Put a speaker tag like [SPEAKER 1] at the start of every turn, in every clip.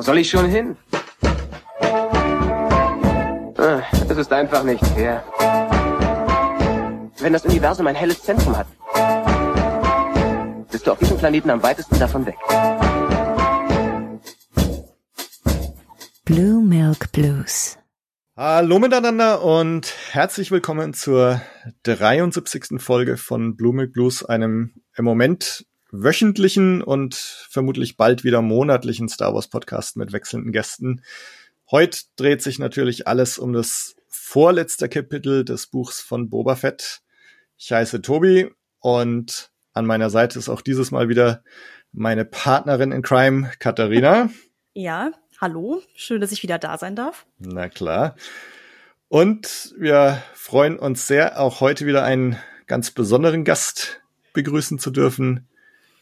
[SPEAKER 1] Wo soll ich schon hin? Ah, Es ist einfach nicht fair. Wenn das Universum ein helles Zentrum hat, bist du auf diesem Planeten am weitesten davon weg.
[SPEAKER 2] Blue Milk Blues.
[SPEAKER 3] Hallo miteinander und herzlich willkommen zur 73. Folge von Blue Milk Blues, einem im Moment wöchentlichen und vermutlich bald wieder monatlichen Star Wars Podcast mit wechselnden Gästen. Heute dreht sich natürlich alles um das vorletzte Kapitel des Buchs von Boba Fett. Ich heiße Tobi und an meiner Seite ist auch dieses Mal wieder meine Partnerin in Crime, Katharina.
[SPEAKER 4] Ja, hallo. Schön, dass ich wieder da sein darf.
[SPEAKER 3] Na klar. Und wir freuen uns sehr, auch heute wieder einen ganz besonderen Gast begrüßen zu dürfen,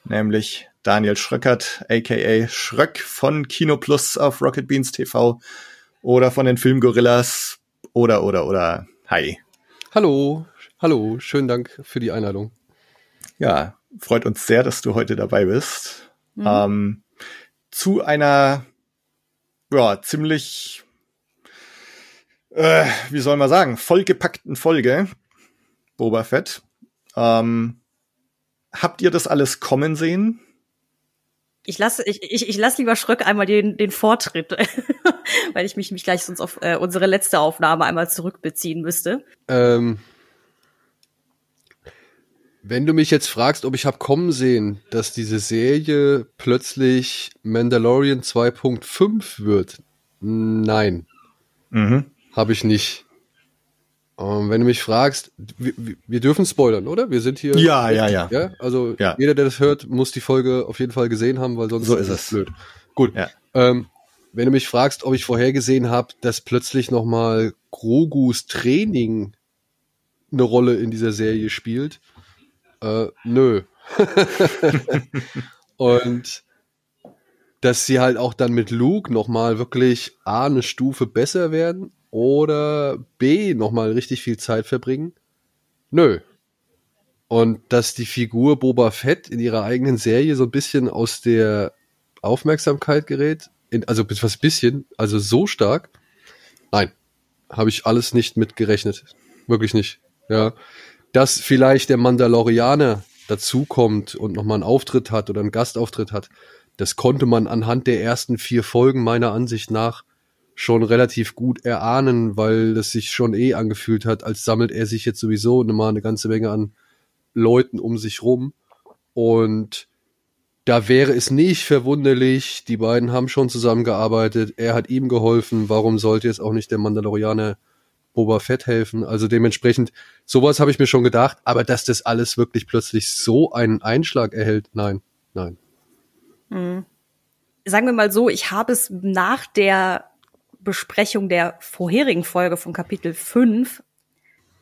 [SPEAKER 3] nämlich Daniel Schröckert, aka Schröck von Kino Plus auf Rocket Beans TV oder von den Filmgorillas oder oder oder. Hi.
[SPEAKER 5] Hallo, hallo, schönen Dank für die Einladung.
[SPEAKER 3] Ja, freut uns sehr, dass du heute dabei bist. Ähm, zu einer ja, ziemlich, äh, wie soll man sagen, vollgepackten Folge Boba Fett. Ähm, habt ihr das alles kommen sehen?
[SPEAKER 4] Ich lasse ich, ich, ich lass lieber Schröck einmal den, den Vortritt, weil ich mich, mich gleich sonst auf äh, unsere letzte Aufnahme einmal zurückbeziehen müsste.
[SPEAKER 5] Ähm, wenn du mich jetzt fragst, ob ich hab kommen sehen, dass diese Serie plötzlich Mandalorian 2.5 wird, nein,
[SPEAKER 3] Mhm.
[SPEAKER 5] habe ich nicht. Ähm, wenn du mich fragst, wir, wir- wir dürfen spoilern, oder? Wir sind hier.
[SPEAKER 3] Ja, ja, ja.
[SPEAKER 5] Ja, also
[SPEAKER 3] Ja.
[SPEAKER 5] jeder, der das hört, muss die Folge auf jeden Fall gesehen haben, weil sonst
[SPEAKER 3] So ist es.
[SPEAKER 5] blöd. Gut.
[SPEAKER 3] Ja.
[SPEAKER 5] Ähm, wenn du mich fragst, ob ich vorhergesehen habe, dass plötzlich nochmal Grogus Training eine Rolle in dieser Serie spielt, äh, nö. Und dass sie halt auch dann mit Luke nochmal wirklich A, eine Stufe besser werden oder B, nochmal richtig viel Zeit verbringen, nö. Und dass die Figur Boba Fett in ihrer eigenen Serie so ein bisschen aus der Aufmerksamkeit gerät, in, also was bisschen, also so stark, nein, habe ich alles nicht mitgerechnet. Wirklich nicht. Ja. Dass vielleicht der Mandalorianer dazukommt und nochmal einen Auftritt hat oder einen Gastauftritt hat, das konnte man anhand der ersten vier Folgen meiner Ansicht nach schon relativ gut erahnen, weil das sich schon eh angefühlt hat, als sammelt er sich jetzt sowieso mal eine ganze Menge an Leuten um sich rum. Und da wäre es nicht verwunderlich, die beiden haben schon zusammengearbeitet, er hat ihm geholfen, warum sollte jetzt auch nicht der Mandalorianer Boba Fett helfen? Also dementsprechend, sowas habe ich mir schon gedacht, aber dass das alles wirklich plötzlich so einen Einschlag erhält, nein, nein.
[SPEAKER 4] Sagen wir mal so, ich habe es nach der Besprechung der vorherigen Folge von Kapitel 5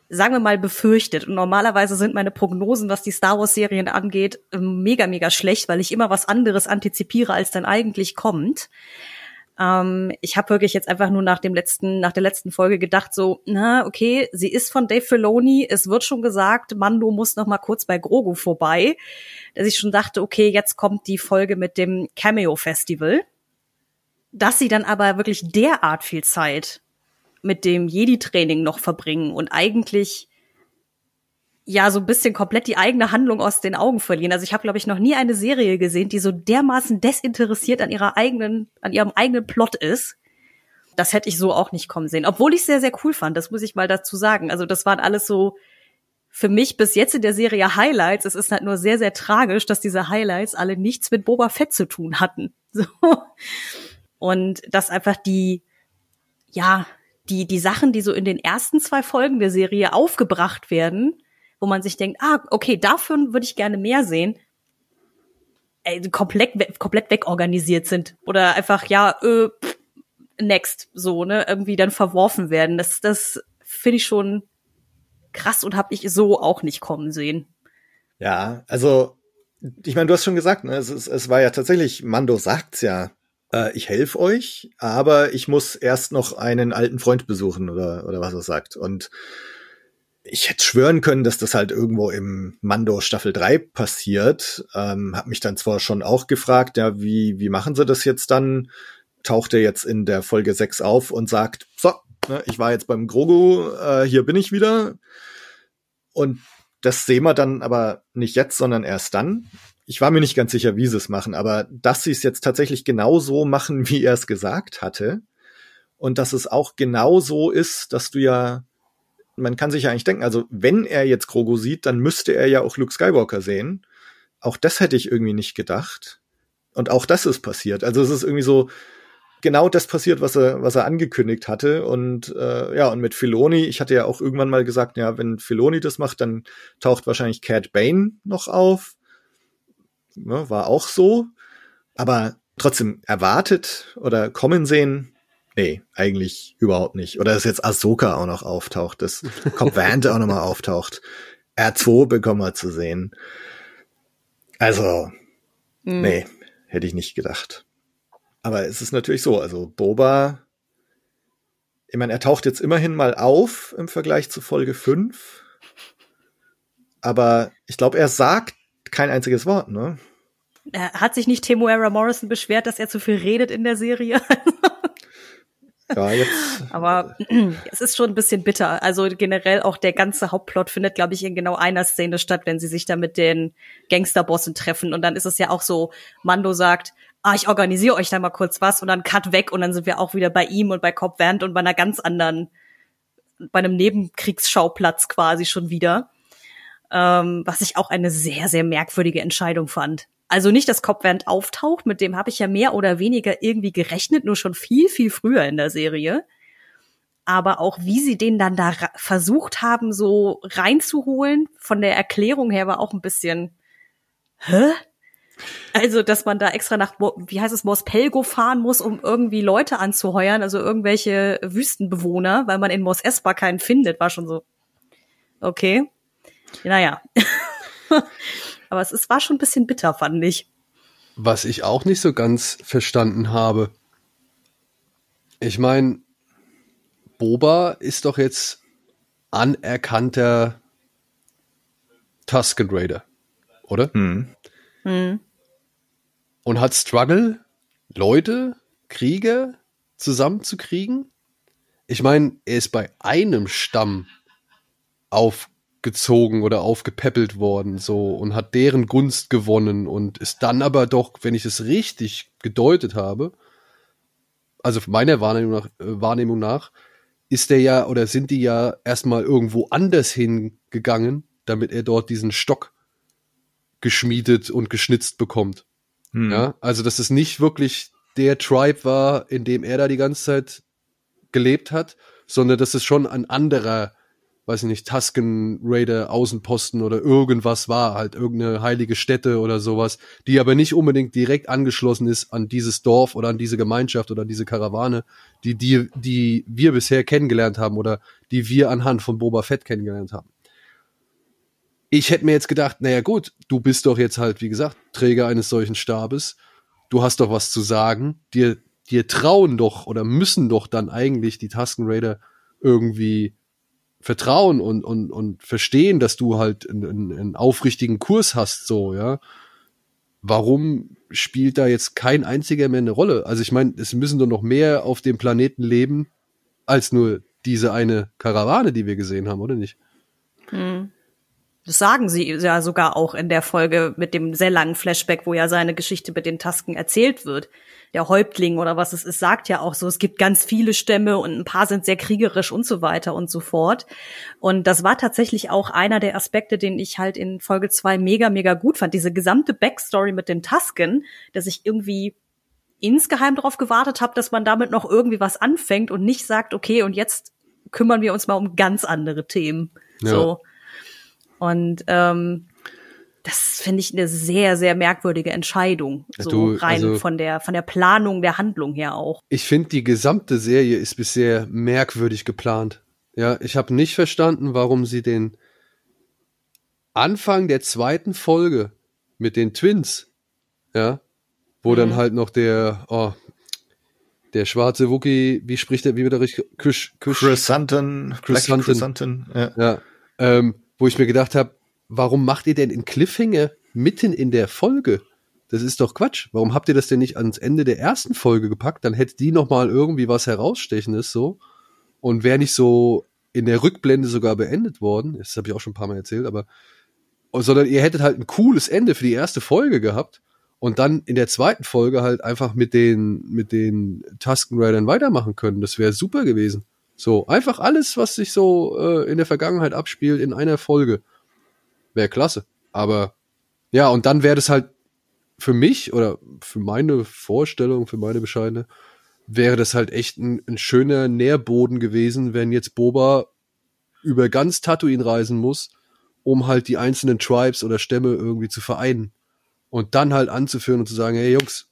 [SPEAKER 4] sagen wir mal, befürchtet. Und normalerweise sind meine Prognosen, was die Star Wars-Serien angeht, mega, mega schlecht, weil ich immer was anderes antizipiere, als dann eigentlich kommt. Ähm, ich habe wirklich jetzt einfach nur nach dem letzten, nach der letzten Folge gedacht, so, na, okay, sie ist von Dave Filoni, es wird schon gesagt, Mando muss noch mal kurz bei Grogu vorbei. Dass ich schon dachte, okay, jetzt kommt die Folge mit dem Cameo-Festival. Dass sie dann aber wirklich derart viel Zeit mit dem Jedi-Training noch verbringen und eigentlich ja so ein bisschen komplett die eigene Handlung aus den Augen verlieren. Also ich habe, glaube ich, noch nie eine Serie gesehen, die so dermaßen desinteressiert an ihrer eigenen, an ihrem eigenen Plot ist. Das hätte ich so auch nicht kommen sehen. Obwohl ich sehr, sehr cool fand, das muss ich mal dazu sagen. Also das waren alles so für mich bis jetzt in der Serie Highlights. Es ist halt nur sehr, sehr tragisch, dass diese Highlights alle nichts mit Boba Fett zu tun hatten. So. Und dass einfach die, ja, die, die Sachen, die so in den ersten zwei Folgen der Serie aufgebracht werden, wo man sich denkt, ah, okay, davon würde ich gerne mehr sehen, ey, komplett, komplett wegorganisiert sind. Oder einfach, ja, äh, next, so, ne, irgendwie dann verworfen werden. Das, das finde ich schon krass und habe ich so auch nicht kommen sehen.
[SPEAKER 3] Ja, also ich meine, du hast schon gesagt, ne, es, es war ja tatsächlich, Mando sagt's ja, äh, ich helfe euch, aber ich muss erst noch einen alten Freund besuchen oder, oder was er sagt. Und ich hätte schwören können, dass das halt irgendwo im Mando Staffel 3 passiert. Ähm, hab mich dann zwar schon auch gefragt, ja, wie, wie machen sie das jetzt dann? taucht er jetzt in der Folge 6 auf und sagt, so, ne, ich war jetzt beim Grogu, äh, hier bin ich wieder. Und das sehen wir dann aber nicht jetzt, sondern erst dann. Ich war mir nicht ganz sicher, wie sie es machen, aber dass sie es jetzt tatsächlich genau so machen, wie er es gesagt hatte. Und dass es auch genau so ist, dass du ja, man kann sich ja eigentlich denken, also wenn er jetzt Grogu sieht, dann müsste er ja auch Luke Skywalker sehen. Auch das hätte ich irgendwie nicht gedacht. Und auch das ist passiert. Also es ist irgendwie so, genau das passiert, was er, was er angekündigt hatte. Und äh, ja, und mit Filoni, ich hatte ja auch irgendwann mal gesagt, ja, wenn Filoni das macht, dann taucht wahrscheinlich Cat Bane noch auf. Ja, war auch so. Aber trotzdem erwartet oder kommen sehen, nee, eigentlich überhaupt nicht. Oder dass jetzt Ahsoka auch noch auftaucht, dass Cobb Vant auch noch mal auftaucht. R2 bekommen wir zu sehen. Also,
[SPEAKER 4] Hm.
[SPEAKER 3] nee, hätte ich nicht gedacht. Aber es ist natürlich so, also Boba, ich meine, er taucht jetzt immerhin mal auf im Vergleich zu Folge 5. Aber ich glaube, er sagt kein einziges Wort, ne?
[SPEAKER 4] Hat sich nicht Temuera Morrison beschwert, dass er zu viel redet in der Serie?
[SPEAKER 3] Ja, jetzt.
[SPEAKER 4] Aber es ist schon ein bisschen bitter. Also generell auch der ganze Hauptplot findet, glaube ich, in genau einer Szene statt, wenn sie sich da mit den Gangsterbossen treffen. Und dann ist es ja auch so, Mando sagt, ah, ich organisiere euch da mal kurz was und dann cut weg und dann sind wir auch wieder bei ihm und bei Cobb Vanth und bei einer ganz anderen, bei einem Nebenkriegsschauplatz quasi schon wieder. Ähm, was ich auch eine sehr, sehr merkwürdige Entscheidung fand. Also nicht, dass Cobb auftaucht, mit dem habe ich ja mehr oder weniger irgendwie gerechnet, nur schon viel, viel früher in der Serie. Aber auch wie sie den dann da versucht haben, so reinzuholen, von der Erklärung her war auch ein bisschen, hä? Also, dass man da extra nach, wie heißt es, Mos Pelgo fahren muss, um irgendwie Leute anzuheuern, also irgendwelche Wüstenbewohner, weil man in Mos Espa keinen findet, war schon so, okay. Naja. Aber es ist, war schon ein bisschen bitter, fand ich.
[SPEAKER 5] Was ich auch nicht so ganz verstanden habe. Ich meine, Boba ist doch jetzt anerkannter Tusken Raider, oder?
[SPEAKER 3] Hm.
[SPEAKER 4] Hm.
[SPEAKER 5] Und hat Struggle, Leute, Krieger zusammenzukriegen? Ich meine, er ist bei einem Stamm aufgezogen oder aufgepäppelt worden, so, und hat deren Gunst gewonnen und ist dann aber doch, wenn ich es richtig gedeutet habe, also meiner Wahrnehmung nach, äh, Wahrnehmung nach, ist der ja oder sind die ja erstmal irgendwo anders hingegangen, damit er dort diesen Stock geschmiedet und geschnitzt bekommt.
[SPEAKER 3] Hm.
[SPEAKER 5] Ja, also dass es nicht wirklich der Tribe war, in dem er da die ganze Zeit gelebt hat, sondern dass es schon ein anderer, weiß ich nicht, Tusken Raider Außenposten oder irgendwas war, halt irgendeine heilige Stätte oder sowas, die aber nicht unbedingt direkt angeschlossen ist an dieses Dorf oder an diese Gemeinschaft oder an diese Karawane, die, die, die wir bisher kennengelernt haben oder die wir anhand von Boba Fett kennengelernt haben ich hätte mir jetzt gedacht, naja gut, du bist doch jetzt halt, wie gesagt, Träger eines solchen Stabes. Du hast doch was zu sagen. Dir, dir trauen doch oder müssen doch dann eigentlich die Tusken Raider irgendwie vertrauen und, und, und verstehen, dass du halt einen, einen, aufrichtigen Kurs hast, so, ja. Warum spielt da jetzt kein einziger mehr eine Rolle? Also ich meine, es müssen doch noch mehr auf dem Planeten leben, als nur diese eine Karawane, die wir gesehen haben, oder nicht?
[SPEAKER 4] Hm. Das sagen sie ja sogar auch in der Folge mit dem sehr langen Flashback, wo ja seine Geschichte mit den Tasken erzählt wird. Der Häuptling oder was es ist, sagt ja auch so, es gibt ganz viele Stämme und ein paar sind sehr kriegerisch und so weiter und so fort. Und das war tatsächlich auch einer der Aspekte, den ich halt in Folge zwei mega, mega gut fand. Diese gesamte Backstory mit den Tasken, dass ich irgendwie insgeheim darauf gewartet habe, dass man damit noch irgendwie was anfängt und nicht sagt, okay, und jetzt kümmern wir uns mal um ganz andere Themen.
[SPEAKER 5] Ja.
[SPEAKER 4] So. Und ähm, das finde ich eine sehr, sehr merkwürdige Entscheidung. So
[SPEAKER 5] du,
[SPEAKER 4] rein
[SPEAKER 5] also-
[SPEAKER 4] von der von der Planung der Handlung her auch.
[SPEAKER 5] Ich finde, die gesamte Serie ist bisher merkwürdig geplant. Ja, ich habe nicht verstanden, warum sie den Anfang der zweiten Folge mit den Twins, ja, wo
[SPEAKER 4] Mhm.
[SPEAKER 5] dann halt noch der, oh, der schwarze Wookie, wie spricht der, wie wird er richtig,
[SPEAKER 3] Black
[SPEAKER 5] Chrysanthemum.
[SPEAKER 3] Chrysanthemum, ja.
[SPEAKER 5] ja, ähm, wo ich mir gedacht habe, warum macht ihr denn in Cliffhanger mitten in der Folge das ist doch Quatsch. Warum habt ihr das denn nicht ans Ende der ersten Folge gepackt? Dann hätte die noch mal irgendwie was herausstechendes so und wäre nicht so in der Rückblende sogar beendet worden. Das habe ich auch schon ein paar Mal erzählt, aber sondern ihr hättet halt ein cooles Ende für die erste Folge gehabt und dann in der zweiten Folge halt einfach mit den mit den Tusken Raidern weitermachen können. Das wäre super gewesen. So einfach alles, was sich so äh, in der Vergangenheit abspielt, in einer Folge, wäre klasse. Aber ja, und dann wäre das halt für mich oder für meine Vorstellung, für meine bescheidene, wäre das halt echt ein, ein schöner Nährboden gewesen, wenn jetzt Boba über ganz Tatooine reisen muss, um halt die einzelnen Tribes oder Stämme irgendwie zu vereinen. Und dann halt anzuführen und zu sagen, hey Jungs,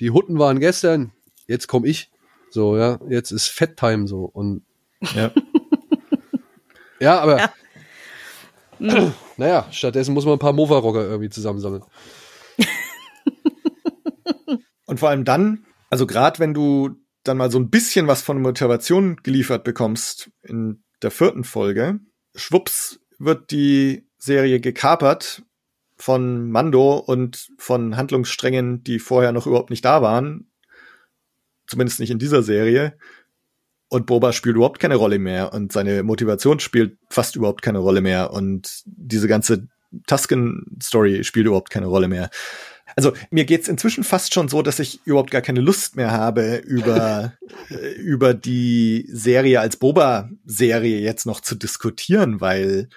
[SPEAKER 5] die Hutten waren gestern, jetzt komm ich. So, ja, jetzt ist Fett-Time so. Und
[SPEAKER 3] Ja.
[SPEAKER 5] ja, aber
[SPEAKER 4] Ja.
[SPEAKER 5] naja, stattdessen muss man ein paar Mova-Rocker irgendwie zusammensammeln.
[SPEAKER 3] Und vor allem dann, also gerade wenn du dann mal so ein bisschen was von Motivation geliefert bekommst in der vierten Folge, schwupps wird die Serie gekapert von Mando und von Handlungssträngen, die vorher noch überhaupt nicht da waren. Zumindest nicht in dieser Serie. Und Boba spielt überhaupt keine Rolle mehr und seine Motivation spielt fast überhaupt keine Rolle mehr und diese ganze Tusken-Story spielt überhaupt keine Rolle mehr. Also mir geht's inzwischen fast schon so, dass ich überhaupt gar keine Lust mehr habe, über, äh, über die Serie als Boba-Serie jetzt noch zu diskutieren, weil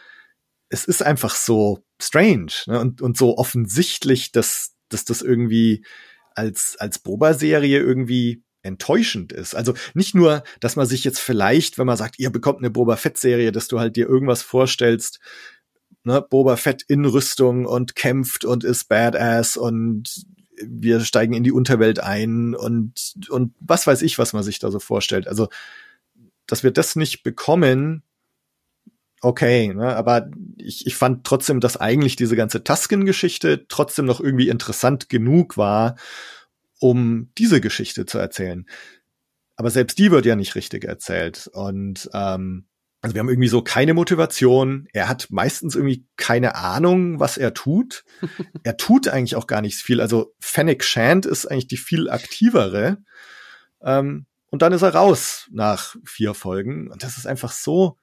[SPEAKER 3] es ist einfach so strange ne? und, und so offensichtlich, dass, dass das irgendwie als, als Boba-Serie irgendwie enttäuschend ist. Also nicht nur, dass man sich jetzt vielleicht, wenn man sagt, ihr bekommt eine Boba Fett-Serie, dass du halt dir irgendwas vorstellst, ne, Boba Fett in Rüstung und kämpft und ist badass und wir steigen in die Unterwelt ein und, und was weiß ich, was man sich da so vorstellt. Also, dass wir das nicht bekommen, okay, ne, aber ich, ich fand trotzdem, dass eigentlich diese ganze Tusken-Geschichte trotzdem noch irgendwie interessant genug war, um diese Geschichte zu erzählen. Aber selbst die wird ja nicht richtig erzählt. Und ähm, also wir haben irgendwie so keine Motivation. Er hat meistens irgendwie keine Ahnung, was er tut. er tut eigentlich auch gar nicht viel. Also Fennec Shand ist eigentlich die viel aktivere. Ähm, und dann ist er raus nach vier Folgen. Und das ist einfach so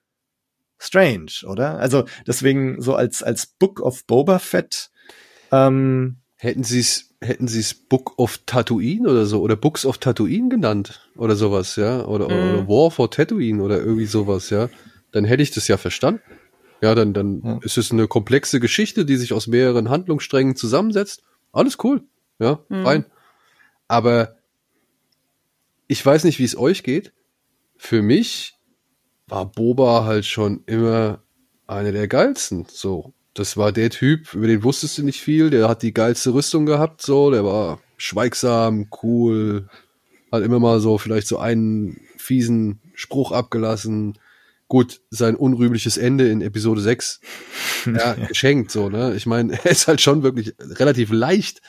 [SPEAKER 3] strange, oder? Also deswegen so als als Book of Boba Fett. Ähm,
[SPEAKER 5] Hätten sie es hätten sie es Book of Tatooine oder so oder Books of Tatooine genannt oder sowas, ja, oder,
[SPEAKER 4] Mhm.
[SPEAKER 5] oder War for Tatooine oder irgendwie sowas, ja, dann hätte ich das ja verstanden. Ja, dann dann
[SPEAKER 3] Ja.
[SPEAKER 5] ist es eine komplexe Geschichte, die sich aus mehreren Handlungssträngen zusammensetzt. Alles cool, ja,
[SPEAKER 4] Mhm.
[SPEAKER 5] fein. Aber ich weiß nicht, wie es euch geht. Für mich war Boba halt schon immer einer der geilsten. So, das war der Typ, über den wusstest du nicht viel. Der hat die geilste Rüstung gehabt. So, der war schweigsam, cool, hat immer mal so vielleicht so einen fiesen Spruch abgelassen. Gut, sein unrühmliches Ende in Episode 6, ja, geschenkt, so, ne? Ich meine, er ist halt schon wirklich relativ leicht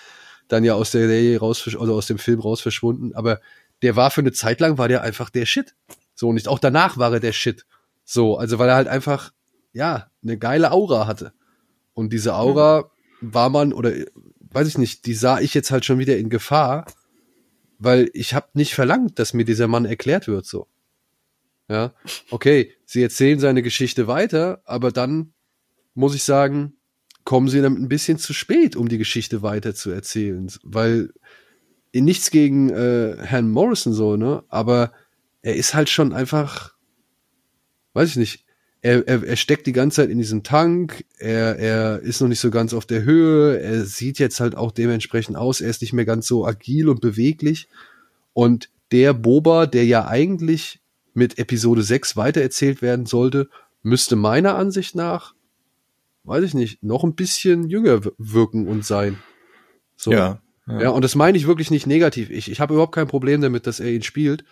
[SPEAKER 5] dann ja aus der Serie raus, also aus dem Film raus verschwunden, aber der war für eine Zeit lang, war der einfach der Shit. So, nicht auch danach war er der Shit. So, also weil er halt einfach, ja, eine geile Aura hatte. Und diese Aura war man, oder weiß ich nicht, die sah ich jetzt halt schon wieder in Gefahr, weil ich habe nicht verlangt, dass mir dieser Mann erklärt wird, so. Ja, okay, sie erzählen seine Geschichte weiter, aber dann muss ich sagen, kommen sie damit ein bisschen zu spät, um die Geschichte weiter zu erzählen, weil nichts gegen äh, Herrn Morrison so, ne, aber er ist halt schon einfach, weiß ich nicht, er, er, er steckt die ganze Zeit in diesem Tank, er, er ist noch nicht so ganz auf der Höhe, er sieht jetzt halt auch dementsprechend aus, er ist nicht mehr ganz so agil und beweglich. Und der Boba, der ja eigentlich mit Episode 6 weitererzählt werden sollte, müsste meiner Ansicht nach, weiß ich nicht, noch ein bisschen jünger wirken und sein. So.
[SPEAKER 3] ja,
[SPEAKER 5] Ja, und das meine ich wirklich nicht negativ. Ich, ich habe überhaupt kein Problem damit, dass er ihn spielt.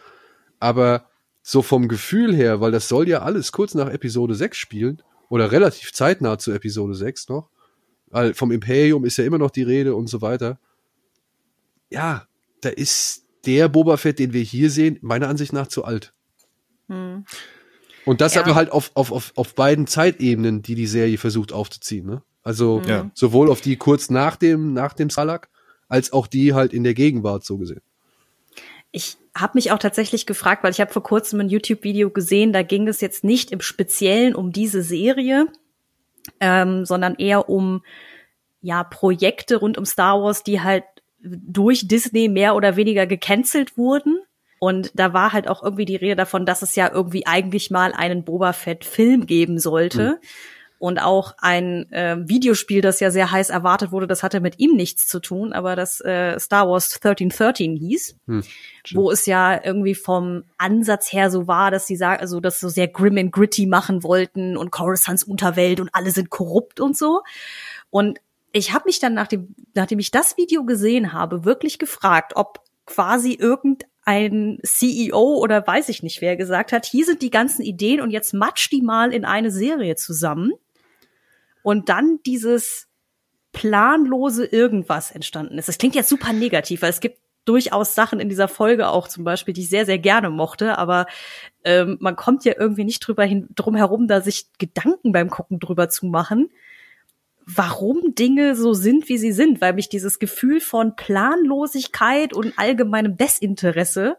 [SPEAKER 5] Aber so vom Gefühl her, weil das soll ja alles kurz nach Episode 6 spielen, oder relativ zeitnah zu Episode 6 noch, weil vom Imperium ist ja immer noch die Rede und so weiter. Ja, da ist der Boba Fett, den wir hier sehen, meiner Ansicht nach zu alt.
[SPEAKER 4] Hm.
[SPEAKER 5] Und das
[SPEAKER 4] Ja.
[SPEAKER 5] aber halt auf, auf, auf, auf beiden Zeitebenen, die die Serie versucht aufzuziehen. Ne? Also
[SPEAKER 3] Ja.
[SPEAKER 5] sowohl auf die kurz nach dem, nach dem Salak, als auch die halt in der Gegenwart so gesehen.
[SPEAKER 4] Ich habe mich auch tatsächlich gefragt, weil ich habe vor kurzem ein YouTube-Video gesehen, da ging es jetzt nicht im Speziellen um diese Serie, ähm, sondern eher um ja Projekte rund um Star Wars, die halt durch Disney mehr oder weniger gecancelt wurden. Und da war halt auch irgendwie die Rede davon, dass es ja irgendwie eigentlich mal einen Boba Fett-Film geben sollte. Mhm. Und auch ein äh, Videospiel, das ja sehr heiß erwartet wurde, das hatte mit ihm nichts zu tun, aber das äh, Star Wars 1313 hieß, hm, wo es ja irgendwie vom Ansatz her so war, dass sie sagen, also das so sehr grim and gritty machen wollten und Coruscants Unterwelt und alle sind korrupt und so. Und ich habe mich dann, nachdem, nachdem ich das Video gesehen habe, wirklich gefragt, ob quasi irgendein CEO oder weiß ich nicht wer gesagt hat, hier sind die ganzen Ideen und jetzt matsch die mal in eine Serie zusammen. Und dann dieses planlose irgendwas entstanden ist. Das klingt jetzt super negativ, weil es gibt durchaus Sachen in dieser Folge auch zum Beispiel, die ich sehr, sehr gerne mochte, aber ähm, man kommt ja irgendwie nicht drüber hin, drum herum, da sich Gedanken beim Gucken drüber zu machen warum Dinge so sind, wie sie sind, weil mich dieses Gefühl von Planlosigkeit und allgemeinem Desinteresse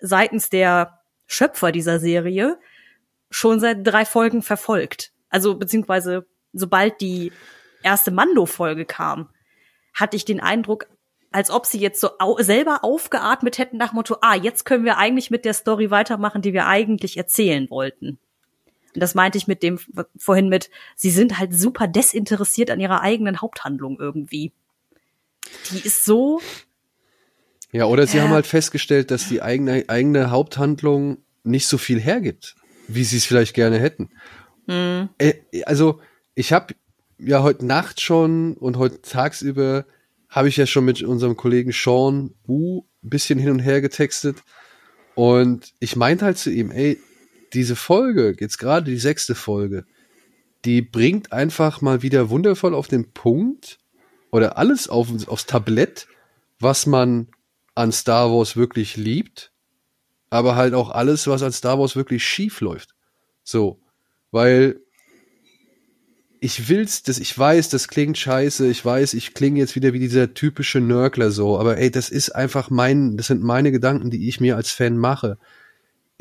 [SPEAKER 4] seitens der Schöpfer dieser Serie schon seit drei Folgen verfolgt. Also beziehungsweise sobald die erste Mando-Folge kam, hatte ich den Eindruck, als ob sie jetzt so au selber aufgeatmet hätten nach Motto, ah, jetzt können wir eigentlich mit der Story weitermachen, die wir eigentlich erzählen wollten. Und das meinte ich mit dem vorhin mit, sie sind halt super desinteressiert an ihrer eigenen Haupthandlung irgendwie. Die ist so.
[SPEAKER 5] Ja, oder sie äh, haben halt festgestellt, dass die eigene, eigene Haupthandlung nicht so viel hergibt, wie sie es vielleicht gerne hätten. Mhm. Äh, also, ich habe ja heute Nacht schon und heute tagsüber habe ich ja schon mit unserem Kollegen Sean Wu ein bisschen hin und her getextet. Und ich meinte halt zu ihm, ey, diese Folge, jetzt gerade die sechste Folge, die bringt einfach mal wieder wundervoll auf den Punkt oder alles auf, aufs Tablett, was man an Star Wars wirklich liebt, aber halt auch alles, was an Star Wars wirklich schief läuft. So, weil ich will's, das, ich weiß, das klingt scheiße, ich weiß, ich klinge jetzt wieder wie dieser typische Nörgler so, aber ey, das ist einfach mein, das sind meine Gedanken, die ich mir als Fan mache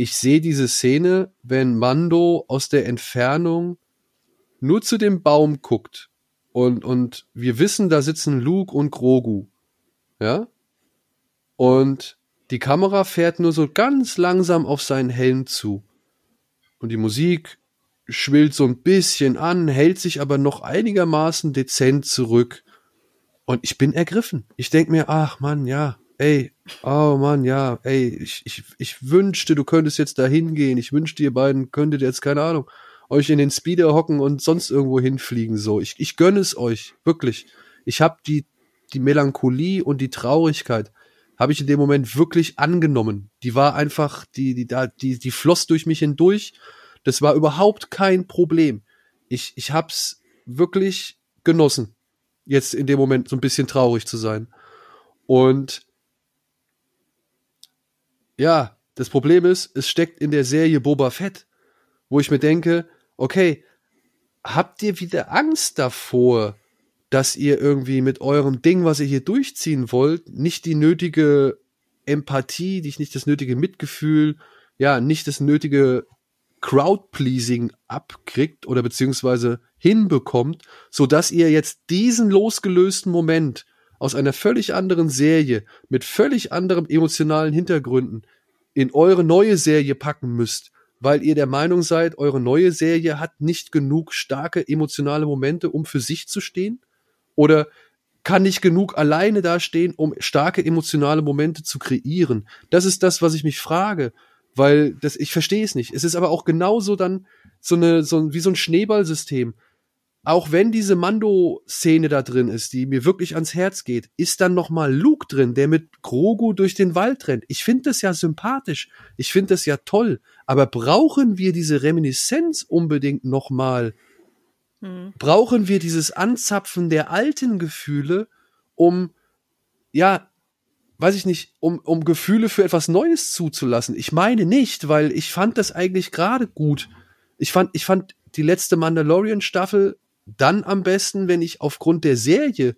[SPEAKER 5] ich sehe diese Szene, wenn Mando aus der Entfernung nur zu dem Baum guckt und, und wir wissen, da sitzen Luke und Grogu. Ja? Und die Kamera fährt nur so ganz langsam auf seinen Helm zu. Und die Musik schwillt so ein bisschen an, hält sich aber noch einigermaßen dezent zurück. Und ich bin ergriffen. Ich denk mir, ach man, ja, ey, oh Mann, ja, ey, ich, ich, ich wünschte, du könntest jetzt da hingehen. Ich wünschte, ihr beiden könntet jetzt, keine Ahnung, euch in den Speeder hocken und sonst irgendwo hinfliegen. So, ich, ich gönne es euch, wirklich. Ich habe die, die Melancholie und die Traurigkeit habe ich in dem Moment wirklich angenommen. Die war einfach, die, die, da, die, die floss durch mich hindurch. Das war überhaupt kein Problem. Ich, ich hab's wirklich genossen, jetzt in dem Moment so ein bisschen traurig zu sein. Und ja, das Problem ist, es steckt in der Serie Boba Fett, wo ich mir denke, okay, habt ihr wieder Angst davor, dass ihr irgendwie mit eurem Ding, was ihr hier durchziehen wollt, nicht die nötige Empathie, nicht das nötige Mitgefühl, ja, nicht das nötige Crowd-Pleasing abkriegt oder beziehungsweise hinbekommt, so dass ihr jetzt diesen losgelösten Moment aus einer völlig anderen Serie mit völlig anderem emotionalen Hintergründen in eure neue Serie packen müsst, weil ihr der Meinung seid, eure neue Serie hat nicht genug starke emotionale Momente, um für sich zu stehen? Oder kann nicht genug alleine dastehen, um starke emotionale Momente zu kreieren? Das ist das, was ich mich frage, weil das, ich verstehe es nicht. Es ist aber auch genauso dann so eine, so wie so ein Schneeballsystem auch wenn diese Mando-Szene da drin ist, die mir wirklich ans Herz geht, ist dann noch mal Luke drin, der mit Grogu durch den Wald rennt. Ich finde das ja sympathisch. Ich finde das ja toll. Aber brauchen wir diese Reminiszenz unbedingt noch mal? Hm. Brauchen wir dieses Anzapfen der alten Gefühle, um, ja, weiß ich nicht, um, um Gefühle für etwas Neues zuzulassen? Ich meine nicht, weil ich fand das eigentlich gerade gut. Ich fand, ich fand die letzte Mandalorian-Staffel dann am besten, wenn ich aufgrund der Serie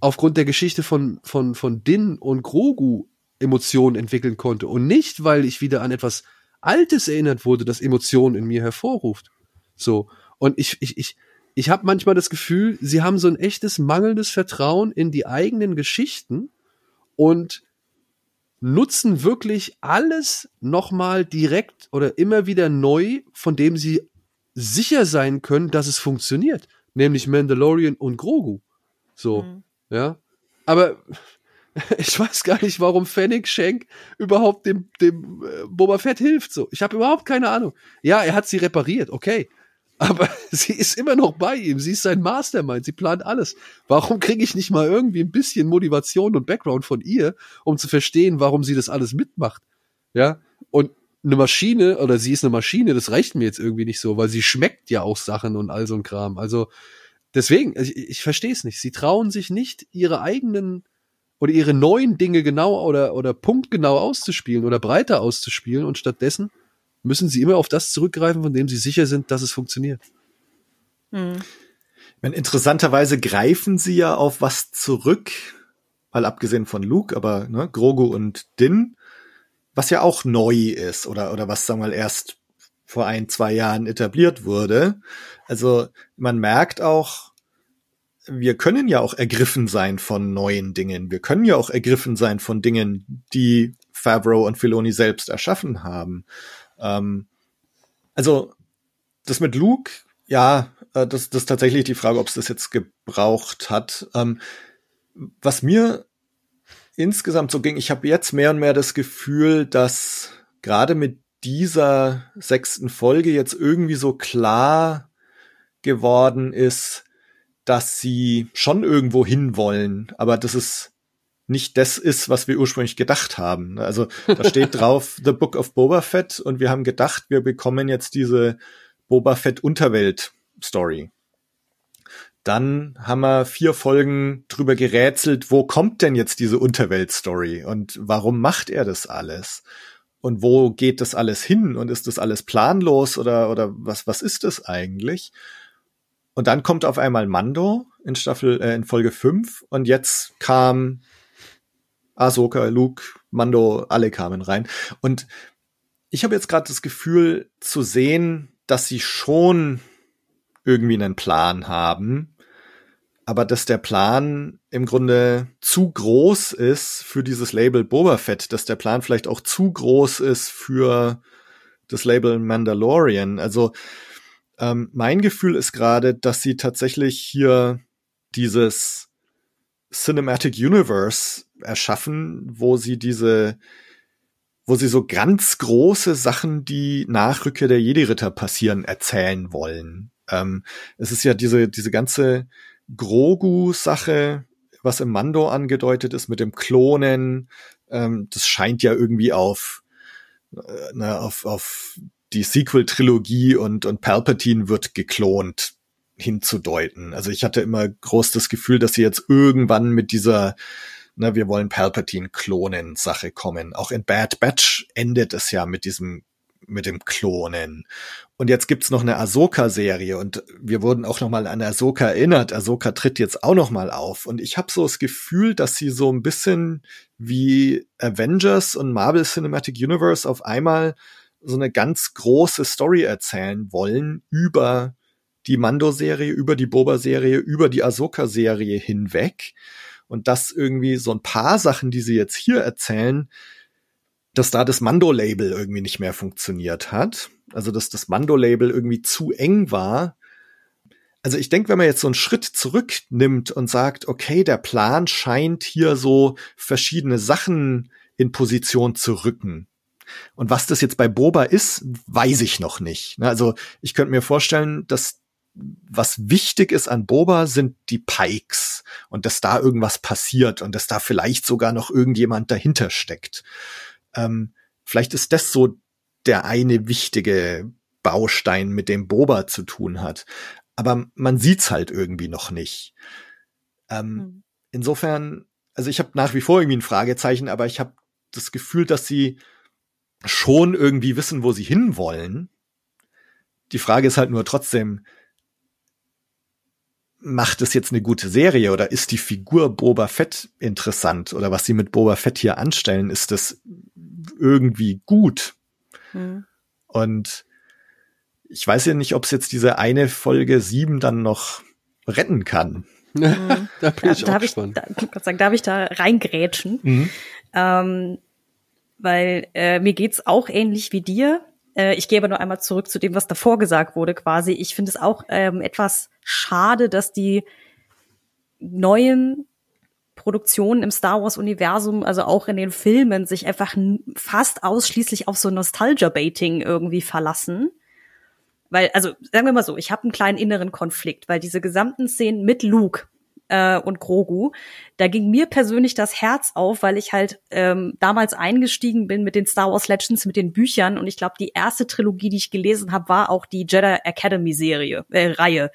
[SPEAKER 5] aufgrund der Geschichte von, von, von Din und Grogu Emotionen entwickeln konnte und nicht, weil ich wieder an etwas Altes erinnert wurde, das Emotionen in mir hervorruft. So. Und ich, ich, ich, ich habe manchmal das Gefühl, sie haben so ein echtes mangelndes Vertrauen in die eigenen Geschichten und nutzen wirklich alles nochmal direkt oder immer wieder neu, von dem sie sicher sein können, dass es funktioniert. Nämlich Mandalorian und Grogu. So, mhm. ja. Aber ich weiß gar nicht, warum Fennec Shank überhaupt dem, dem äh, Boba Fett hilft. So, ich habe überhaupt keine Ahnung. Ja, er hat sie repariert, okay. Aber sie ist immer noch bei ihm. Sie ist sein Mastermind. Sie plant alles. Warum kriege ich nicht mal irgendwie ein bisschen Motivation und Background von ihr, um zu verstehen, warum sie das alles mitmacht? Ja. Und eine Maschine oder sie ist eine Maschine, das reicht mir jetzt irgendwie nicht so, weil sie schmeckt ja auch Sachen und all so ein Kram. Also deswegen, ich, ich verstehe es nicht. Sie trauen sich nicht, ihre eigenen oder ihre neuen Dinge genau oder, oder punktgenau auszuspielen oder breiter auszuspielen und stattdessen müssen sie immer auf das zurückgreifen, von dem sie sicher sind, dass es funktioniert.
[SPEAKER 3] Hm. Meine, interessanterweise greifen sie ja auf was zurück, mal abgesehen von Luke, aber ne, Grogu und Din, was ja auch neu ist oder, oder was, sagen wir mal, erst vor ein, zwei Jahren etabliert wurde. Also man merkt auch, wir können ja auch ergriffen sein von neuen Dingen. Wir können ja auch ergriffen sein von Dingen, die Favreau und Filoni selbst erschaffen haben. Ähm, also das mit Luke, ja, äh, das, das ist tatsächlich die Frage, ob es das jetzt gebraucht hat. Ähm, was mir insgesamt so ging, ich habe jetzt mehr und mehr das Gefühl, dass gerade mit dieser sechsten Folge jetzt irgendwie so klar geworden ist, dass sie schon irgendwo hinwollen, aber das ist nicht das ist, was wir ursprünglich gedacht haben. Also da steht drauf The Book of Boba Fett und wir haben gedacht, wir bekommen jetzt diese Boba Fett Unterwelt Story. Dann haben wir vier Folgen drüber gerätselt, wo kommt denn jetzt diese Unterwelt-Story und warum macht er das alles? Und wo geht das alles hin? Und ist das alles planlos oder, oder was, was ist das eigentlich? Und dann kommt auf einmal Mando in Staffel, äh, in Folge 5 und jetzt kam Ahsoka, Luke, Mando, alle kamen rein. Und ich habe jetzt gerade das Gefühl zu sehen, dass sie schon irgendwie einen Plan haben, aber dass der Plan im Grunde zu groß ist für dieses Label Boba Fett, dass der Plan vielleicht auch zu groß ist für das Label Mandalorian. Also ähm, mein Gefühl ist gerade, dass sie tatsächlich hier dieses Cinematic Universe erschaffen, wo sie diese, wo sie so ganz große Sachen, die nach Rückkehr der Jedi-Ritter passieren, erzählen wollen. Ähm, es ist ja diese, diese ganze Grogu-Sache, was im Mando angedeutet ist mit dem Klonen, ähm, das scheint ja irgendwie auf, äh, na, auf, auf die Sequel-Trilogie und, und Palpatine wird geklont hinzudeuten. Also ich hatte immer groß das Gefühl, dass sie jetzt irgendwann mit dieser, na, wir wollen Palpatine klonen Sache kommen. Auch in Bad Batch endet es ja mit diesem mit dem Klonen. Und jetzt gibt's noch eine Ahsoka-Serie und wir wurden auch noch mal an Ahsoka erinnert. Ahsoka tritt jetzt auch noch mal auf und ich habe so das Gefühl, dass sie so ein bisschen wie Avengers und Marvel Cinematic Universe auf einmal so eine ganz große Story erzählen wollen über die Mando-Serie, über die Boba-Serie, über die Ahsoka-Serie hinweg. Und das irgendwie so ein paar Sachen, die sie jetzt hier erzählen, dass da das Mando-Label irgendwie nicht mehr funktioniert hat. Also dass das Mando-Label irgendwie zu eng war. Also ich denke, wenn man jetzt so einen Schritt zurücknimmt und sagt, okay, der Plan scheint hier so verschiedene Sachen in Position zu rücken. Und was das jetzt bei Boba ist, weiß ich noch nicht. Also ich könnte mir vorstellen, dass was wichtig ist an Boba sind die Pikes und dass da irgendwas passiert und dass da vielleicht sogar noch irgendjemand dahinter steckt. Ähm, vielleicht ist das so der eine wichtige Baustein, mit dem Boba zu tun hat. Aber man sieht's halt irgendwie noch nicht. Ähm, mhm. Insofern, also ich habe nach wie vor irgendwie ein Fragezeichen, aber ich habe das Gefühl, dass sie schon irgendwie wissen, wo sie hinwollen. Die Frage ist halt nur trotzdem, macht es jetzt eine gute Serie oder ist die Figur Boba Fett interessant oder was sie mit Boba Fett hier anstellen, ist das irgendwie gut? Mhm. Und ich weiß ja nicht, ob es jetzt diese eine Folge sieben dann noch retten kann.
[SPEAKER 5] Mhm. da bin ich da, auch gespannt.
[SPEAKER 4] Ich, da, darf ich da reingrätschen? Mhm. Ähm, weil äh, mir geht's auch ähnlich wie dir. Äh, ich gehe aber nur einmal zurück zu dem, was davor gesagt wurde, quasi. Ich finde es auch ähm, etwas schade, dass die neuen Produktionen im Star Wars Universum, also auch in den Filmen, sich einfach fast ausschließlich auf so Nostalgia-Baiting irgendwie verlassen. Weil, also sagen wir mal so, ich habe einen kleinen inneren Konflikt, weil diese gesamten Szenen mit Luke äh, und Grogu, da ging mir persönlich das Herz auf, weil ich halt ähm, damals eingestiegen bin mit den Star Wars Legends, mit den Büchern und ich glaube, die erste Trilogie, die ich gelesen habe, war auch die Jedi Academy Serie, äh, Reihe,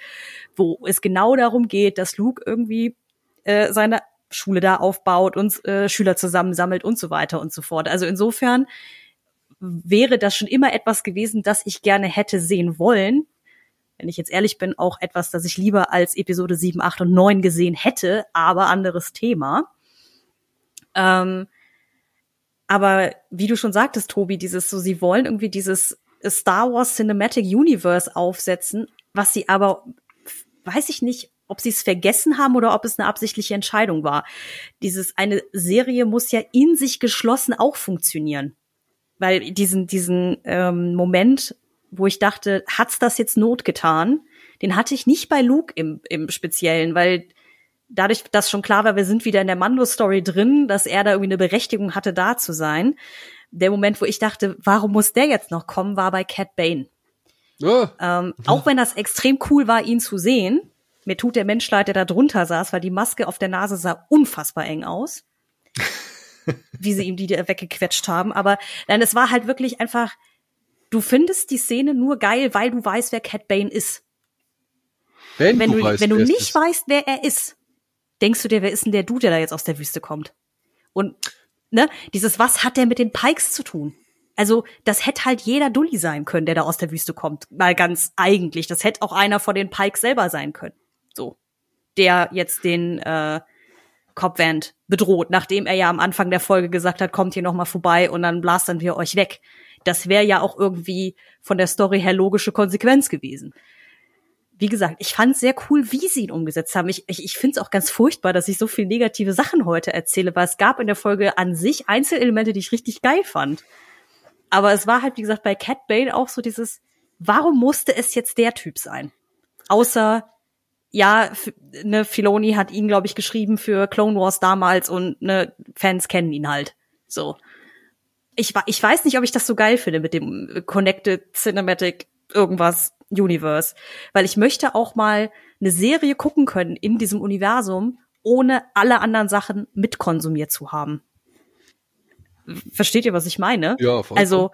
[SPEAKER 4] wo es genau darum geht, dass Luke irgendwie äh, seine Schule da aufbaut und äh, Schüler zusammensammelt und so weiter und so fort. Also insofern wäre das schon immer etwas gewesen, das ich gerne hätte sehen wollen. Wenn ich jetzt ehrlich bin, auch etwas, das ich lieber als Episode 7, 8 und 9 gesehen hätte, aber anderes Thema. Ähm, aber wie du schon sagtest, Tobi, dieses so, sie wollen irgendwie dieses Star Wars Cinematic Universe aufsetzen, was sie aber, weiß ich nicht, ob sie es vergessen haben oder ob es eine absichtliche Entscheidung war. Dieses, eine Serie muss ja in sich geschlossen auch funktionieren weil diesen diesen ähm, Moment, wo ich dachte, hat's das jetzt Not getan, den hatte ich nicht bei Luke im, im Speziellen, weil dadurch, dass schon klar war, wir sind wieder in der Mando-Story drin, dass er da irgendwie eine Berechtigung hatte, da zu sein. Der Moment, wo ich dachte, warum muss der jetzt noch kommen, war bei Cat Bane. Oh. Ähm, auch wenn das extrem cool war, ihn zu sehen. Mir tut der Mensch leid, der da drunter saß, weil die Maske auf der Nase sah unfassbar eng aus wie sie ihm die weggequetscht haben. Aber nein, es war halt wirklich einfach, du findest die Szene nur geil, weil du weißt, wer Cat Bane ist.
[SPEAKER 5] Wenn,
[SPEAKER 4] wenn
[SPEAKER 5] du,
[SPEAKER 4] du,
[SPEAKER 5] weißt,
[SPEAKER 4] wenn du nicht
[SPEAKER 5] ist.
[SPEAKER 4] weißt, wer er ist, denkst du dir, wer ist denn der Dude, der da jetzt aus der Wüste kommt? Und ne, dieses was hat der mit den Pikes zu tun? Also, das hätte halt jeder Dulli sein können, der da aus der Wüste kommt. Mal ganz eigentlich. Das hätte auch einer von den Pikes selber sein können. So. Der jetzt den äh, Copvand bedroht, nachdem er ja am Anfang der Folge gesagt hat, kommt hier noch mal vorbei und dann blastern wir euch weg. Das wäre ja auch irgendwie von der Story her logische Konsequenz gewesen. Wie gesagt, ich fand es sehr cool, wie sie ihn umgesetzt haben. Ich, ich, ich finde es auch ganz furchtbar, dass ich so viel negative Sachen heute erzähle, weil es gab in der Folge an sich Einzelelemente, die ich richtig geil fand. Aber es war halt, wie gesagt, bei Cat Bane auch so dieses, warum musste es jetzt der Typ sein? Außer ja, ne, Filoni hat ihn, glaube ich, geschrieben für Clone Wars damals und ne, Fans kennen ihn halt. So. Ich, ich weiß nicht, ob ich das so geil finde mit dem Connected Cinematic irgendwas Universe. Weil ich möchte auch mal eine Serie gucken können in diesem Universum, ohne alle anderen Sachen mitkonsumiert zu haben. Versteht ihr, was ich meine?
[SPEAKER 5] Ja, voll.
[SPEAKER 4] Also,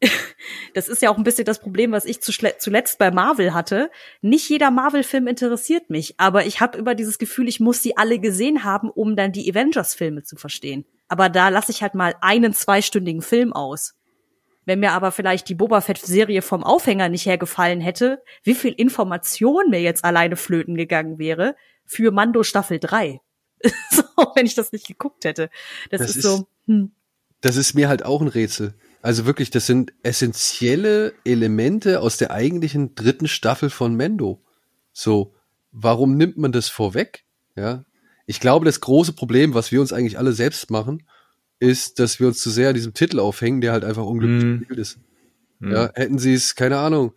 [SPEAKER 4] das ist ja auch ein bisschen das Problem, was ich zuletzt bei Marvel hatte. Nicht jeder Marvel-Film interessiert mich, aber ich habe über dieses Gefühl, ich muss sie alle gesehen haben, um dann die Avengers-Filme zu verstehen. Aber da lasse ich halt mal einen zweistündigen Film aus. Wenn mir aber vielleicht die Boba Fett-Serie vom Aufhänger nicht hergefallen hätte, wie viel Information mir jetzt alleine flöten gegangen wäre für Mando Staffel 3. so, wenn ich das nicht geguckt hätte. Das, das ist, ist so. Hm.
[SPEAKER 5] Das ist mir halt auch ein Rätsel. Also wirklich, das sind essentielle Elemente aus der eigentlichen dritten Staffel von Mendo. So, warum nimmt man das vorweg? Ja, ich glaube, das große Problem, was wir uns eigentlich alle selbst machen, ist, dass wir uns zu sehr an diesem Titel aufhängen, der halt einfach unglücklich mm. ist. Mm. Ja, hätten sie es, keine Ahnung.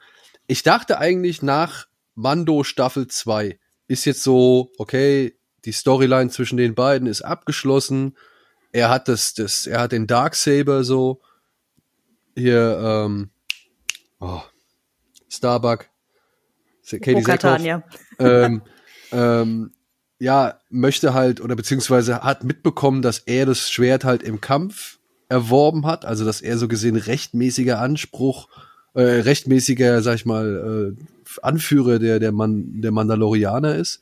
[SPEAKER 5] Ich dachte eigentlich nach Mando Staffel 2 ist jetzt so, okay, die Storyline zwischen den beiden ist abgeschlossen. Er hat das, das, er hat den Darksaber so hier, ähm, oh, Starbuck,
[SPEAKER 4] Katie Sackhoff,
[SPEAKER 5] ähm, ähm, ja, möchte halt oder beziehungsweise hat mitbekommen, dass er das Schwert halt im Kampf erworben hat, also dass er so gesehen rechtmäßiger Anspruch, äh, rechtmäßiger, sag ich mal, äh, Anführer der der Man der Mandalorianer ist,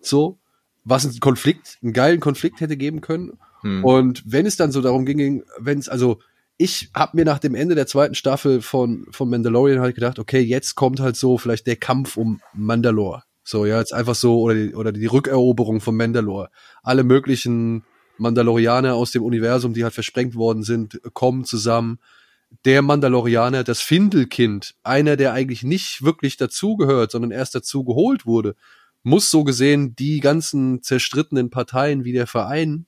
[SPEAKER 5] so, was ein Konflikt, einen geilen Konflikt hätte geben können. Hm. Und wenn es dann so darum ging, wenn es also ich habe mir nach dem Ende der zweiten Staffel von, von Mandalorian halt gedacht, okay, jetzt kommt halt so vielleicht der Kampf um Mandalore. So, ja, jetzt einfach so, oder die, oder die Rückeroberung von Mandalore. Alle möglichen Mandalorianer aus dem Universum, die halt versprengt worden sind, kommen zusammen. Der Mandalorianer, das Findelkind, einer, der eigentlich nicht wirklich dazugehört, sondern erst dazu geholt wurde, muss so gesehen die ganzen zerstrittenen Parteien wieder vereinen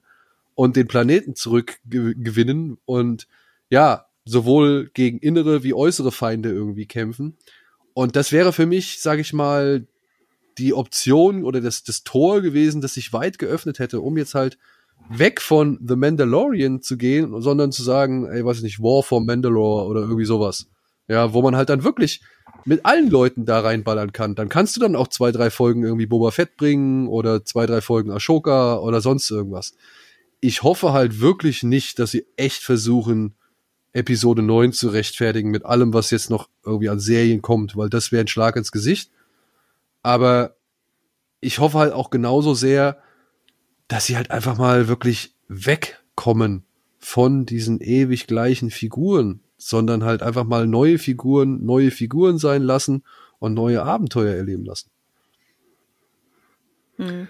[SPEAKER 5] und den Planeten zurückgewinnen und ja, sowohl gegen innere wie äußere Feinde irgendwie kämpfen. Und das wäre für mich, sage ich mal, die Option oder das, das Tor gewesen, das sich weit geöffnet hätte, um jetzt halt weg von The Mandalorian zu gehen, sondern zu sagen, ey, weiß ich nicht, War for Mandalore oder irgendwie sowas. Ja, wo man halt dann wirklich mit allen Leuten da reinballern kann. Dann kannst du dann auch zwei, drei Folgen irgendwie Boba Fett bringen oder zwei, drei Folgen Ashoka oder sonst irgendwas. Ich hoffe halt wirklich nicht, dass sie echt versuchen, Episode 9 zu rechtfertigen mit allem, was jetzt noch irgendwie an Serien kommt, weil das wäre ein Schlag ins Gesicht. Aber ich hoffe halt auch genauso sehr, dass sie halt einfach mal wirklich wegkommen von diesen ewig gleichen Figuren, sondern halt einfach mal neue Figuren, neue Figuren sein lassen und neue Abenteuer erleben lassen.
[SPEAKER 3] Hm.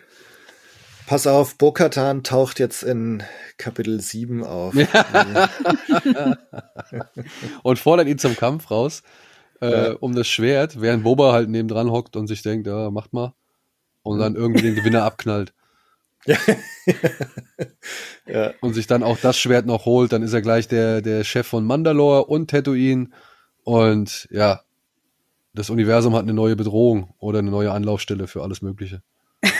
[SPEAKER 3] Pass auf, Bokatan taucht jetzt in Kapitel 7 auf.
[SPEAKER 5] und fordert ihn zum Kampf raus äh, um das Schwert, während Boba halt nebendran hockt und sich denkt, ja, macht mal. Und dann irgendwie den Gewinner abknallt. ja. Und sich dann auch das Schwert noch holt, dann ist er gleich der, der Chef von Mandalore und Tatooine. Und ja, das Universum hat eine neue Bedrohung oder eine neue Anlaufstelle für alles Mögliche.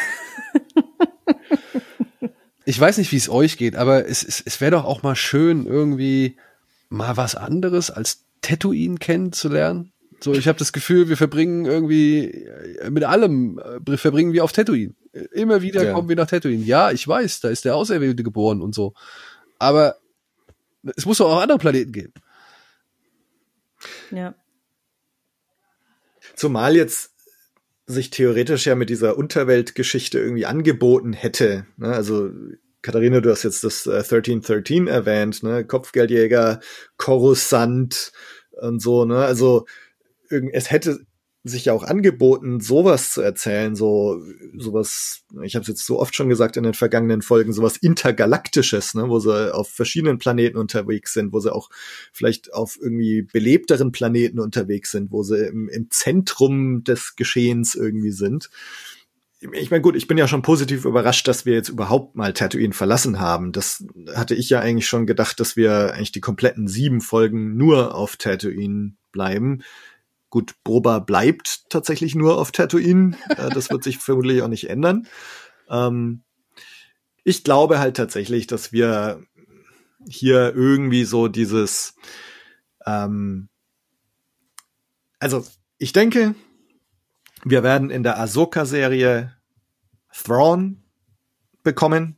[SPEAKER 5] ich weiß nicht, wie es euch geht, aber es, es, es wäre doch auch mal schön, irgendwie mal was anderes als Tatooine kennenzulernen. So, ich habe das Gefühl, wir verbringen irgendwie äh, mit allem, äh, verbringen wir auf Tatooine. Immer wieder ja. kommen wir nach Tatooine. Ja, ich weiß, da ist der Auserwählte geboren und so. Aber es muss doch auch andere Planeten geben.
[SPEAKER 4] Ja.
[SPEAKER 3] Zumal jetzt sich theoretisch ja mit dieser Unterweltgeschichte irgendwie angeboten hätte. Ne? Also Katharina, du hast jetzt das äh, 1313 erwähnt, ne? Kopfgeldjäger, Coruscant und so, ne? Also es hätte sich ja auch angeboten, sowas zu erzählen, so sowas, ich habe es jetzt so oft schon gesagt in den vergangenen Folgen, sowas intergalaktisches, ne, wo sie auf verschiedenen Planeten unterwegs sind, wo sie auch vielleicht auf irgendwie belebteren Planeten unterwegs sind, wo sie im, im Zentrum des Geschehens irgendwie sind ich meine, gut, ich bin ja schon positiv überrascht, dass wir jetzt überhaupt mal Tatooine verlassen haben. Das hatte ich ja eigentlich schon gedacht, dass wir eigentlich die kompletten sieben Folgen nur auf Tatooine bleiben. Gut, Boba bleibt tatsächlich nur auf Tatooine. Äh, das wird sich vermutlich auch nicht ändern. Ähm, ich glaube halt tatsächlich, dass wir hier irgendwie so dieses, ähm, also ich denke, wir werden in der Ahsoka-Serie Thrawn bekommen.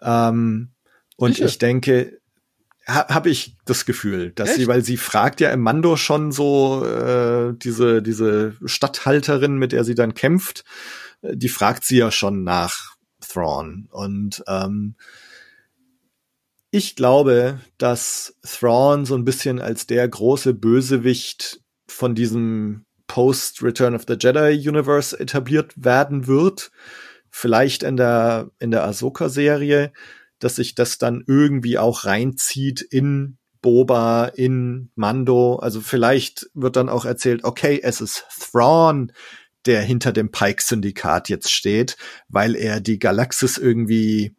[SPEAKER 3] Ähm, und Sicher? ich denke, ha, habe ich das Gefühl, dass Echt? sie, weil sie fragt ja im Mando schon so äh, diese diese Statthalterin, mit der sie dann kämpft, äh, die fragt sie ja schon nach Thrawn und ähm, ich glaube, dass Thrawn so ein bisschen als der große Bösewicht von diesem Post-Return of the Jedi Universe etabliert werden wird. Vielleicht in der, in der Ahsoka-Serie, dass sich das dann irgendwie auch reinzieht in Boba, in Mando. Also vielleicht wird dann auch erzählt, okay, es ist Thrawn, der hinter dem Pike-Syndikat jetzt steht, weil er die Galaxis irgendwie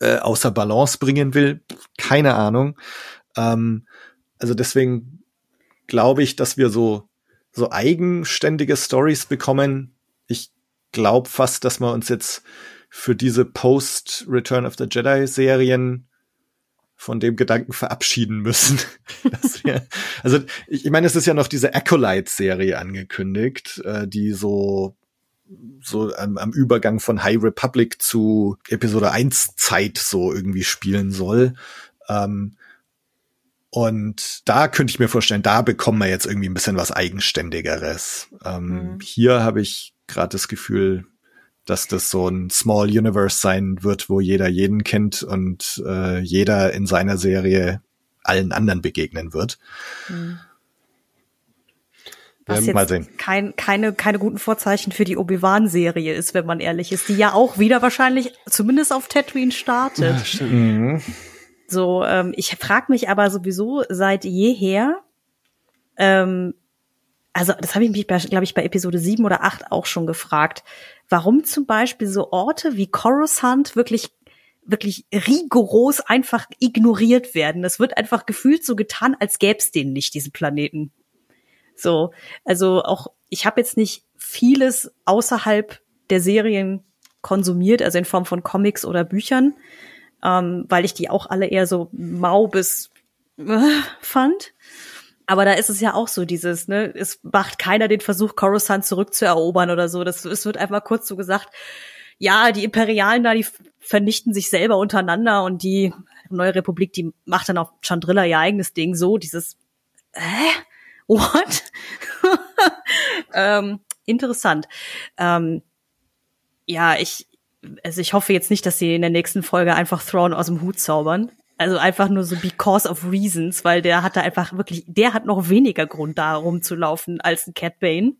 [SPEAKER 3] äh, außer Balance bringen will. Keine Ahnung. Ähm, also deswegen glaube ich, dass wir so so eigenständige Stories bekommen. Ich glaube fast, dass wir uns jetzt für diese Post-Return of the Jedi-Serien von dem Gedanken verabschieden müssen. wir, also ich, ich meine, es ist ja noch diese Acolyte-Serie angekündigt, äh, die so so am, am Übergang von High Republic zu Episode 1 Zeit so irgendwie spielen soll. Ähm, und da könnte ich mir vorstellen, da bekommen wir jetzt irgendwie ein bisschen was Eigenständigeres. Ähm, mhm. Hier habe ich gerade das Gefühl, dass das so ein Small Universe sein wird, wo jeder jeden kennt und äh, jeder in seiner Serie allen anderen begegnen wird. Mhm.
[SPEAKER 4] Was
[SPEAKER 3] Ja, mal
[SPEAKER 4] jetzt
[SPEAKER 3] sehen.
[SPEAKER 4] kein, keine, keine guten Vorzeichen für die Obi-Wan-Serie ist, wenn man ehrlich ist, die ja auch wieder wahrscheinlich zumindest auf Tatooine startet.
[SPEAKER 3] Mhm.
[SPEAKER 4] So, ähm, ich frage mich aber sowieso seit jeher, ähm, also das habe ich mich, glaube ich, bei Episode 7 oder 8 auch schon gefragt, warum zum Beispiel so Orte wie Coruscant wirklich wirklich rigoros einfach ignoriert werden. Das wird einfach gefühlt so getan, als gäbe es den nicht, diesen Planeten. So, also auch, ich habe jetzt nicht vieles außerhalb der Serien konsumiert, also in Form von Comics oder Büchern, ähm, weil ich die auch alle eher so mau bis äh, fand. Aber da ist es ja auch so dieses, ne, es macht keiner den Versuch, Coruscant zurückzuerobern oder so. Das, es wird einfach kurz so gesagt, ja, die Imperialen da, die vernichten sich selber untereinander und die Neue Republik, die macht dann auf Chandrilla ihr eigenes Ding so, dieses, hä? What? ähm, interessant. Ähm, ja, ich, also ich hoffe jetzt nicht, dass sie in der nächsten Folge einfach Thrawn aus dem Hut zaubern. Also einfach nur so because of reasons, weil der hatte einfach wirklich, der hat noch weniger Grund da rumzulaufen als ein Cat Bane.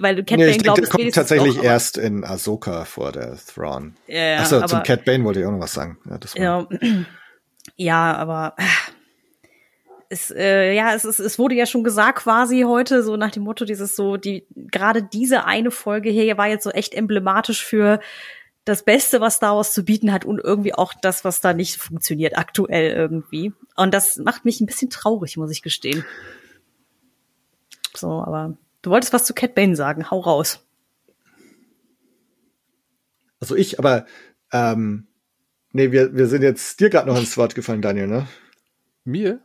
[SPEAKER 4] Weil Cat
[SPEAKER 3] Nee,
[SPEAKER 4] Bane
[SPEAKER 3] ich denke,
[SPEAKER 4] glaubt
[SPEAKER 3] der kommt tatsächlich
[SPEAKER 4] aber-
[SPEAKER 3] erst in Ahsoka vor der Thrawn.
[SPEAKER 4] Ja,
[SPEAKER 3] Achso,
[SPEAKER 4] aber-
[SPEAKER 3] zum Cat Bane wollte ich auch noch was sagen. Ja,
[SPEAKER 4] Ja, ja aber äh, es, äh, ja, es, ist, es wurde ja schon gesagt quasi heute, so nach dem Motto, dieses so, die, gerade diese eine Folge hier war jetzt so echt emblematisch für das Beste, was Star Wars zu bieten hat und irgendwie auch das, was da nicht funktioniert, aktuell irgendwie. Und das macht mich ein bisschen traurig, muss ich gestehen. So, aber du wolltest was zu Cat Bane sagen, hau raus.
[SPEAKER 3] Also ich, aber ähm, nee, wir, wir sind jetzt dir gerade noch ins Wort gefallen, Daniel, ne?
[SPEAKER 5] Mir?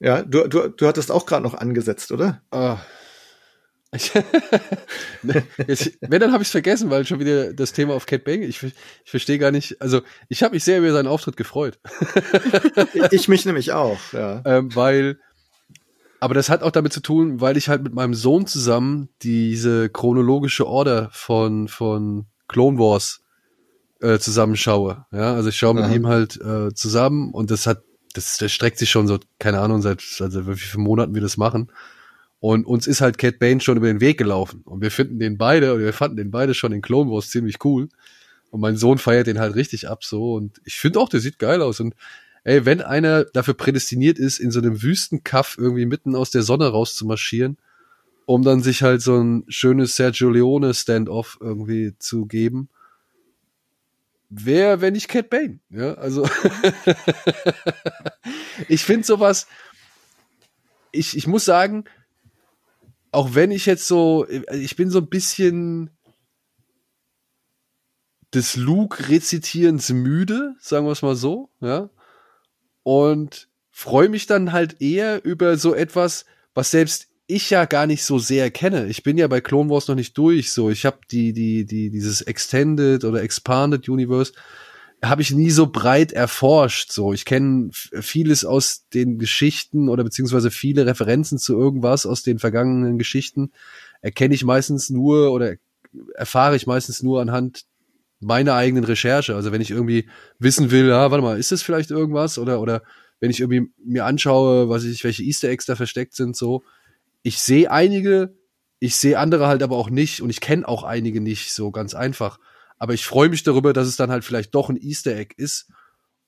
[SPEAKER 3] Ja, du, du, du hattest auch gerade noch angesetzt, oder?
[SPEAKER 5] Ah. Jetzt, wenn, dann habe ich es vergessen, weil schon wieder das Thema auf Cat Bane. Ich, ich verstehe gar nicht. Also, ich habe mich sehr über seinen Auftritt gefreut.
[SPEAKER 3] Ich mich nämlich auch, ja.
[SPEAKER 5] ähm, weil, aber das hat auch damit zu tun, weil ich halt mit meinem Sohn zusammen diese chronologische Order von, von Clone Wars äh, zusammenschaue. Ja, also ich schaue mit
[SPEAKER 3] Aha.
[SPEAKER 5] ihm halt äh, zusammen und das hat, das, das streckt sich schon so, keine Ahnung, seit, also wie viele Monaten wir das machen. Und uns ist halt Cat Bane schon über den Weg gelaufen. Und wir finden den beide, oder wir fanden den beide schon in Clone Wars ziemlich cool. Und mein Sohn feiert den halt richtig ab so. Und ich finde auch, der sieht geil aus. Und ey, wenn einer dafür prädestiniert ist, in so einem Wüstenkaff irgendwie mitten aus der Sonne rauszumarschieren, um dann sich halt so ein schönes Sergio Leone Standoff irgendwie zu geben, wer, wenn nicht Cat Bane? Ja, also ich finde sowas, ich, ich muss sagen, auch wenn ich jetzt so, ich bin so ein bisschen des Luke-Rezitierens müde, sagen wir es mal so, ja. Und freue mich dann halt eher über so etwas, was selbst ich ja gar nicht so sehr kenne. Ich bin ja bei Clone Wars noch nicht durch, so. Ich habe die, die, die, dieses Extended oder Expanded Universe habe ich nie so breit erforscht. So, ich kenne vieles aus den Geschichten oder beziehungsweise viele Referenzen zu irgendwas aus den vergangenen Geschichten erkenne ich meistens nur oder erfahre ich meistens nur anhand meiner eigenen Recherche. Also wenn ich irgendwie wissen will, ja, warte mal, ist das vielleicht irgendwas oder oder wenn ich irgendwie mir anschaue, was ich, welche Easter Eggs da versteckt sind, so. Ich sehe einige, ich sehe andere halt aber auch nicht und ich kenne auch einige nicht so ganz einfach. Aber ich freue mich darüber, dass es dann halt vielleicht doch ein Easter Egg ist.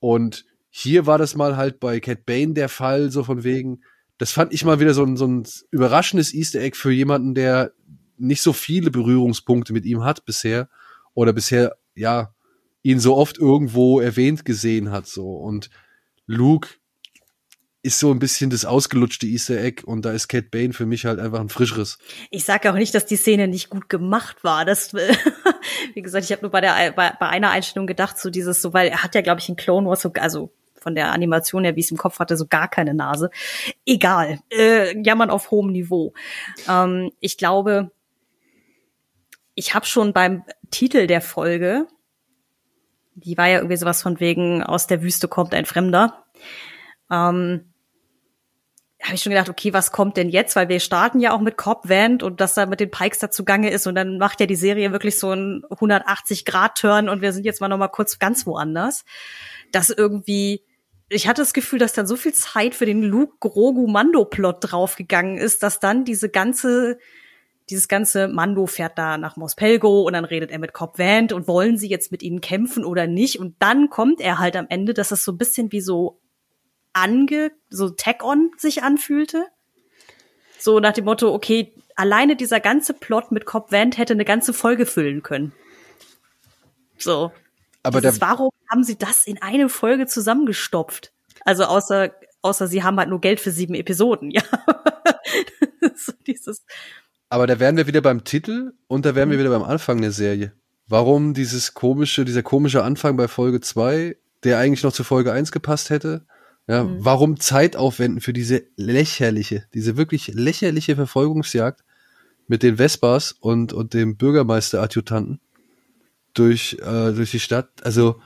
[SPEAKER 5] Und hier war das mal halt bei Cat Bane der Fall, so von wegen, das fand ich mal wieder so ein, so ein überraschendes Easter Egg für jemanden, der nicht so viele Berührungspunkte mit ihm hat bisher oder bisher, ja, ihn so oft irgendwo erwähnt gesehen hat, so. Und Luke ist so ein bisschen das ausgelutschte Easter Egg und da ist Cat Bane für mich halt einfach ein frischeres.
[SPEAKER 4] Ich sage auch nicht, dass die Szene nicht gut gemacht war. Das, wie gesagt, ich habe nur bei der bei, bei einer Einstellung gedacht, so dieses so, weil er hat ja, glaube ich, in Clone Wars so, also von der Animation her, wie ich es im Kopf hatte, so gar keine Nase. Egal, äh, jammern auf hohem Niveau. Ähm, ich glaube, ich habe schon beim Titel der Folge, die war ja irgendwie sowas von wegen aus der Wüste kommt ein Fremder. Ähm, habe ich schon gedacht, okay, was kommt denn jetzt? Weil wir starten ja auch mit Cobb Vant und dass da mit den Pikes dazu gange ist und dann macht ja die Serie wirklich so einen 180-Grad-Turn und wir sind jetzt mal noch mal kurz ganz woanders. Das irgendwie ich hatte das Gefühl, dass dann so viel Zeit für den Luke Grogu Mando Plot draufgegangen ist, dass dann diese ganze dieses ganze Mando fährt da nach Mos Pelgo und dann redet er mit Cobb Vant und wollen sie jetzt mit ihnen kämpfen oder nicht und dann kommt er halt am Ende, dass es so ein bisschen wie so ange so Tag-on sich anfühlte. So nach dem Motto, okay, alleine dieser ganze Plot mit Cobb Vant hätte eine ganze Folge füllen können. So.
[SPEAKER 5] Aber
[SPEAKER 4] Dieses, warum haben sie das in eine Folge zusammengestopft? Also außer, außer sie haben halt nur Geld für sieben Episoden, ja. so dieses,
[SPEAKER 5] aber da wären wir wieder beim Titel und da wären wir
[SPEAKER 4] Mhm.
[SPEAKER 5] wieder beim Anfang der Serie. Warum dieses komische, dieser komische Anfang bei Folge 2, der eigentlich noch zu Folge 1 gepasst hätte? Ja,
[SPEAKER 4] Mhm.
[SPEAKER 5] warum Zeit aufwenden für diese lächerliche, diese wirklich lächerliche Verfolgungsjagd mit den Vespas und, und dem Bürgermeister-Adjutanten durch, äh, durch die Stadt? Also,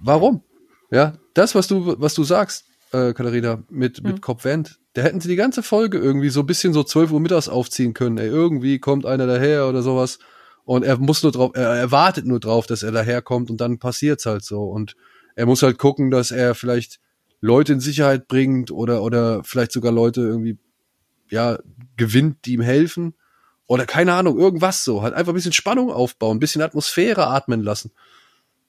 [SPEAKER 5] warum? Ja, das, was du, was du sagst, äh, Katharina, mit, mit
[SPEAKER 4] Mhm.
[SPEAKER 5] Cobb Vent, da hätten sie die ganze Folge irgendwie so ein bisschen so 12 Uhr mittags aufziehen können. Ey, irgendwie kommt einer daher oder sowas. Und er muss nur drauf, er er wartet nur drauf, dass er daherkommt und dann passiert's halt so. Und er muss halt gucken, dass er vielleicht Leute in Sicherheit bringt oder, oder vielleicht sogar Leute irgendwie, ja, gewinnt, die ihm helfen. Oder keine Ahnung, irgendwas so. Halt einfach ein bisschen Spannung aufbauen, ein bisschen Atmosphäre atmen lassen.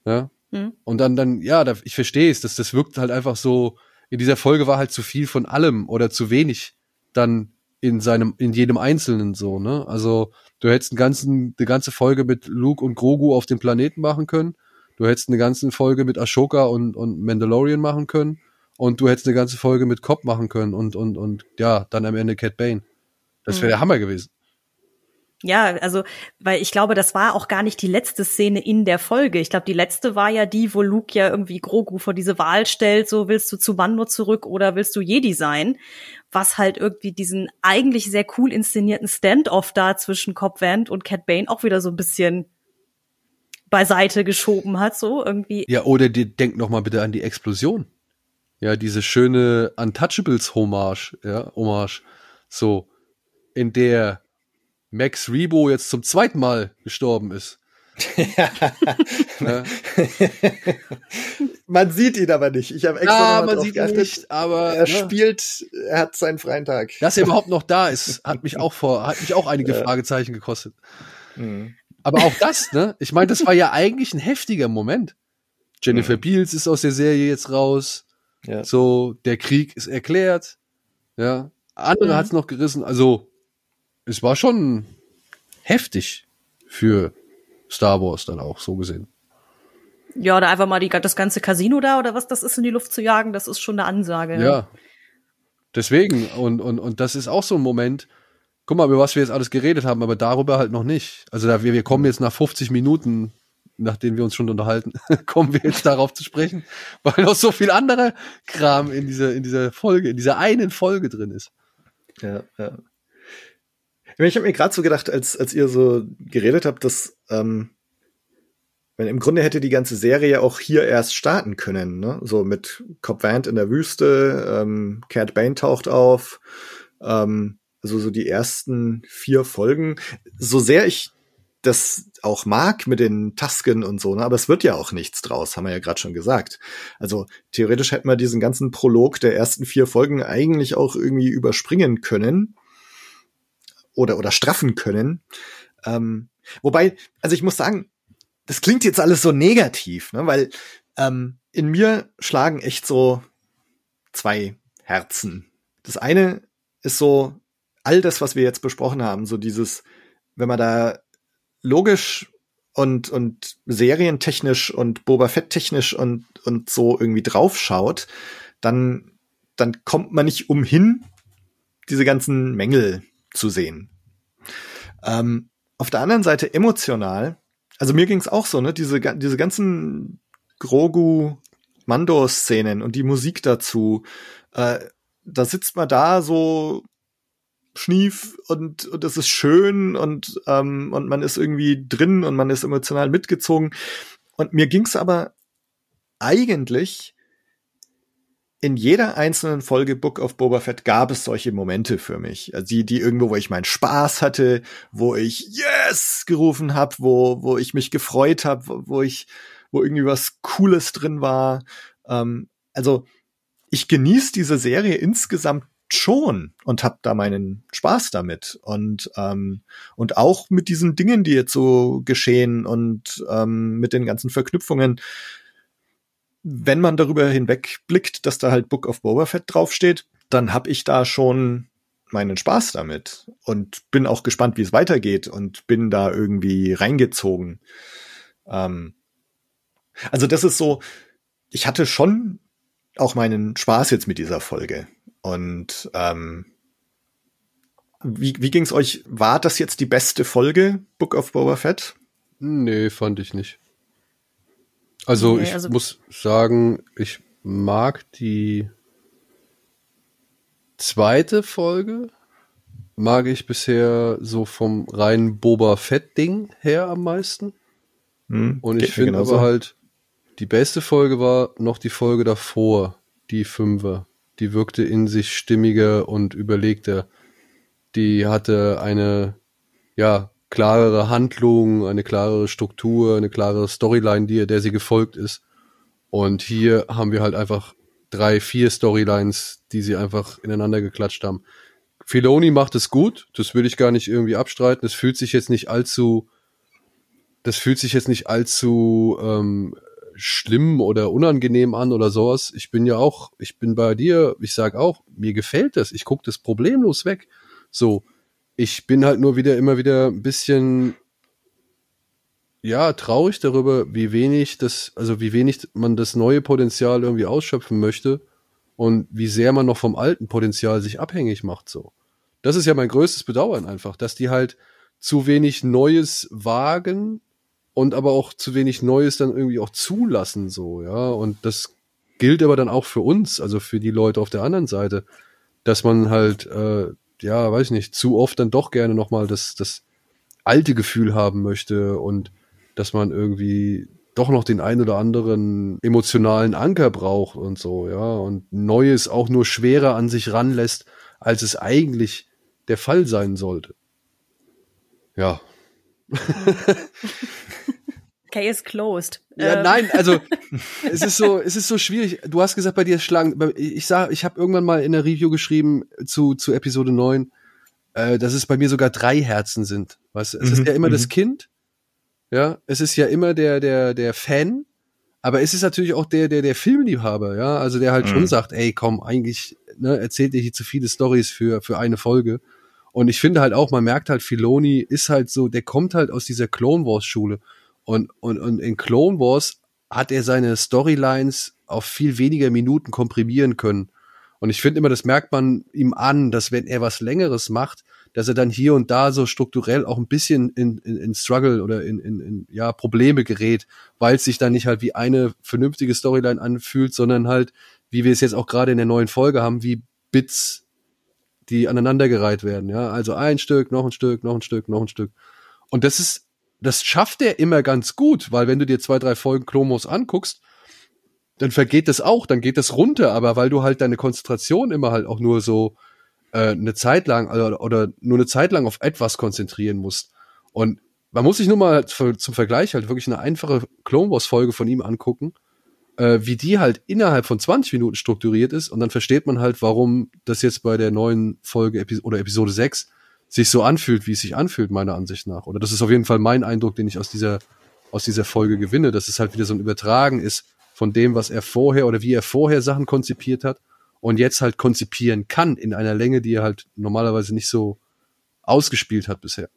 [SPEAKER 5] Ja.
[SPEAKER 4] hm.
[SPEAKER 5] Und dann, dann, ja, da, ich verstehe es, dass das wirkt halt einfach so, in dieser Folge war halt zu viel von allem oder zu wenig dann in seinem, in jedem Einzelnen so, ne? Also, du hättest einen ganzen, eine ganze Folge mit Luke und Grogu auf dem Planeten machen können. Du hättest eine ganze Folge mit Ashoka und, und Mandalorian machen können. Und du hättest eine ganze Folge mit Cobb machen können und, und, und, ja, dann am Ende Cat Bane. Das wäre
[SPEAKER 4] Mhm.
[SPEAKER 5] der Hammer gewesen.
[SPEAKER 4] Ja, also, weil ich glaube, das war auch gar nicht die letzte Szene in der Folge. Ich glaube, die letzte war ja die, wo Luke ja irgendwie Grogu vor diese Wahl stellt, so willst du zu Mando zurück oder willst du Jedi sein? Was halt irgendwie diesen eigentlich sehr cool inszenierten Standoff da zwischen Cobb Vant und Cat Bane auch wieder so ein bisschen beiseite geschoben hat, so irgendwie.
[SPEAKER 5] Ja, oder die, denk noch mal bitte an die Explosion. Ja, diese schöne Untouchables-Hommage, ja, Hommage. So, in der Max Rebo jetzt zum zweiten Mal gestorben ist. Ja.
[SPEAKER 3] Man sieht ihn aber nicht. Ich habe extra
[SPEAKER 5] Ja,
[SPEAKER 3] nochmal
[SPEAKER 5] man sieht ihn nicht, aber
[SPEAKER 3] Er
[SPEAKER 5] ne,
[SPEAKER 3] spielt, er hat seinen freien Tag.
[SPEAKER 5] dass er überhaupt noch da ist, hat mich auch vor, hat mich auch einige
[SPEAKER 3] Ja.
[SPEAKER 5] Fragezeichen gekostet.
[SPEAKER 3] Mhm.
[SPEAKER 5] Aber auch das, ne? Ich meine, das war ja eigentlich ein heftiger Moment. Jennifer
[SPEAKER 3] Mhm.
[SPEAKER 5] Beals ist aus der Serie jetzt raus.
[SPEAKER 3] Ja.
[SPEAKER 5] So, der Krieg ist erklärt. Ja. Andere
[SPEAKER 4] Mhm.
[SPEAKER 5] hat's noch gerissen. Also, es war schon heftig für Star Wars dann auch, so gesehen.
[SPEAKER 4] Ja, oder einfach mal die, das ganze Casino da oder was das ist in die Luft zu jagen, das ist schon eine Ansage.
[SPEAKER 5] Ja. Deswegen, und, und, und das ist auch so ein Moment, guck mal, über was wir jetzt alles geredet haben, aber darüber halt noch nicht. Also da, wir, wir kommen jetzt nach 50 Minuten, nachdem wir uns schon unterhalten, kommen wir jetzt darauf zu sprechen, weil noch so viel anderer Kram in dieser, in dieser Folge, in dieser einen Folge drin ist.
[SPEAKER 3] Ja, ja. Ich habe mir gerade so gedacht, als, als ihr so geredet habt, dass ähm, wenn im Grunde hätte die ganze Serie auch hier erst starten können, ne? So mit Cobb Vanth in der Wüste, ähm, Cat Bane taucht auf, ähm, also so die ersten vier Folgen. So sehr ich das auch mag mit den Tasken und so, ne? aber es wird ja auch nichts draus, haben wir ja gerade schon gesagt. Also theoretisch hätten wir diesen ganzen Prolog der ersten vier Folgen eigentlich auch irgendwie überspringen können oder oder straffen können. Ähm, wobei, also ich muss sagen, das klingt jetzt alles so negativ, ne? weil ähm, in mir schlagen echt so zwei Herzen. Das eine ist so all das, was wir jetzt besprochen haben, so dieses, wenn man da logisch und und serientechnisch und Boba Fett technisch und und so irgendwie draufschaut, dann dann kommt man nicht umhin, diese ganzen Mängel zu sehen. Ähm, auf der anderen Seite emotional, also mir ging's auch so, ne, diese diese ganzen Grogu Mando Szenen und die Musik dazu, äh, da sitzt man da so schnief und, und es ist schön und, ähm, und man ist irgendwie drin und man ist emotional mitgezogen. Und mir ging's aber eigentlich in jeder einzelnen Folge Book of Boba Fett gab es solche Momente für mich. Also die, die irgendwo, wo ich meinen Spaß hatte, wo ich Yes gerufen habe, wo, wo ich mich gefreut habe, wo, ich, wo irgendwie was Cooles drin war. Ähm, also ich genieße diese Serie insgesamt schon und habe da meinen Spaß damit und ähm, und auch mit diesen Dingen, die jetzt so geschehen und ähm, mit den ganzen Verknüpfungen. Wenn man darüber hinwegblickt, dass da halt Book of Boba Fett draufsteht, dann habe ich da schon meinen Spaß damit und bin auch gespannt, wie es weitergeht und bin da irgendwie reingezogen. Ähm, also das ist so, ich hatte schon auch meinen Spaß jetzt mit dieser Folge. Und ähm, wie, wie ging es euch? War das jetzt die beste Folge, Book of Boba Fett?
[SPEAKER 5] Nee, fand ich nicht. Also
[SPEAKER 4] Nee,
[SPEAKER 5] ich
[SPEAKER 4] also-
[SPEAKER 5] muss sagen, ich mag die zweite Folge, mag ich bisher so vom reinen Boba Fett-Ding her am meisten.
[SPEAKER 3] Hm,
[SPEAKER 5] Und ich finde aber halt, die beste Folge war noch die Folge davor, die Fünfer. Die wirkte in sich stimmiger und überlegter. Die hatte eine, ja, klarere Handlung, eine klarere Struktur, eine klarere Storyline, die, der sie gefolgt ist. Und hier haben wir halt einfach drei, vier Storylines, die sie einfach ineinander geklatscht haben. Filoni macht es gut, das will ich gar nicht irgendwie abstreiten. Das fühlt sich jetzt nicht allzu, das fühlt sich jetzt nicht allzu ähm, schlimm oder unangenehm an oder sowas. Ich bin ja auch, ich bin bei dir, ich sag auch, mir gefällt das, ich gucke das problemlos weg. So, ich bin halt nur wieder immer wieder ein bisschen ja traurig darüber, wie wenig das, also wie wenig man das neue Potenzial irgendwie ausschöpfen möchte und wie sehr man noch vom alten Potenzial sich abhängig macht. So, das ist ja mein größtes Bedauern einfach, dass die halt zu wenig Neues wagen und aber auch zu wenig Neues dann irgendwie auch zulassen, so, ja. Und das gilt aber dann auch für uns, also für die Leute auf der anderen Seite, dass man halt, äh, ja, weiß ich nicht, zu oft dann doch gerne nochmal das, das alte Gefühl haben möchte und dass man irgendwie doch noch den ein oder anderen emotionalen Anker braucht und so, ja. Und Neues auch nur schwerer an sich ranlässt, als es eigentlich der Fall sein sollte. Ja,
[SPEAKER 4] Case closed.
[SPEAKER 5] Ja,
[SPEAKER 4] Ähm,
[SPEAKER 5] nein, also es ist so, es ist so schwierig. Du hast gesagt, bei dir ist Schlangen. Ich sag, ich habe irgendwann mal in der Review geschrieben zu zu Episode 9, äh, dass es bei mir sogar drei Herzen sind. Weißt, es ist
[SPEAKER 3] Mhm,
[SPEAKER 5] ja immer das
[SPEAKER 3] mhm.
[SPEAKER 5] Kind, ja, es ist ja immer der der der Fan, aber es ist natürlich auch der der der Filmliebhaber, ja, also der halt
[SPEAKER 3] Mhm.
[SPEAKER 5] schon sagt, ey, komm, eigentlich ne, erzählt ihr hier zu viele Stories für für eine Folge. Und ich finde halt auch, man merkt halt, Filoni ist halt so, der kommt halt aus dieser Clone Wars Schule. Und, und, und in Clone Wars hat er seine Storylines auf viel weniger Minuten komprimieren können. Und ich finde immer, das merkt man ihm an, dass wenn er was Längeres macht, dass er dann hier und da so strukturell auch ein bisschen in, in, in Struggle oder in, in, in ja, Probleme gerät, weil es sich dann nicht halt wie eine vernünftige Storyline anfühlt, sondern halt, wie wir es jetzt auch gerade in der neuen Folge haben, wie Bits, die aneinandergereiht werden. Ja, also ein Stück, noch ein Stück, noch ein Stück, noch ein Stück. Und das ist, das schafft er immer ganz gut, weil wenn du dir zwei, drei Folgen Klomos anguckst, dann vergeht das auch, dann geht das runter, aber weil du halt deine Konzentration immer halt auch nur so äh, eine Zeit lang oder, oder nur eine Zeit lang auf etwas konzentrieren musst. Und man muss sich nur mal zum Vergleich halt wirklich eine einfache Clone Wars Folge von ihm angucken, äh, wie die halt innerhalb von 20 Minuten strukturiert ist und dann versteht man halt, warum das jetzt bei der neuen Folge Epi oder Episode 6 sich so anfühlt, wie es sich anfühlt, meiner Ansicht nach. Oder das ist auf jeden Fall mein Eindruck, den ich aus dieser, aus dieser Folge gewinne, dass es halt wieder so ein Übertragen ist von dem, was er vorher oder wie er vorher Sachen konzipiert hat und jetzt halt konzipieren kann in einer Länge, die er halt normalerweise nicht so ausgespielt hat bisher.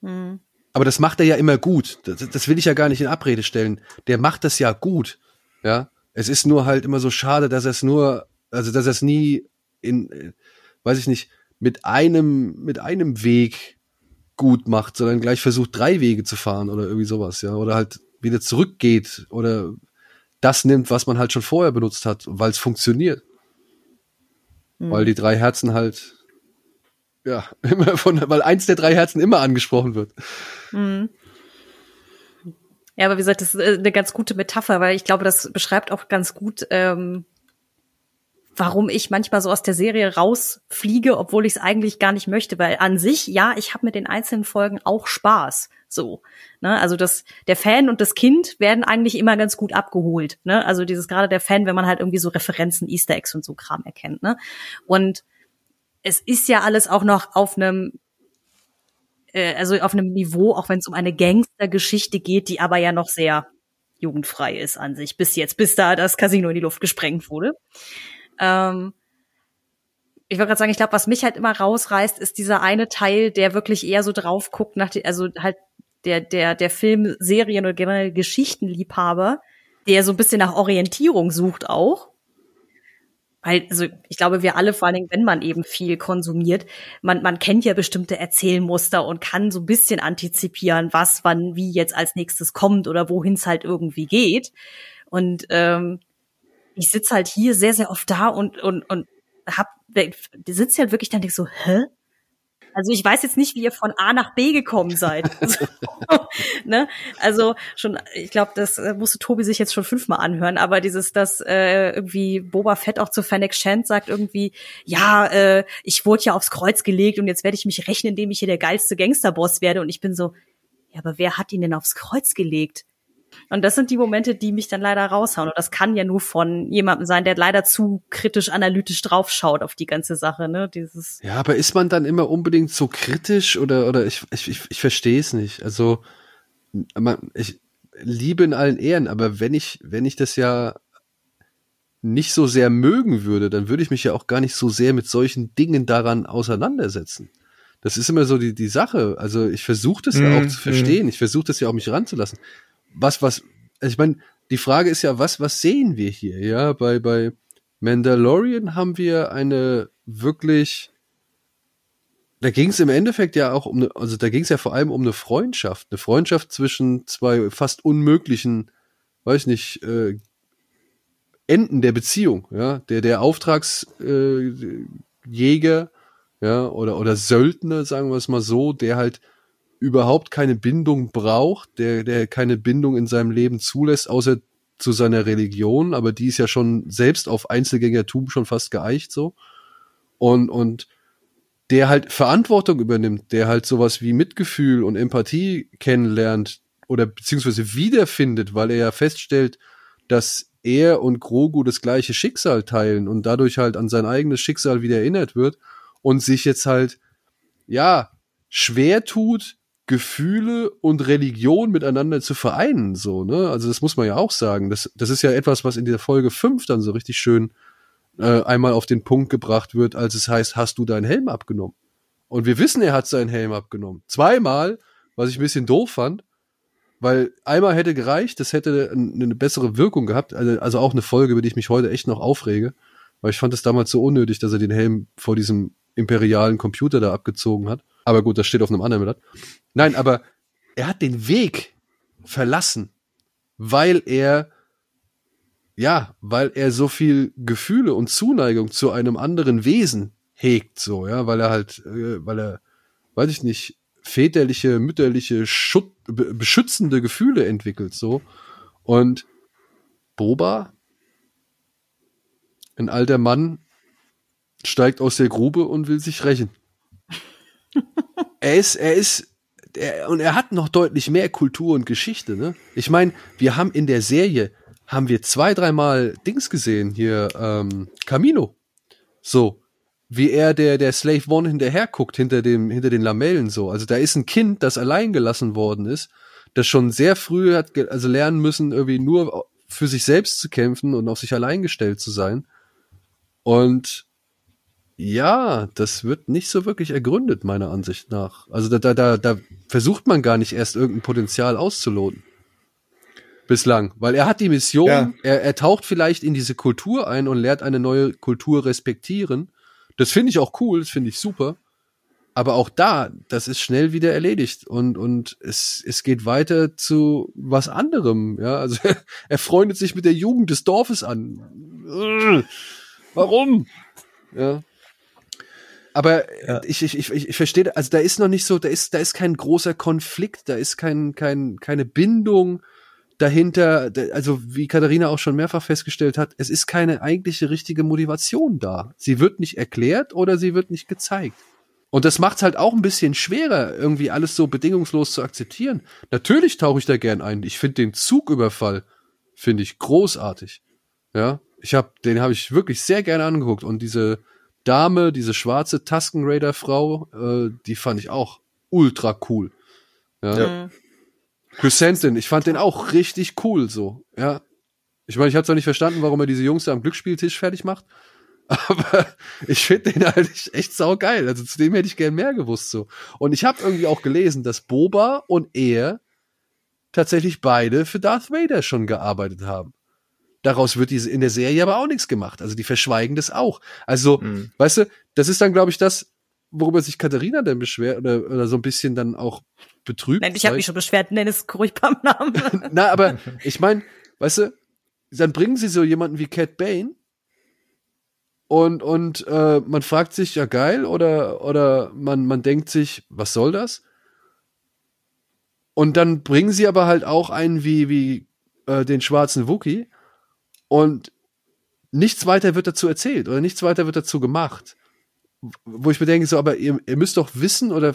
[SPEAKER 4] hm.
[SPEAKER 5] Aber das macht er ja immer gut. Das, das will ich ja gar nicht in Abrede stellen. Der macht das ja gut. Ja. Es ist nur halt immer so schade, dass er es nur, also dass er es nie in, äh, weiß ich nicht, mit einem, mit einem Weg gut macht, sondern gleich versucht, drei Wege zu fahren oder irgendwie sowas, ja. Oder halt wieder zurückgeht oder das nimmt, was man halt schon vorher benutzt hat, weil es funktioniert. Weil die drei Herzen halt, ja, immer von, weil eins der drei Herzen immer angesprochen wird.
[SPEAKER 4] Mhm. Ja, aber wie gesagt, das ist äh, eine ganz gute Metapher, weil ich glaube, das beschreibt auch ganz gut, ähm, warum ich manchmal so aus der Serie rausfliege, obwohl ich es eigentlich gar nicht möchte, weil an sich, ja, ich habe mit den einzelnen Folgen auch Spaß. So, ne? Also das, der Fan und das Kind werden eigentlich immer ganz gut abgeholt. Ne? Also dieses gerade der Fan, wenn man halt irgendwie so Referenzen, Easter Eggs und so Kram erkennt. Ne? Und es ist ja alles auch noch auf einem äh, also auf einem Niveau, auch wenn es um eine Gangstergeschichte geht, die aber ja noch sehr jugendfrei ist an sich, bis jetzt, bis da das Casino in die Luft gesprengt wurde. Ähm, ich wollte gerade sagen, ich glaube, was mich halt immer rausreißt, ist dieser eine Teil, der wirklich eher so drauf guckt, nach die, also halt der, der, der Film, Serien oder generell Geschichtenliebhaber, der so ein bisschen nach Orientierung sucht auch. Weil, also ich glaube, wir alle, vor allen Dingen, wenn man eben viel konsumiert, man, man kennt ja bestimmte Erzählmuster und kann so ein bisschen antizipieren, was wann wie jetzt als nächstes kommt oder wohin es halt irgendwie geht. Und ähm, ich sitze halt hier sehr, sehr oft da und, und, und hab, sitze halt wirklich dann denk so, hä? Also ich weiß jetzt nicht, wie ihr von A nach B gekommen seid. so, ne? Also schon, ich glaube, das äh, musste Tobi sich jetzt schon fünfmal anhören, aber dieses, dass äh, irgendwie Boba Fett auch zu Fennec Shand sagt irgendwie, ja, äh, ich wurde ja aufs Kreuz gelegt und jetzt werde ich mich rechnen, indem ich hier der geilste Gangsterboss werde. Und ich bin so, ja, aber wer hat ihn denn aufs Kreuz gelegt? Und das sind die Momente, die mich dann leider raushauen. Und das kann ja nur von jemandem sein, der leider zu kritisch analytisch draufschaut auf die ganze Sache, ne? Dieses.
[SPEAKER 5] Ja, aber ist man dann immer unbedingt so kritisch oder, oder ich, ich, ich, ich verstehe es nicht. Also, man, ich liebe in allen Ehren, aber wenn ich, wenn ich das ja nicht so sehr mögen würde, dann würde ich mich ja auch gar nicht so sehr mit solchen Dingen daran auseinandersetzen. Das ist immer so die, die Sache. Also ich versuche das mm, ja auch zu mhm, verstehen. Mm. Ich versuche das ja auch mich ranzulassen was, was, also ich meine, die Frage ist ja, was, was sehen wir hier? Ja, bei, bei Mandalorian haben wir eine wirklich, da ging es im Endeffekt ja auch um eine, also da ging es ja vor allem um eine Freundschaft, eine Freundschaft zwischen zwei fast unmöglichen, weiß nicht, äh, Enden der Beziehung, ja, der der Auftragsjäger, äh, ja, oder oder Söldner, sagen wir es mal so, der halt überhaupt keine Bindung braucht, der, der keine Bindung in seinem Leben zulässt, außer zu seiner Religion, aber die ist ja schon selbst auf Einzelgängertum schon fast geeicht so. Und, und der halt Verantwortung übernimmt, der halt sowas wie Mitgefühl und Empathie kennenlernt oder beziehungsweise wiederfindet, weil er ja feststellt, dass er und Grogu das gleiche Schicksal teilen und dadurch halt an sein eigenes Schicksal wieder erinnert wird und sich jetzt halt, ja, schwer tut, Gefühle und Religion miteinander zu vereinen, so, ne? Also das muss man ja auch sagen. Das, das ist ja etwas, was in der Folge 5 dann so richtig schön äh, einmal auf den Punkt gebracht wird, als es heißt, hast du deinen Helm abgenommen? Und wir wissen, er hat seinen Helm abgenommen. Zweimal, was ich ein bisschen doof fand, weil einmal hätte gereicht, das hätte eine bessere Wirkung gehabt. Also, also auch eine Folge, über die ich mich heute echt noch aufrege, weil ich fand es damals so unnötig, dass er den Helm vor diesem imperialen Computer da abgezogen hat. Aber gut, das steht auf einem anderen Blatt. Nein, aber er hat den Weg verlassen, weil er ja, weil er so viel Gefühle und Zuneigung zu einem anderen Wesen hegt, so, ja, weil er halt, äh, weil er, weiß ich nicht, väterliche, mütterliche, Schut beschützende Gefühle entwickelt, so. Und Boba, ein alter Mann, steigt aus der Grube und will sich rächen. Er ist, er ist, er, und er hat noch deutlich mehr Kultur und Geschichte, ne? Ich meine, wir haben in der Serie, haben wir zwei, dreimal Dings gesehen, hier, ähm, Camino. So. Wie er der, der Slave One hinterher guckt, hinter dem, hinter den Lamellen, so. Also da ist ein Kind, das allein gelassen worden ist, das schon sehr früh hat, also lernen müssen, irgendwie nur für sich selbst zu kämpfen und auf sich allein gestellt zu sein. Und ja, das wird nicht so wirklich ergründet, meiner Ansicht nach. Also da, da, da, da versucht man gar nicht erst irgendein Potenzial auszuloten. Bislang. Weil er hat die Mission, ja. er, er taucht vielleicht in diese Kultur ein und lernt eine neue Kultur respektieren. Das finde ich auch cool, das finde ich super. Aber auch da, das ist schnell wieder erledigt und, und es, es geht weiter zu was anderem. Ja, also er freundet sich mit der Jugend des Dorfes an. Warum? Ja. Aber ja. ich, ich, ich, ich verstehe, also da ist noch nicht so, da ist, da ist kein großer Konflikt, da ist kein, kein, keine Bindung, dahinter, also wie Katharina auch schon mehrfach festgestellt hat, es ist keine eigentliche richtige Motivation da. Sie wird nicht erklärt oder sie wird nicht gezeigt. Und das macht es halt auch ein bisschen schwerer, irgendwie alles so bedingungslos zu akzeptieren. Natürlich tauche ich da gern ein. Ich finde den Zugüberfall finde ich großartig. Ja, ich habe den habe ich wirklich sehr gerne angeguckt und diese Dame, diese schwarze Tusken Raider Frau, äh, die fand ich auch ultra cool. Ja. ja. Chrysanthemum, ich fand den auch richtig cool so. Ja. Ich meine, ich habe zwar nicht verstanden, warum er diese Jungs da am Glücksspieltisch fertig macht, aber ich finde den halt echt saugeil. Also zu dem hätte ich gern mehr gewusst so. Und ich habe irgendwie auch gelesen, dass Boba und er tatsächlich beide für Darth Vader schon gearbeitet haben. Daraus wird diese in der Serie aber auch nichts gemacht. Also die verschweigen das auch. Also, mhm. weißt du, das ist dann, glaube ich, das, worüber sich Katharina dann beschwert oder, oder so ein bisschen dann auch betrübt.
[SPEAKER 4] Nein, ich habe mich schon beschwert, nenn es ruhig beim Namen.
[SPEAKER 5] Na, aber ich meine, weißt du, dann bringen sie so jemanden wie Cat Bane und und äh, man fragt sich ja geil oder oder man man denkt sich, was soll das? Und dann bringen sie aber halt auch einen wie wie äh, den schwarzen Wookie und nichts weiter wird dazu erzählt oder nichts weiter wird dazu gemacht. Wo ich mir denke, so, aber ihr, ihr müsst doch wissen oder,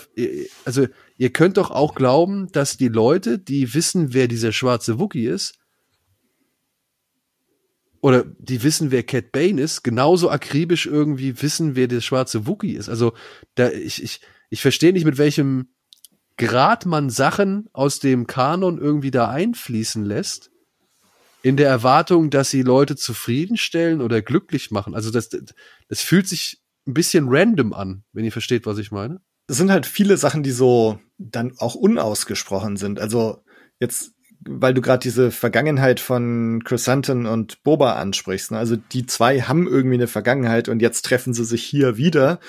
[SPEAKER 5] also ihr könnt doch auch glauben, dass die Leute, die wissen, wer dieser schwarze Wookie ist, oder die wissen, wer Cat Bane ist, genauso akribisch irgendwie wissen, wer der schwarze Wookie ist. Also da ich ich ich verstehe nicht, mit welchem Grad man Sachen aus dem Kanon irgendwie da einfließen lässt, in der Erwartung, dass sie Leute zufriedenstellen oder glücklich machen. Also das, das fühlt sich ein bisschen random an, wenn ihr versteht, was ich meine.
[SPEAKER 3] Es sind halt viele Sachen, die so dann auch unausgesprochen sind. Also jetzt, weil du gerade diese Vergangenheit von Chrysanthemum und Boba ansprichst. Ne? Also die zwei haben irgendwie eine Vergangenheit und jetzt treffen sie sich hier wieder.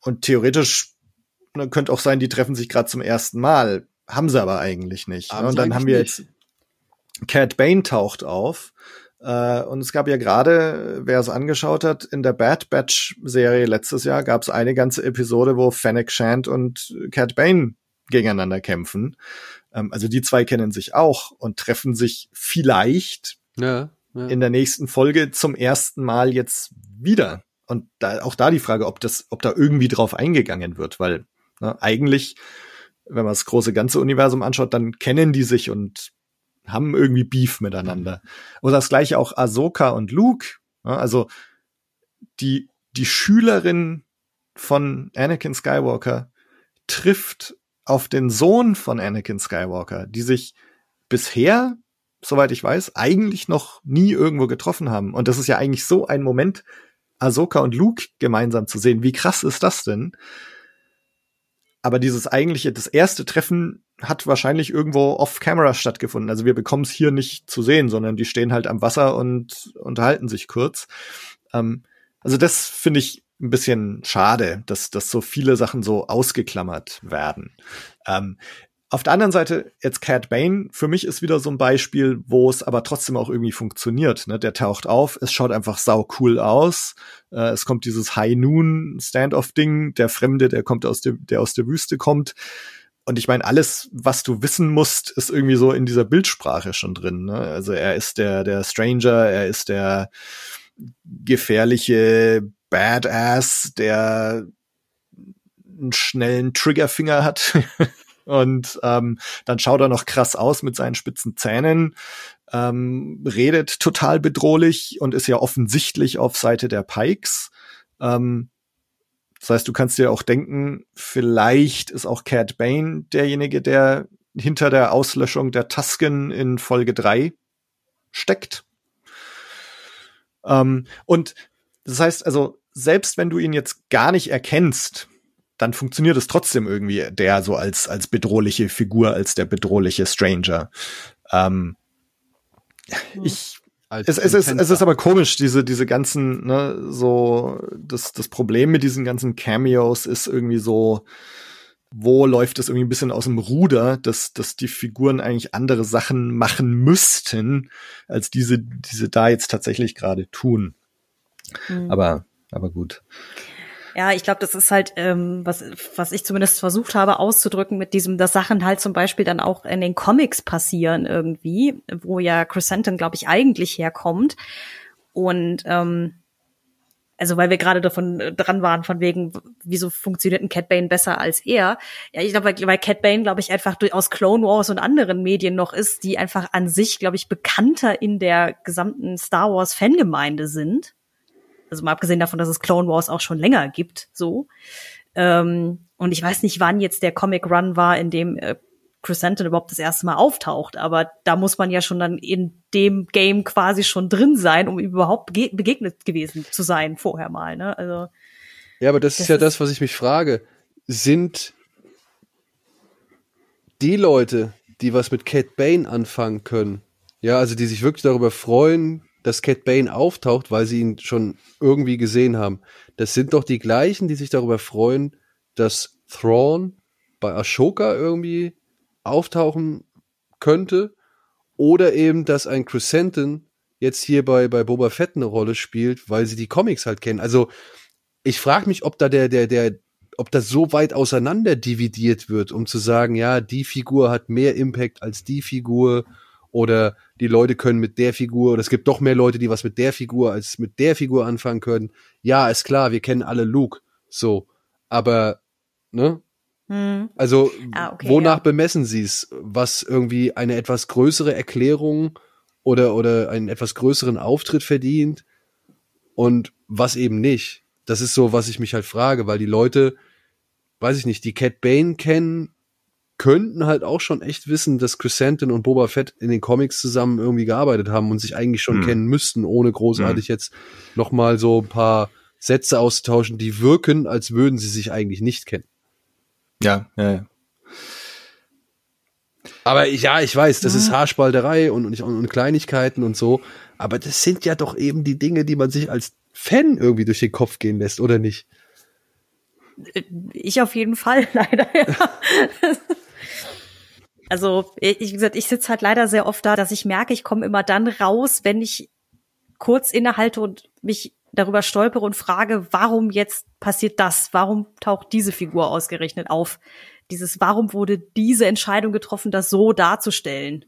[SPEAKER 3] Und theoretisch ne, könnte auch sein, die treffen sich gerade zum ersten Mal. Haben sie aber eigentlich nicht. Ne? Und dann haben wir nicht. jetzt Cat Bane taucht auf. Äh, und es gab ja gerade, wer es angeschaut hat, in der Bad Batch Serie letztes Jahr gab es eine ganze Episode, wo Fennec Shand und Cat Bane gegeneinander kämpfen. Ähm, also die zwei kennen sich auch und treffen sich vielleicht ja, ja. in der nächsten Folge zum ersten Mal jetzt wieder. Und da, auch da die Frage, ob das, ob da irgendwie drauf eingegangen wird, weil ne, eigentlich, wenn man das große ganze Universum anschaut, dann kennen die sich und haben irgendwie Beef miteinander. Oder das gleiche auch Ahsoka und Luke. Also die, die Schülerin von Anakin Skywalker trifft auf den Sohn von Anakin Skywalker, die sich bisher, soweit ich weiß, eigentlich noch nie irgendwo getroffen haben. Und das ist ja eigentlich so ein Moment, Ahsoka und Luke gemeinsam zu sehen. Wie krass ist das denn? Aber dieses eigentliche, das erste Treffen hat wahrscheinlich irgendwo off-camera stattgefunden. Also wir bekommen es hier nicht zu sehen, sondern die stehen halt am Wasser und unterhalten sich kurz. Ähm, also das finde ich ein bisschen schade, dass, dass so viele Sachen so ausgeklammert werden. Ähm, auf der anderen Seite, jetzt Cat Bane, für mich ist wieder so ein Beispiel, wo es aber trotzdem auch irgendwie funktioniert. Ne? Der taucht auf, es schaut einfach sau cool aus. Äh, es kommt dieses High Noon Standoff-Ding, der Fremde, der kommt aus der, der aus der Wüste kommt. Und ich meine, alles, was du wissen musst, ist irgendwie so in dieser Bildsprache schon drin. Ne? Also er ist der, der Stranger, er ist der gefährliche Badass, der einen schnellen Triggerfinger hat. Und ähm, dann schaut er noch krass aus mit seinen spitzen Zähnen, ähm, redet total bedrohlich und ist ja offensichtlich auf Seite der Pikes. Ähm, das heißt, du kannst dir auch denken, vielleicht ist auch Cat Bane derjenige, der hinter der Auslöschung der Tusken in Folge 3 steckt. Ähm, und das heißt also, selbst wenn du ihn jetzt gar nicht erkennst, dann funktioniert es trotzdem irgendwie, der so als, als bedrohliche Figur, als der bedrohliche Stranger. Ähm, ich es, es, ist, es ist aber komisch, diese, diese ganzen, ne, so, das, das Problem mit diesen ganzen Cameos ist irgendwie so, wo läuft es irgendwie ein bisschen aus dem Ruder, dass, dass die Figuren eigentlich andere Sachen machen müssten, als diese, diese da jetzt tatsächlich gerade tun. Mhm. Aber, aber gut.
[SPEAKER 4] Ja, ich glaube, das ist halt, ähm, was, was ich zumindest versucht habe auszudrücken mit diesem, dass Sachen halt zum Beispiel dann auch in den Comics passieren irgendwie, wo ja Chrysanthemum, glaube ich, eigentlich herkommt. Und ähm, also weil wir gerade davon äh, dran waren, von wegen, wieso funktioniert ein Cat Bane besser als er? Ja, ich glaube, weil, Cat Bane, glaube ich, einfach aus Clone Wars und anderen Medien noch ist, die einfach an sich, glaube ich, bekannter in der gesamten Star Wars Fangemeinde sind. Also mal abgesehen davon, dass es Clone Wars auch schon länger gibt, so. Ähm, und ich weiß nicht, wann jetzt der Comic Run war, in dem äh, Chrysanthemum überhaupt das erste Mal auftaucht. Aber da muss man ja schon dann in dem Game quasi schon drin sein, um überhaupt bege begegnet gewesen zu sein vorher mal. Ne? Also
[SPEAKER 5] ja, aber das, das ist ja ist das, was ich mich frage. Sind die Leute, die was mit Cat Bane anfangen können, ja, also die sich wirklich darüber freuen, dass Cat Bane auftaucht, weil sie ihn schon irgendwie gesehen haben. Das sind doch die gleichen, die sich darüber freuen, dass Thrawn bei Ashoka irgendwie auftauchen könnte oder eben, dass ein Crescenten jetzt hier bei, bei Boba Fett eine Rolle spielt, weil sie die Comics halt kennen. Also ich frage mich, ob da der, der, der, ob das so weit auseinander dividiert wird, um zu sagen, ja, die Figur hat mehr Impact als die Figur oder die Leute können mit der Figur oder es gibt doch mehr Leute, die was mit der Figur als mit der Figur anfangen können. Ja, ist klar, wir kennen alle Luke, so, aber ne, hm. Also, ah, okay, wonach ja. bemessen Sie es? Was irgendwie eine etwas größere Erklärung oder, oder einen etwas größeren Auftritt verdient und was eben nicht? Das ist so, was ich mich halt frage, weil die Leute, weiß ich nicht, die Cat Bane kennen, könnten halt auch schon echt wissen, dass Chrysanthemum und Boba Fett in den Comics zusammen irgendwie gearbeitet haben und sich eigentlich schon hm. kennen müssten, ohne großartig hm. jetzt nochmal so ein paar Sätze auszutauschen, die wirken, als würden sie sich eigentlich nicht kennen.
[SPEAKER 3] Ja, ja, ja.
[SPEAKER 5] Aber ja, ich weiß, das ist Haarspalterei und, und, und Kleinigkeiten und so. Aber das sind ja doch eben die Dinge, die man sich als Fan irgendwie durch den Kopf gehen lässt, oder nicht?
[SPEAKER 4] Ich auf jeden Fall, leider, ja. Also, ich, wie gesagt, ich sitze halt leider sehr oft da, dass ich merke, ich komme immer dann raus, wenn ich kurz innehalte und mich darüber stolpere und frage, warum jetzt passiert das? Warum taucht diese Figur ausgerechnet auf? Dieses, warum wurde diese Entscheidung getroffen, das so darzustellen?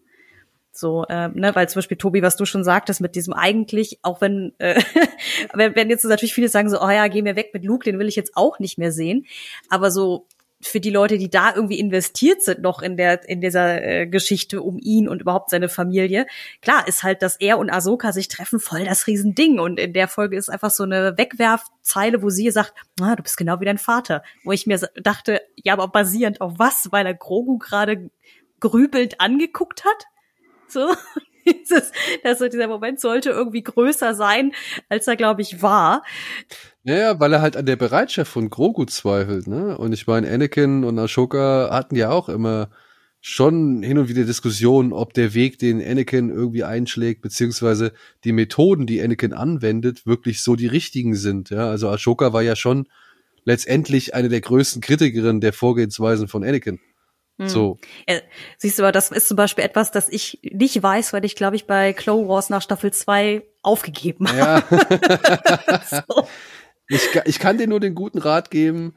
[SPEAKER 4] So, äh, ne, weil zum Beispiel Tobi, was du schon sagtest, mit diesem eigentlich, auch wenn, äh, wenn, wenn jetzt natürlich viele sagen so, oh ja, geh mir weg mit Luke, den will ich jetzt auch nicht mehr sehen. Aber so für die Leute, die da irgendwie investiert sind noch in der in dieser äh, Geschichte um ihn und überhaupt seine Familie, klar ist halt, dass er und Ahsoka sich treffen, voll das Riesending. Und in der Folge ist einfach so eine Wegwerfzeile, wo sie sagt, ah, du bist genau wie dein Vater, wo ich mir dachte, ja, aber basierend auf was, weil er Grogu gerade grübelnd angeguckt hat, so dieses, dass so dieser Moment sollte irgendwie größer sein, als er glaube ich war.
[SPEAKER 5] Ja, weil er halt an der Bereitschaft von Grogu zweifelt, ne? Und ich meine, Anakin und Ashoka hatten ja auch immer schon hin und wieder Diskussionen, ob der Weg, den Anakin irgendwie einschlägt, beziehungsweise die Methoden, die Anakin anwendet, wirklich so die richtigen sind. Ja, also Ashoka war ja schon letztendlich eine der größten Kritikerinnen der Vorgehensweisen von Anakin. Hm. So.
[SPEAKER 4] Ja, siehst du, aber das ist zum Beispiel etwas, das ich nicht weiß, weil ich, glaube ich, bei Clone Wars nach Staffel 2 aufgegeben habe. Ja.
[SPEAKER 5] so. Ich, ich kann dir nur den guten Rat geben,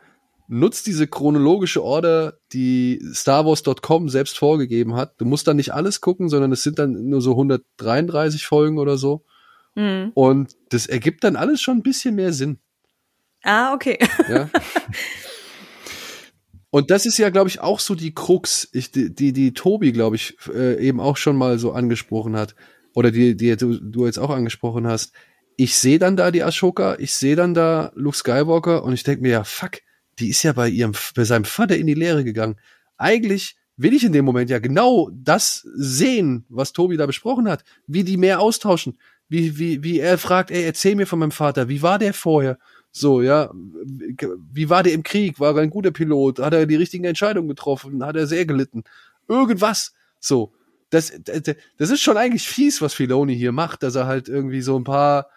[SPEAKER 5] nutz diese chronologische Order, die StarWars.com selbst vorgegeben hat. Du musst dann nicht alles gucken, sondern es sind dann nur so 133 Folgen oder so. Mhm. Und das ergibt dann alles schon ein bisschen mehr Sinn.
[SPEAKER 4] Ah, okay. Ja.
[SPEAKER 5] Und das ist ja, glaube ich, auch so die Krux, ich, die, die, die Tobi, glaube ich, äh, eben auch schon mal so angesprochen hat. Oder die, die du, du jetzt auch angesprochen hast ich sehe dann da die Ashoka, ich sehe dann da Luke Skywalker und ich denke mir, ja, fuck, die ist ja bei ihrem, bei seinem Vater in die Lehre gegangen. Eigentlich will ich in dem Moment ja genau das sehen, was Tobi da besprochen hat, wie die mehr austauschen, wie, wie, wie er fragt, ey, erzähl mir von meinem Vater, wie war der vorher? So, ja, wie war der im Krieg? War er ein guter Pilot? Hat er die richtigen Entscheidungen getroffen? Hat er sehr gelitten? Irgendwas. So. Das, das, das ist schon eigentlich fies, was Filoni hier macht, dass er halt irgendwie so ein paar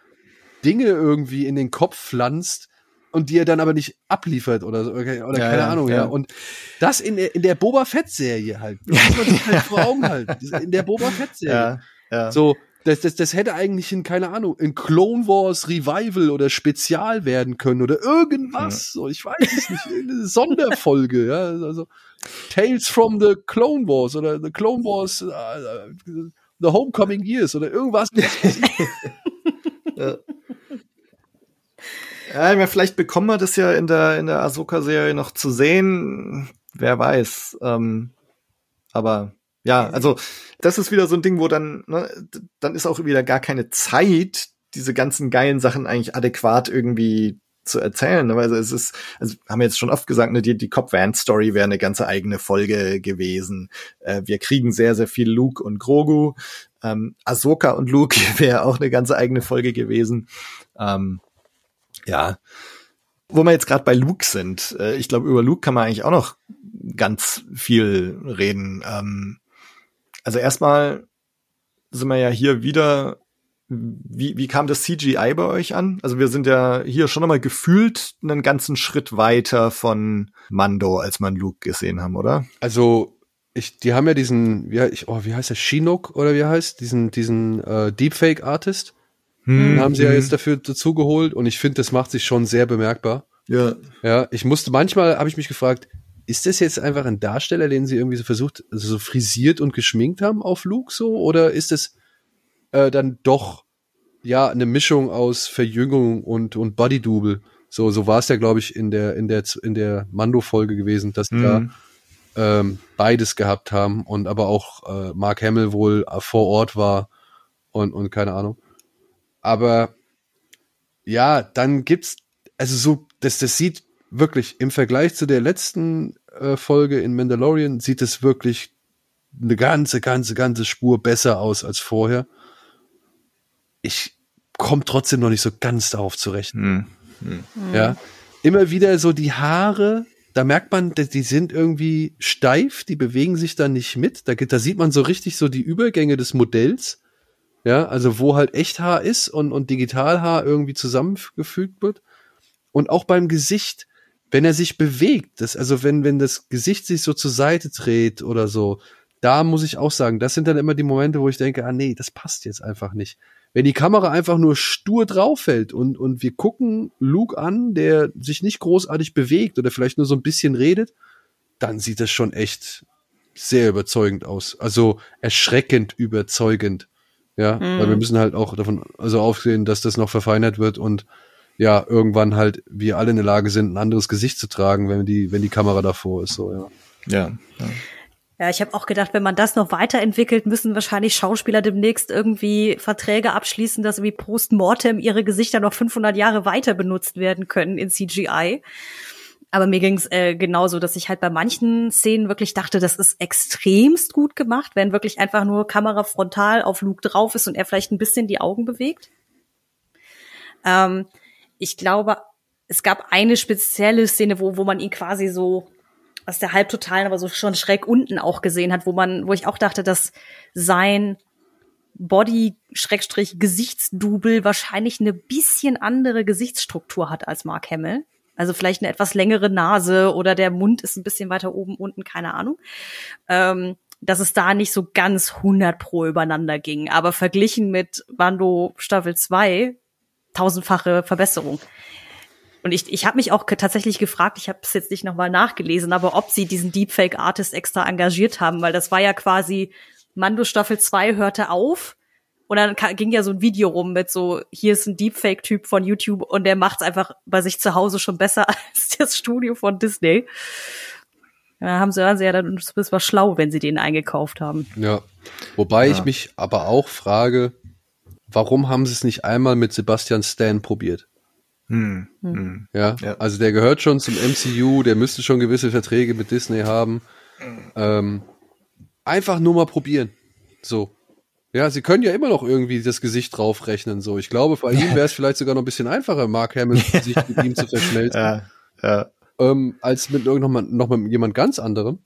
[SPEAKER 5] Dinge irgendwie in den Kopf pflanzt und die er dann aber nicht abliefert oder so, oder ja, keine ja, Ahnung, ja. ja. Und das in der, in der Boba Fett Serie halt. Das muss man sich halt vor Augen halten. In der Boba Fett Serie. Ja, ja. So, das, das, das hätte eigentlich in, keine Ahnung, in Clone Wars Revival oder Spezial werden können oder irgendwas. So, ich weiß es nicht. Eine Sonderfolge, ja. Also Tales from the Clone Wars oder The Clone Wars uh, The Homecoming Years oder irgendwas.
[SPEAKER 3] ja. Ja, ich meine, vielleicht bekommen wir das ja in der, in der Ahsoka-Serie noch zu sehen. Wer weiß. Ähm, aber ja, also das ist wieder so ein Ding, wo dann, ne, dann ist auch wieder gar keine Zeit, diese ganzen geilen Sachen eigentlich adäquat irgendwie zu erzählen. Ne? Also es ist, also haben wir jetzt schon oft gesagt, ne, die, die Cop Van Story wäre eine ganze eigene Folge gewesen. Äh, wir kriegen sehr, sehr viel Luke und Grogu. Ähm, Ahsoka und Luke wäre auch eine ganze eigene Folge gewesen. Ähm, ja. Wo wir jetzt gerade bei Luke sind, äh, ich glaube, über Luke kann man eigentlich auch noch ganz viel reden. Ähm, also erstmal sind wir ja hier wieder. Wie, wie kam das CGI bei euch an? Also wir sind ja hier schon nochmal gefühlt einen ganzen Schritt weiter von Mando, als man Luke gesehen haben, oder?
[SPEAKER 5] Also ich, die haben ja diesen, wie, ich, oh, wie heißt der, Chinook oder wie heißt, diesen, diesen äh, Deepfake-Artist. Hm, haben sie ja jetzt dafür dazu geholt und ich finde, das macht sich schon sehr bemerkbar.
[SPEAKER 3] Ja.
[SPEAKER 5] Ja, ich musste, manchmal habe ich mich gefragt, ist das jetzt einfach ein Darsteller, den sie irgendwie so versucht, also so frisiert und geschminkt haben auf Luke so, oder ist es äh, dann doch ja eine Mischung aus Verjüngung und und Body Double? So so war es ja, glaube ich, in der in der in der Mando Folge gewesen, dass mhm. da ähm, beides gehabt haben und aber auch äh, Mark Hamill wohl vor Ort war und und keine Ahnung. Aber ja, dann gibt's also so, das, das sieht wirklich im Vergleich zu der letzten äh, Folge in Mandalorian sieht es wirklich eine ganze, ganze, ganze Spur besser aus als vorher. Ich komme trotzdem noch nicht so ganz darauf zurecht. Hm. Hm. Ja, immer wieder so die Haare, da merkt man, die sind irgendwie steif, die bewegen sich da nicht mit. Da, da sieht man so richtig so die Übergänge des Modells. Ja, also wo halt Echthaar ist und, und Digitalhaar irgendwie zusammengefügt wird. Und auch beim Gesicht, wenn er sich bewegt, das, also wenn, wenn das Gesicht sich so zur Seite dreht oder so, da muss ich auch sagen, das sind dann immer die Momente, wo ich denke, ah nee, das passt jetzt einfach nicht. Wenn die Kamera einfach nur stur drauf fällt und, und wir gucken Luke an, der sich nicht großartig bewegt oder vielleicht nur so ein bisschen redet, dann sieht das schon echt sehr überzeugend aus. Also erschreckend überzeugend. Ja, mhm. weil wir müssen halt auch davon also aufsehen, dass das noch verfeinert wird und ja, irgendwann halt wir alle in der Lage sind, ein anderes Gesicht zu tragen, wenn die, wenn die Kamera davor ist, so, ja.
[SPEAKER 3] Ja. ja.
[SPEAKER 4] Ja, ich habe auch gedacht, wenn man das noch weiterentwickelt, müssen wahrscheinlich Schauspieler demnächst irgendwie Verträge abschließen, dass wie post-mortem ihre Gesichter noch 500 Jahre weiter benutzt werden können in CGI. Aber mir ging's äh, genauso, dass ich halt bei manchen Szenen wirklich dachte, das ist extremst gut gemacht, wenn wirklich einfach nur Kamera frontal auf Luke drauf ist und er vielleicht ein bisschen die Augen bewegt. Ähm, ich glaube, es gab eine spezielle Szene, wo, wo man ihn quasi so aus der Halbtotalen, aber so schon schräg unten auch gesehen hat, wo man, wo ich auch dachte, dass sein Body-Gesichtsdouble wahrscheinlich eine bisschen andere Gesichtsstruktur hat als Mark Hamill. Also vielleicht eine etwas längere Nase oder der Mund ist ein bisschen weiter oben, unten, keine Ahnung. Ähm, dass es da nicht so ganz 100 pro übereinander ging. Aber verglichen mit Bando Staffel 2, tausendfache Verbesserung. Und ich, ich habe mich auch tatsächlich gefragt, ich habe es jetzt nicht nochmal nachgelesen, aber ob sie diesen Deepfake-Artist extra engagiert haben, weil das war ja quasi, Mando Staffel 2 hörte auf und dann ging ja so ein Video rum mit so, hier ist ein Deepfake-Typ von YouTube und der macht's einfach bei sich zu Hause schon besser als das Studio von Disney. Da haben sie, also ja dann, das war schlau, wenn sie den eingekauft haben.
[SPEAKER 5] Ja. Wobei ja. ich mich aber auch frage, warum haben sie es nicht einmal mit Sebastian Stan probiert? Hm. Hm. Ja? ja, also der gehört schon zum MCU, der müsste schon gewisse Verträge mit Disney haben. Ähm, einfach nur mal probieren. So. Ja, sie können ja immer noch irgendwie das Gesicht draufrechnen. So, ich glaube, bei ihm wäre es vielleicht sogar noch ein bisschen einfacher, Mark Hamills Gesicht mit ihm zu verschmelzen, ja, ja. Ähm, als mit irgendjemand noch mit jemand ganz anderem.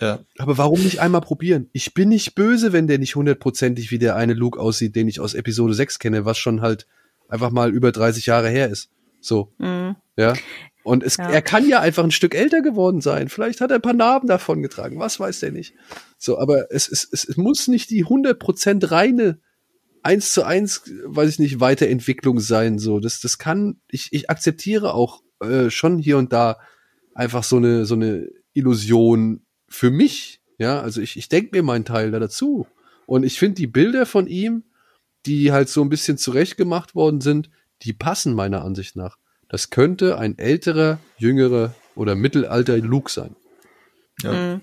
[SPEAKER 5] Ja. Aber warum nicht einmal probieren? Ich bin nicht böse, wenn der nicht hundertprozentig wie der eine Luke aussieht, den ich aus Episode 6 kenne, was schon halt einfach mal über 30 Jahre her ist. So. Mhm. Ja. Und es, ja. er kann ja einfach ein Stück älter geworden sein. Vielleicht hat er ein paar Narben davon getragen. Was weiß der nicht. So, aber es, es, es, es muss nicht die 100% reine eins zu eins, weiß ich nicht, Weiterentwicklung sein. So, das, das kann, ich, ich akzeptiere auch äh, schon hier und da einfach so eine, so eine Illusion für mich. Ja, also ich, ich denke mir meinen Teil da dazu. Und ich finde die Bilder von ihm, die halt so ein bisschen zurechtgemacht worden sind, die passen meiner Ansicht nach. Das könnte ein älterer, jüngerer oder mittelalter Luke sein.
[SPEAKER 3] Ja. Mhm.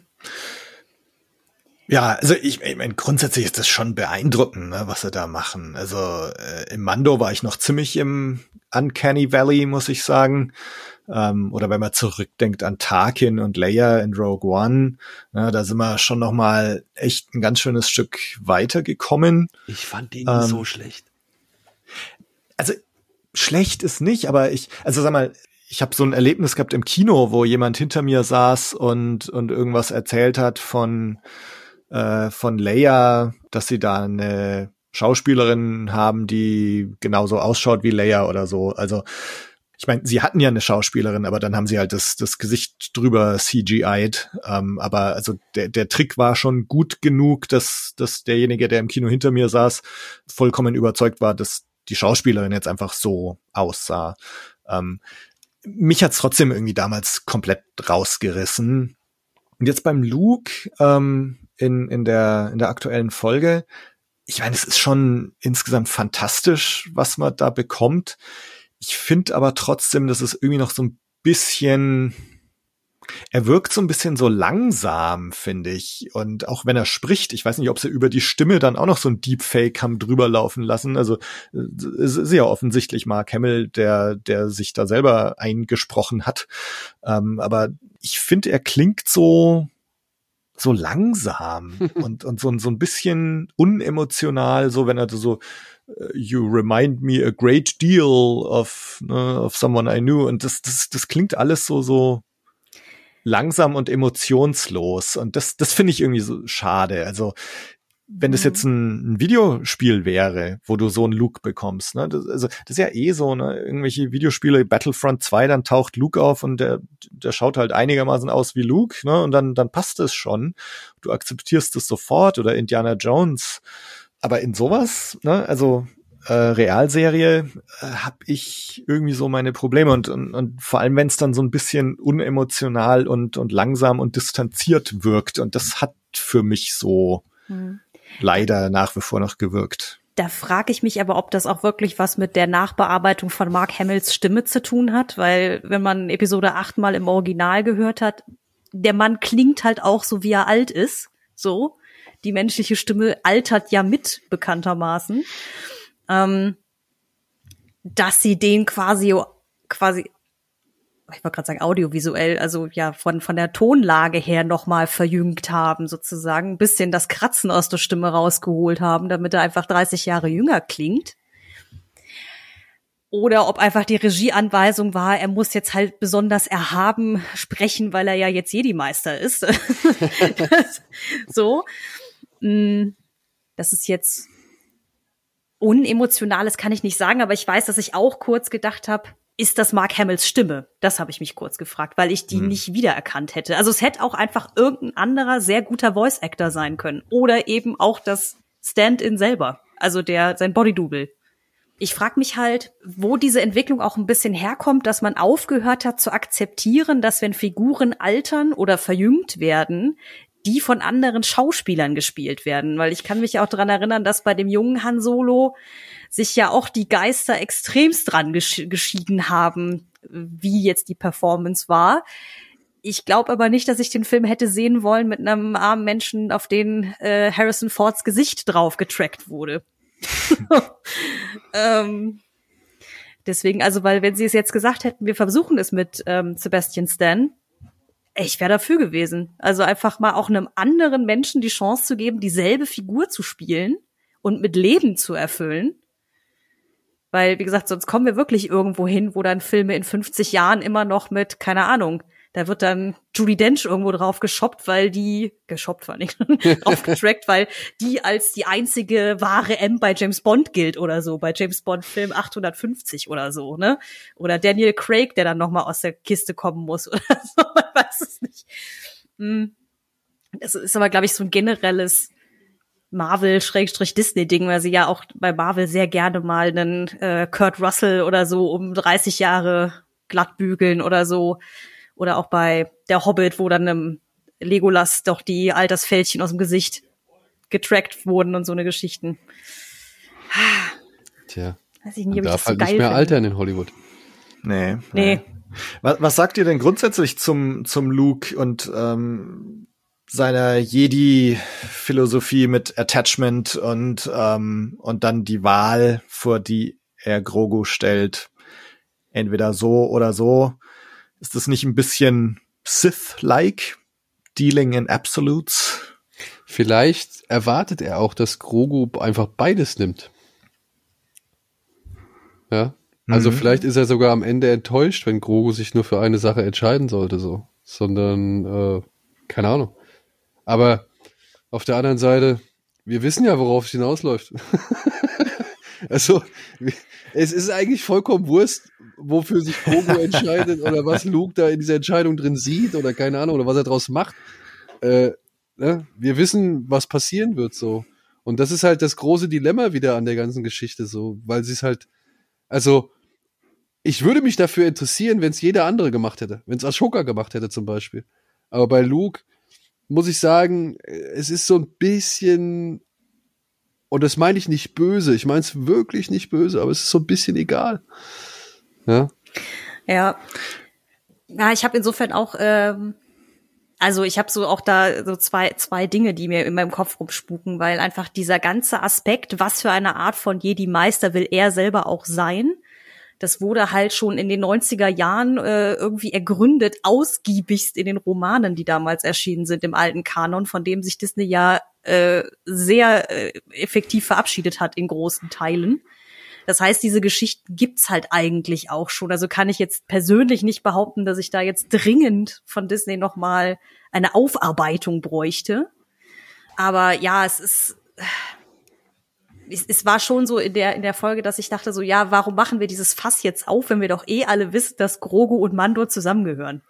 [SPEAKER 3] Ja, also ich, ich meine, grundsätzlich ist das schon beeindruckend, ne, was sie da machen. Also äh, im Mando war ich noch ziemlich im Uncanny Valley, muss ich sagen. Ähm, oder wenn man zurückdenkt an Tarkin und Leia in Rogue One, ne, da sind wir schon noch mal echt ein ganz schönes Stück weitergekommen.
[SPEAKER 5] Ich fand den ähm, so schlecht.
[SPEAKER 3] Also schlecht ist nicht, aber ich, also sag mal, ich habe so ein Erlebnis gehabt im Kino, wo jemand hinter mir saß und und irgendwas erzählt hat von äh, von Leia, dass sie da eine Schauspielerin haben, die genauso ausschaut wie Leia oder so. Also ich meine, sie hatten ja eine Schauspielerin, aber dann haben sie halt das, das Gesicht drüber CGI'd. Ähm, aber also der, der Trick war schon gut genug, dass, dass derjenige, der im Kino hinter mir saß, vollkommen überzeugt war, dass die Schauspielerin jetzt einfach so aussah. Ähm, mich hat's trotzdem irgendwie damals komplett rausgerissen. Und jetzt beim Luke ähm, in, in, der, in der aktuellen Folge, ich meine, es ist schon insgesamt fantastisch, was man da bekommt. Ich finde aber trotzdem, dass es irgendwie noch so ein bisschen, er wirkt so ein bisschen so langsam, finde ich. Und auch wenn er spricht, ich weiß nicht, ob sie über die Stimme dann auch noch so ein Deepfake haben drüber laufen lassen. Also es ist ja offensichtlich Mark Hamill, der, der sich da selber eingesprochen hat. Ähm, aber ich finde, er klingt so, so langsam und, und so, so ein bisschen unemotional, so wenn er so you remind me a great deal of, ne, of someone I knew. Und das, das, das klingt alles so, so langsam und emotionslos. Und das, das finde ich irgendwie so schade. Also, wenn das mhm. jetzt ein, ein, Videospiel wäre, wo du so einen Luke bekommst, ne, das, also das ist ja eh so, ne, irgendwelche Videospiele, Battlefront 2, dann taucht Luke auf und der, der schaut halt einigermaßen aus wie Luke, ne, und dann, dann passt es schon. Du akzeptierst es sofort oder Indiana Jones aber in sowas, ne, also äh, Realserie, äh, habe ich irgendwie so meine Probleme. Und, und, und vor allem, wenn es dann so ein bisschen unemotional und, und langsam und distanziert wirkt. Und das hat für mich so hm. leider nach wie vor noch gewirkt.
[SPEAKER 4] Da frage ich mich aber, ob das auch wirklich was mit der Nachbearbeitung von Mark Hamills Stimme zu tun hat, weil wenn man Episode 8 mal im Original gehört hat, der Mann klingt halt auch so, wie er alt ist, so die menschliche Stimme altert ja mit, bekanntermaßen. Ähm, dass sie den quasi, quasi, ich wollte gerade sagen audiovisuell, also ja von von der Tonlage her nochmal verjüngt haben sozusagen, ein bisschen das Kratzen aus der Stimme rausgeholt haben, damit er einfach 30 Jahre jünger klingt. Oder ob einfach die Regieanweisung war, er muss jetzt halt besonders erhaben sprechen, weil er ja jetzt Jedi-Meister ist. so. Mm, das ist jetzt unemotionales kann ich nicht sagen, aber ich weiß, dass ich auch kurz gedacht habe, ist das Mark Hamills Stimme? Das habe ich mich kurz gefragt, weil ich die hm. nicht wiedererkannt hätte. Also es hätte auch einfach irgendein anderer sehr guter Voice Actor sein können oder eben auch das Stand-in selber, also der sein Bodydouble. Ich frage mich halt, wo diese Entwicklung auch ein bisschen herkommt, dass man aufgehört hat zu akzeptieren, dass wenn Figuren altern oder verjüngt werden, die von anderen Schauspielern gespielt werden, weil ich kann mich auch dran erinnern, dass bei dem jungen Han Solo sich ja auch die Geister extremst dran gesch geschieden haben, wie jetzt die Performance war. Ich glaube aber nicht, dass ich den Film hätte sehen wollen mit einem armen Menschen, auf den äh, Harrison Fords Gesicht drauf getrackt wurde. ähm, deswegen, also, weil wenn sie es jetzt gesagt hätten, wir versuchen es mit ähm, Sebastian Stan, ich wäre dafür gewesen. Also einfach mal auch einem anderen Menschen die Chance zu geben, dieselbe Figur zu spielen und mit Leben zu erfüllen. Weil, wie gesagt, sonst kommen wir wirklich irgendwo hin, wo dann Filme in 50 Jahren immer noch mit, keine Ahnung, da wird dann Judy Dench irgendwo drauf geshoppt, weil die, geshoppt war nicht, draufgetrackt, weil die als die einzige wahre M bei James Bond gilt oder so, bei James Bond Film 850 oder so, ne? Oder Daniel Craig, der dann nochmal aus der Kiste kommen muss oder so, man weiß es nicht. Hm. Das ist aber, glaube ich, so ein generelles Marvel-Disney-Ding, weil sie ja auch bei Marvel sehr gerne mal einen äh, Kurt Russell oder so um 30 Jahre glatt bügeln oder so. Oder auch bei Der Hobbit, wo dann einem Legolas doch die Altersfältchen aus dem Gesicht getrackt wurden und so eine Geschichten.
[SPEAKER 5] Tja.
[SPEAKER 4] Weiß ich nicht,
[SPEAKER 5] Man
[SPEAKER 4] ob ich
[SPEAKER 5] darf
[SPEAKER 4] das so
[SPEAKER 5] halt
[SPEAKER 4] geil
[SPEAKER 5] nicht mehr
[SPEAKER 4] finde.
[SPEAKER 5] altern in Hollywood.
[SPEAKER 3] Nee.
[SPEAKER 4] Nee.
[SPEAKER 3] Was, was sagt ihr denn grundsätzlich zum, zum Luke und ähm, seiner Jedi-Philosophie mit Attachment und, ähm, und dann die Wahl, vor die er Grogu stellt? Entweder so oder so. Ist das nicht ein bisschen Sith-like? Dealing in Absolutes?
[SPEAKER 5] Vielleicht erwartet er auch, dass Grogu einfach beides nimmt. Ja. Also
[SPEAKER 3] Mhm.
[SPEAKER 5] vielleicht ist er sogar am Ende enttäuscht, wenn Grogu sich nur für eine Sache entscheiden sollte, so. Sondern, äh, keine Ahnung. Aber auf der anderen Seite, wir wissen ja, worauf es hinausläuft. also, es ist eigentlich vollkommen Wurst, wofür sich Grogu entscheidet oder was Luke da in dieser Entscheidung drin sieht oder keine Ahnung oder was er draus macht. Äh, ne? Wir wissen, was passieren wird so. Und das ist halt das große Dilemma wieder an der ganzen Geschichte so, weil sie es halt, also ich würde mich dafür interessieren, wenn es jeder andere gemacht hätte, wenn es Ashoka gemacht hätte zum Beispiel. Aber bei Luke muss ich sagen, es ist so ein bisschen, und das meine ich nicht böse, ich meine es wirklich nicht böse, aber es ist so ein bisschen egal. Ja,
[SPEAKER 4] Ja. Ja, ich habe insofern auch, ähm, also ich habe so auch da so zwei, zwei Dinge, die mir in meinem Kopf rumspuken, weil einfach dieser ganze Aspekt, was für eine Art von Jedi-Meister will er selber auch sein, das wurde halt schon in den 90er Jahren äh, irgendwie ergründet, ausgiebigst in den Romanen, die damals erschienen sind im alten Kanon, von dem sich Disney ja äh, sehr äh, effektiv verabschiedet hat in großen Teilen. Das heißt, diese Geschichten gibt's halt eigentlich auch schon. Also kann ich jetzt persönlich nicht behaupten, dass ich da jetzt dringend von Disney noch mal eine Aufarbeitung bräuchte. Aber ja, es ist es, es war schon so in der in der Folge, dass ich dachte so, ja, warum machen wir dieses Fass jetzt auf, wenn wir doch eh alle wissen, dass Grogu und Mando zusammengehören?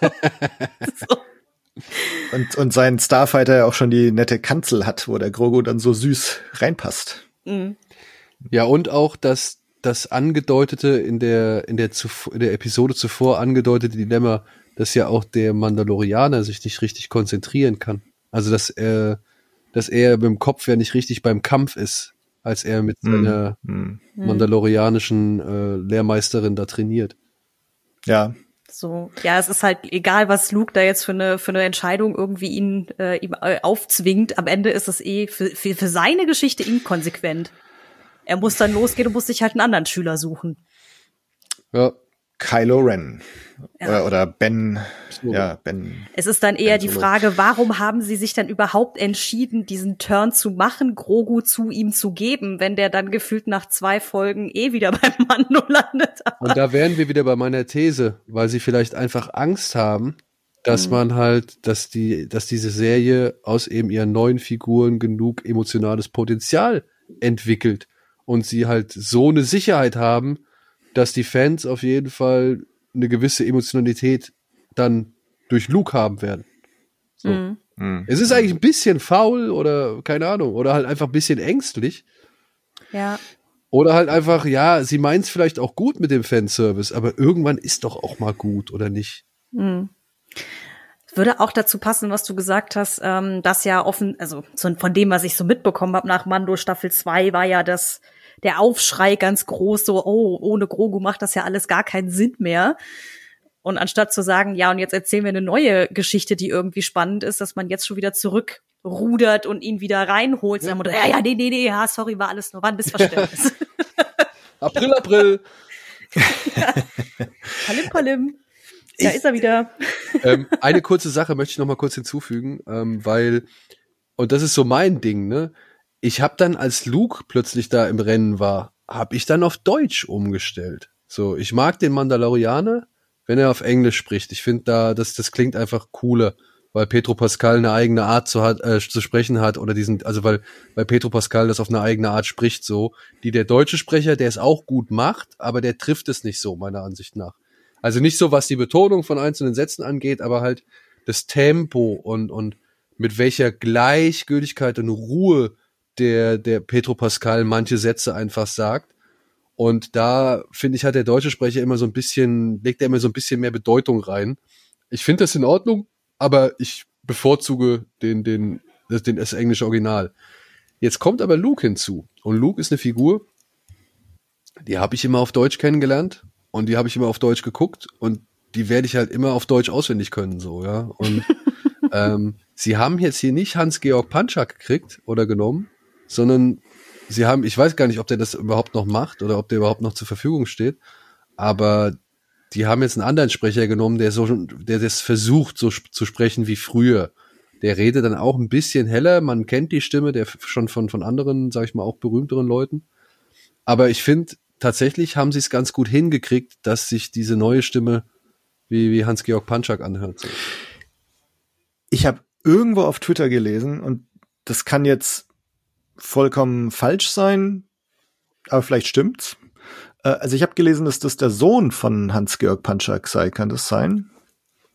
[SPEAKER 4] so.
[SPEAKER 3] Und, und sein Starfighter ja auch schon die nette Kanzel hat, wo der Grogu dann so süß reinpasst.
[SPEAKER 4] Mhm.
[SPEAKER 5] Ja, und auch das, das angedeutete in der, in der, zuvor, in der Episode zuvor angedeutete Dilemma, dass ja auch der Mandalorianer sich nicht richtig konzentrieren kann. Also, dass er, dass er mit dem Kopf ja nicht richtig beim Kampf ist, als er mit
[SPEAKER 3] Hm.
[SPEAKER 5] seiner
[SPEAKER 3] Hm.
[SPEAKER 5] mandalorianischen äh, Lehrmeisterin da trainiert.
[SPEAKER 3] Ja,
[SPEAKER 4] So, ja, es ist halt egal, was Luke da jetzt für eine für eine Entscheidung irgendwie ihn äh, ihm äh, aufzwingt. Am Ende ist es eh für, für, für seine Geschichte inkonsequent. Er muss dann losgehen und muss sich halt einen anderen Schüler suchen.
[SPEAKER 5] Ja,
[SPEAKER 3] Kylo Ren.
[SPEAKER 4] Ja.
[SPEAKER 3] Oder, Ben, ja, Ben.
[SPEAKER 4] Es ist dann eher
[SPEAKER 3] Ben
[SPEAKER 4] die
[SPEAKER 3] Solo.
[SPEAKER 4] Frage, warum haben sie sich dann überhaupt entschieden, diesen Turn zu machen, Grogu zu ihm zu geben, wenn der dann gefühlt nach zwei Folgen eh wieder beim Mando landet.
[SPEAKER 5] Und da wären wir wieder bei meiner These, weil sie vielleicht einfach Angst haben, dass
[SPEAKER 4] Mhm.
[SPEAKER 5] man halt, dass die, dass diese Serie aus eben ihren neuen Figuren genug emotionales Potenzial entwickelt und sie halt so eine Sicherheit haben, dass die Fans auf jeden Fall eine gewisse Emotionalität dann durch Luke haben werden. So.
[SPEAKER 4] Mhm.
[SPEAKER 3] Hm.
[SPEAKER 5] Es ist eigentlich ein bisschen faul oder keine Ahnung, oder halt einfach ein bisschen ängstlich.
[SPEAKER 4] Ja.
[SPEAKER 5] Oder halt einfach, ja, sie meint es vielleicht auch gut mit dem Fanservice, aber irgendwann ist doch auch mal gut, oder nicht?
[SPEAKER 4] Mhm. Würde auch dazu passen, was du gesagt hast, ähm, dass ja offen, also so von dem, was ich so mitbekommen habe nach Mando Staffel 2, war ja das der Aufschrei ganz groß, so, oh, ohne Grogu macht das ja alles gar keinen Sinn mehr. Und anstatt zu sagen, ja, und jetzt erzählen wir eine neue Geschichte, die irgendwie spannend ist, dass man jetzt schon wieder zurückrudert und ihn wieder reinholt, sagen wir, ja, ja, nee, nee, nee, ja, sorry, war alles nur, war ein Missverständnis.
[SPEAKER 5] April, April.
[SPEAKER 4] palim, palim. Da ist er wieder.
[SPEAKER 5] ähm, eine kurze Sache möchte ich noch mal kurz hinzufügen, ähm, weil, und das ist so mein Ding, ne? Ich habe dann, als Luke plötzlich da im Rennen war, habe ich dann auf Deutsch umgestellt. So, ich mag den Mandalorianer, wenn er auf Englisch spricht. Ich finde da, das, das klingt einfach cooler, weil Petro Pascal eine eigene Art zu, hat, äh, zu sprechen hat oder diesen, also weil, weil Petro Pascal das auf eine eigene Art spricht, so, die der deutsche Sprecher, der es auch gut macht, aber der trifft es nicht so, meiner Ansicht nach. Also nicht so, was die Betonung von einzelnen Sätzen angeht, aber halt das Tempo und, und mit welcher Gleichgültigkeit und Ruhe der, der Petro Pascal manche Sätze einfach sagt. Und da, finde ich, hat der deutsche Sprecher immer so ein bisschen, legt er immer so ein bisschen mehr Bedeutung rein. Ich finde das in Ordnung, aber ich bevorzuge den, den, das, den, das englische Original. Jetzt kommt aber Luke hinzu. Und Luke ist eine Figur, die habe ich immer auf Deutsch kennengelernt und die habe ich immer auf Deutsch geguckt und die werde ich halt immer auf Deutsch auswendig können, so, ja. Und ähm, sie haben jetzt hier nicht Hans-Georg Panschak gekriegt oder genommen, sondern sie haben, ich weiß gar nicht, ob der das überhaupt noch macht oder ob der überhaupt noch zur Verfügung steht, aber die haben jetzt einen anderen Sprecher genommen, der so, der das versucht, so zu sprechen wie früher. Der redet dann auch ein bisschen heller, man kennt die Stimme, der schon von, von anderen, sag ich mal, auch berühmteren Leuten. Aber ich finde, tatsächlich haben sie es ganz gut hingekriegt, dass sich diese neue Stimme wie, wie Hans-Georg Panschak anhört.
[SPEAKER 3] Ich habe irgendwo auf Twitter gelesen und das kann jetzt vollkommen falsch sein, aber vielleicht stimmt's. Äh, also ich habe gelesen, dass das der Sohn von Hans-Georg Panschak sei. Kann das sein?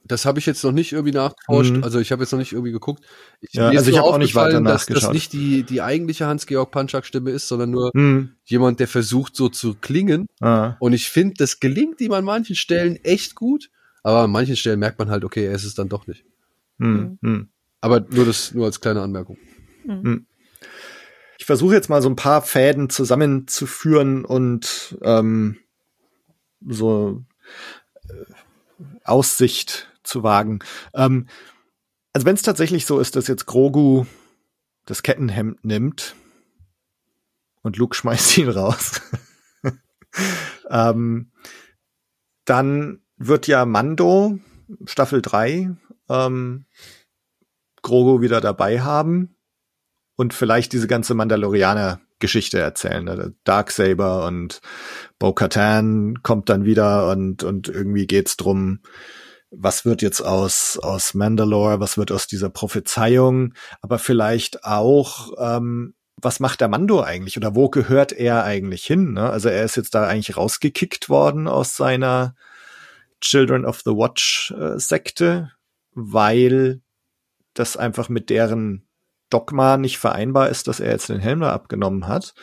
[SPEAKER 5] Das habe ich jetzt noch nicht irgendwie nachgeforscht.
[SPEAKER 3] Mhm.
[SPEAKER 5] Also ich habe jetzt noch nicht irgendwie geguckt. Ich,
[SPEAKER 3] Ja,
[SPEAKER 5] mir ist
[SPEAKER 3] also ich habe auch nicht weiter
[SPEAKER 5] aufgefallen, dass das
[SPEAKER 3] nachgeschaut.
[SPEAKER 5] nicht die, die eigentliche Hans-Georg Panschak-Stimme ist, sondern nur
[SPEAKER 3] Hm.
[SPEAKER 5] jemand, der versucht so zu klingen.
[SPEAKER 3] Ah.
[SPEAKER 5] Und ich finde, das gelingt ihm an manchen Stellen echt gut. Aber an manchen Stellen merkt man halt, okay, er ist es dann doch nicht.
[SPEAKER 3] Hm. Hm.
[SPEAKER 5] Aber nur das, nur als kleine Anmerkung.
[SPEAKER 3] Ich versuche jetzt mal so ein paar Fäden zusammenzuführen und ähm, so äh, Aussicht zu wagen. Ähm, also wenn es tatsächlich so ist, dass jetzt Grogu das Kettenhemd nimmt und Luke schmeißt ihn raus, ähm, dann wird ja Mando Staffel 3 ähm, Grogu wieder dabei haben und vielleicht diese ganze Mandalorianer-Geschichte erzählen. Also Darksaber und Bo-Katan kommt dann wieder und, und irgendwie geht's drum, was wird jetzt aus, aus Mandalore, was wird aus dieser Prophezeiung, aber vielleicht auch, ähm, was macht der Mando eigentlich oder wo gehört er eigentlich hin? Ne? Also er ist jetzt da eigentlich rausgekickt worden aus seiner Children of the Watch äh, Sekte, weil das einfach mit deren Dogma nicht vereinbar ist, dass er jetzt den Helm da abgenommen hat.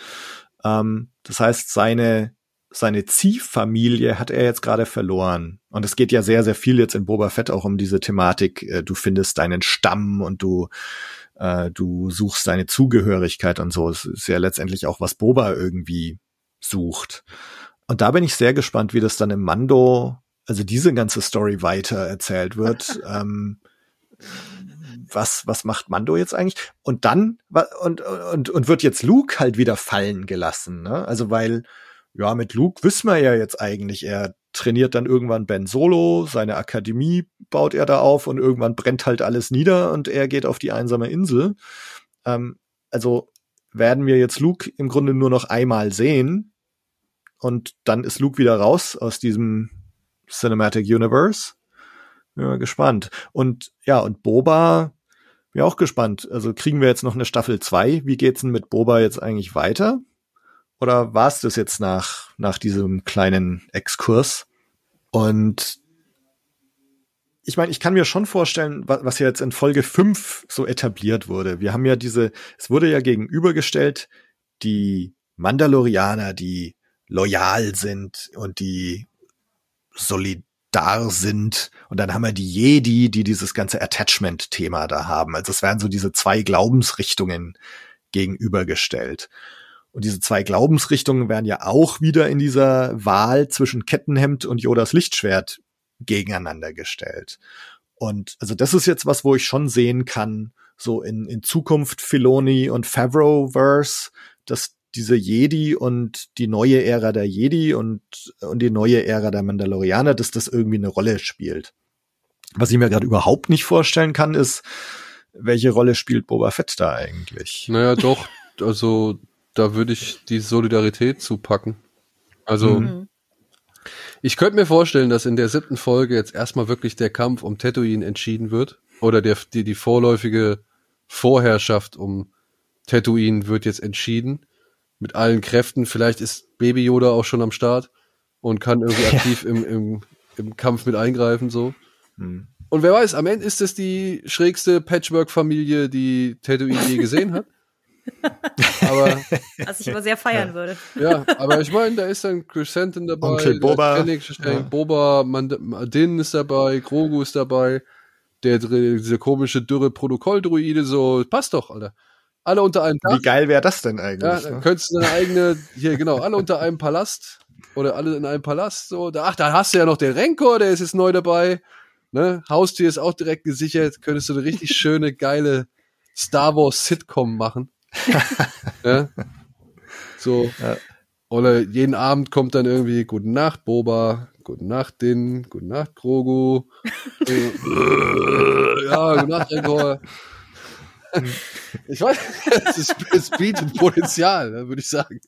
[SPEAKER 3] Ähm, das heißt, seine seine Ziehfamilie hat er jetzt gerade verloren. Und es geht ja sehr, sehr viel jetzt in Boba Fett auch um diese Thematik. äh, Du findest deinen Stamm und du, äh, du suchst deine Zugehörigkeit und so. Es ist ja letztendlich auch, was Boba irgendwie sucht. Und da bin ich sehr gespannt, wie das dann im Mando, also diese ganze Story weiter erzählt wird. ähm, was, was macht Mando jetzt eigentlich? Und dann, und, und, und wird jetzt Luke halt wieder fallen gelassen, ne? Also weil, ja, mit Luke wissen wir ja jetzt eigentlich, er trainiert dann irgendwann Ben Solo, seine Akademie baut er da auf und irgendwann brennt halt alles nieder und er geht auf die einsame Insel. Ähm, also werden wir jetzt Luke im Grunde nur noch einmal sehen und dann ist Luke wieder raus aus diesem Cinematic Universe. Bin mal gespannt. Und ja, und Boba, bin auch gespannt. Also kriegen wir jetzt noch eine Staffel 2? Wie geht's denn mit Boba jetzt eigentlich weiter? Oder war es das jetzt nach, nach diesem kleinen Exkurs? Und ich meine, ich kann mir schon vorstellen, wa- was ja jetzt in Folge 5 so etabliert wurde. Wir haben ja diese, es wurde ja gegenübergestellt, die Mandalorianer, die loyal sind und die solidar sind. Und dann haben wir die Jedi, die dieses ganze Attachment-Thema da haben. Also es werden so diese zwei Glaubensrichtungen gegenübergestellt. Und diese zwei Glaubensrichtungen werden ja auch wieder in dieser Wahl zwischen Kettenhemd und Yodas Lichtschwert gegeneinander gestellt. Und also das ist jetzt was, wo ich schon sehen kann, so in, in Zukunft Filoni und Favreau-Verse, dass diese Jedi und die neue Ära der Jedi und, und die neue Ära der Mandalorianer, dass das irgendwie eine Rolle spielt. Was ich mir gerade überhaupt nicht vorstellen kann, ist, welche Rolle spielt Boba Fett da eigentlich?
[SPEAKER 5] Naja, doch. Also da würde ich die Solidarität zupacken. Also
[SPEAKER 3] Mhm.
[SPEAKER 5] ich könnte mir vorstellen, dass in der siebten Folge jetzt erstmal wirklich der Kampf um Tatooine entschieden wird. Oder der, die, die vorläufige Vorherrschaft um Tatooine wird jetzt entschieden. Mit allen Kräften. Vielleicht ist Baby Yoda auch schon am Start und kann irgendwie
[SPEAKER 3] Ja.
[SPEAKER 5] aktiv im, im, im Kampf mit eingreifen, so.
[SPEAKER 3] Hm.
[SPEAKER 5] Und wer weiß, am Ende ist es die schrägste Patchwork-Familie, die Tatooine je gesehen hat. Aber
[SPEAKER 4] Was ich immer sehr feiern würde.
[SPEAKER 5] ja, aber ich meine, da ist dann Crescentin dabei,
[SPEAKER 3] Onkel Boba.
[SPEAKER 5] der Krennic,
[SPEAKER 3] Ja.
[SPEAKER 5] Boba, Mand Din ist dabei, Grogu ist dabei, der dieser komische dürre Protokolldruide, so passt doch, Alter. Alle unter einem Dach.
[SPEAKER 3] Wie geil wäre das denn
[SPEAKER 5] Ja,
[SPEAKER 3] eigentlich?
[SPEAKER 5] dann
[SPEAKER 3] ne?
[SPEAKER 5] könntest du deine eigene, hier genau, alle unter einem Palast oder alle in einem Palast. So, da, ach, da hast du ja noch den Renkor, der ist jetzt neu dabei. Ne? Haustier ist auch direkt gesichert. Könntest du eine richtig schöne, geile Star Wars Sitcom machen. ja? So.
[SPEAKER 3] Ja.
[SPEAKER 5] Oder jeden Abend kommt dann irgendwie Guten Nacht, Boba, Guten Nacht, Din, Guten Nacht, Grogu. Ja, Guten Nacht, Renkor. Ich weiß, es, ist, es bietet Potenzial, ne, würde ich sagen.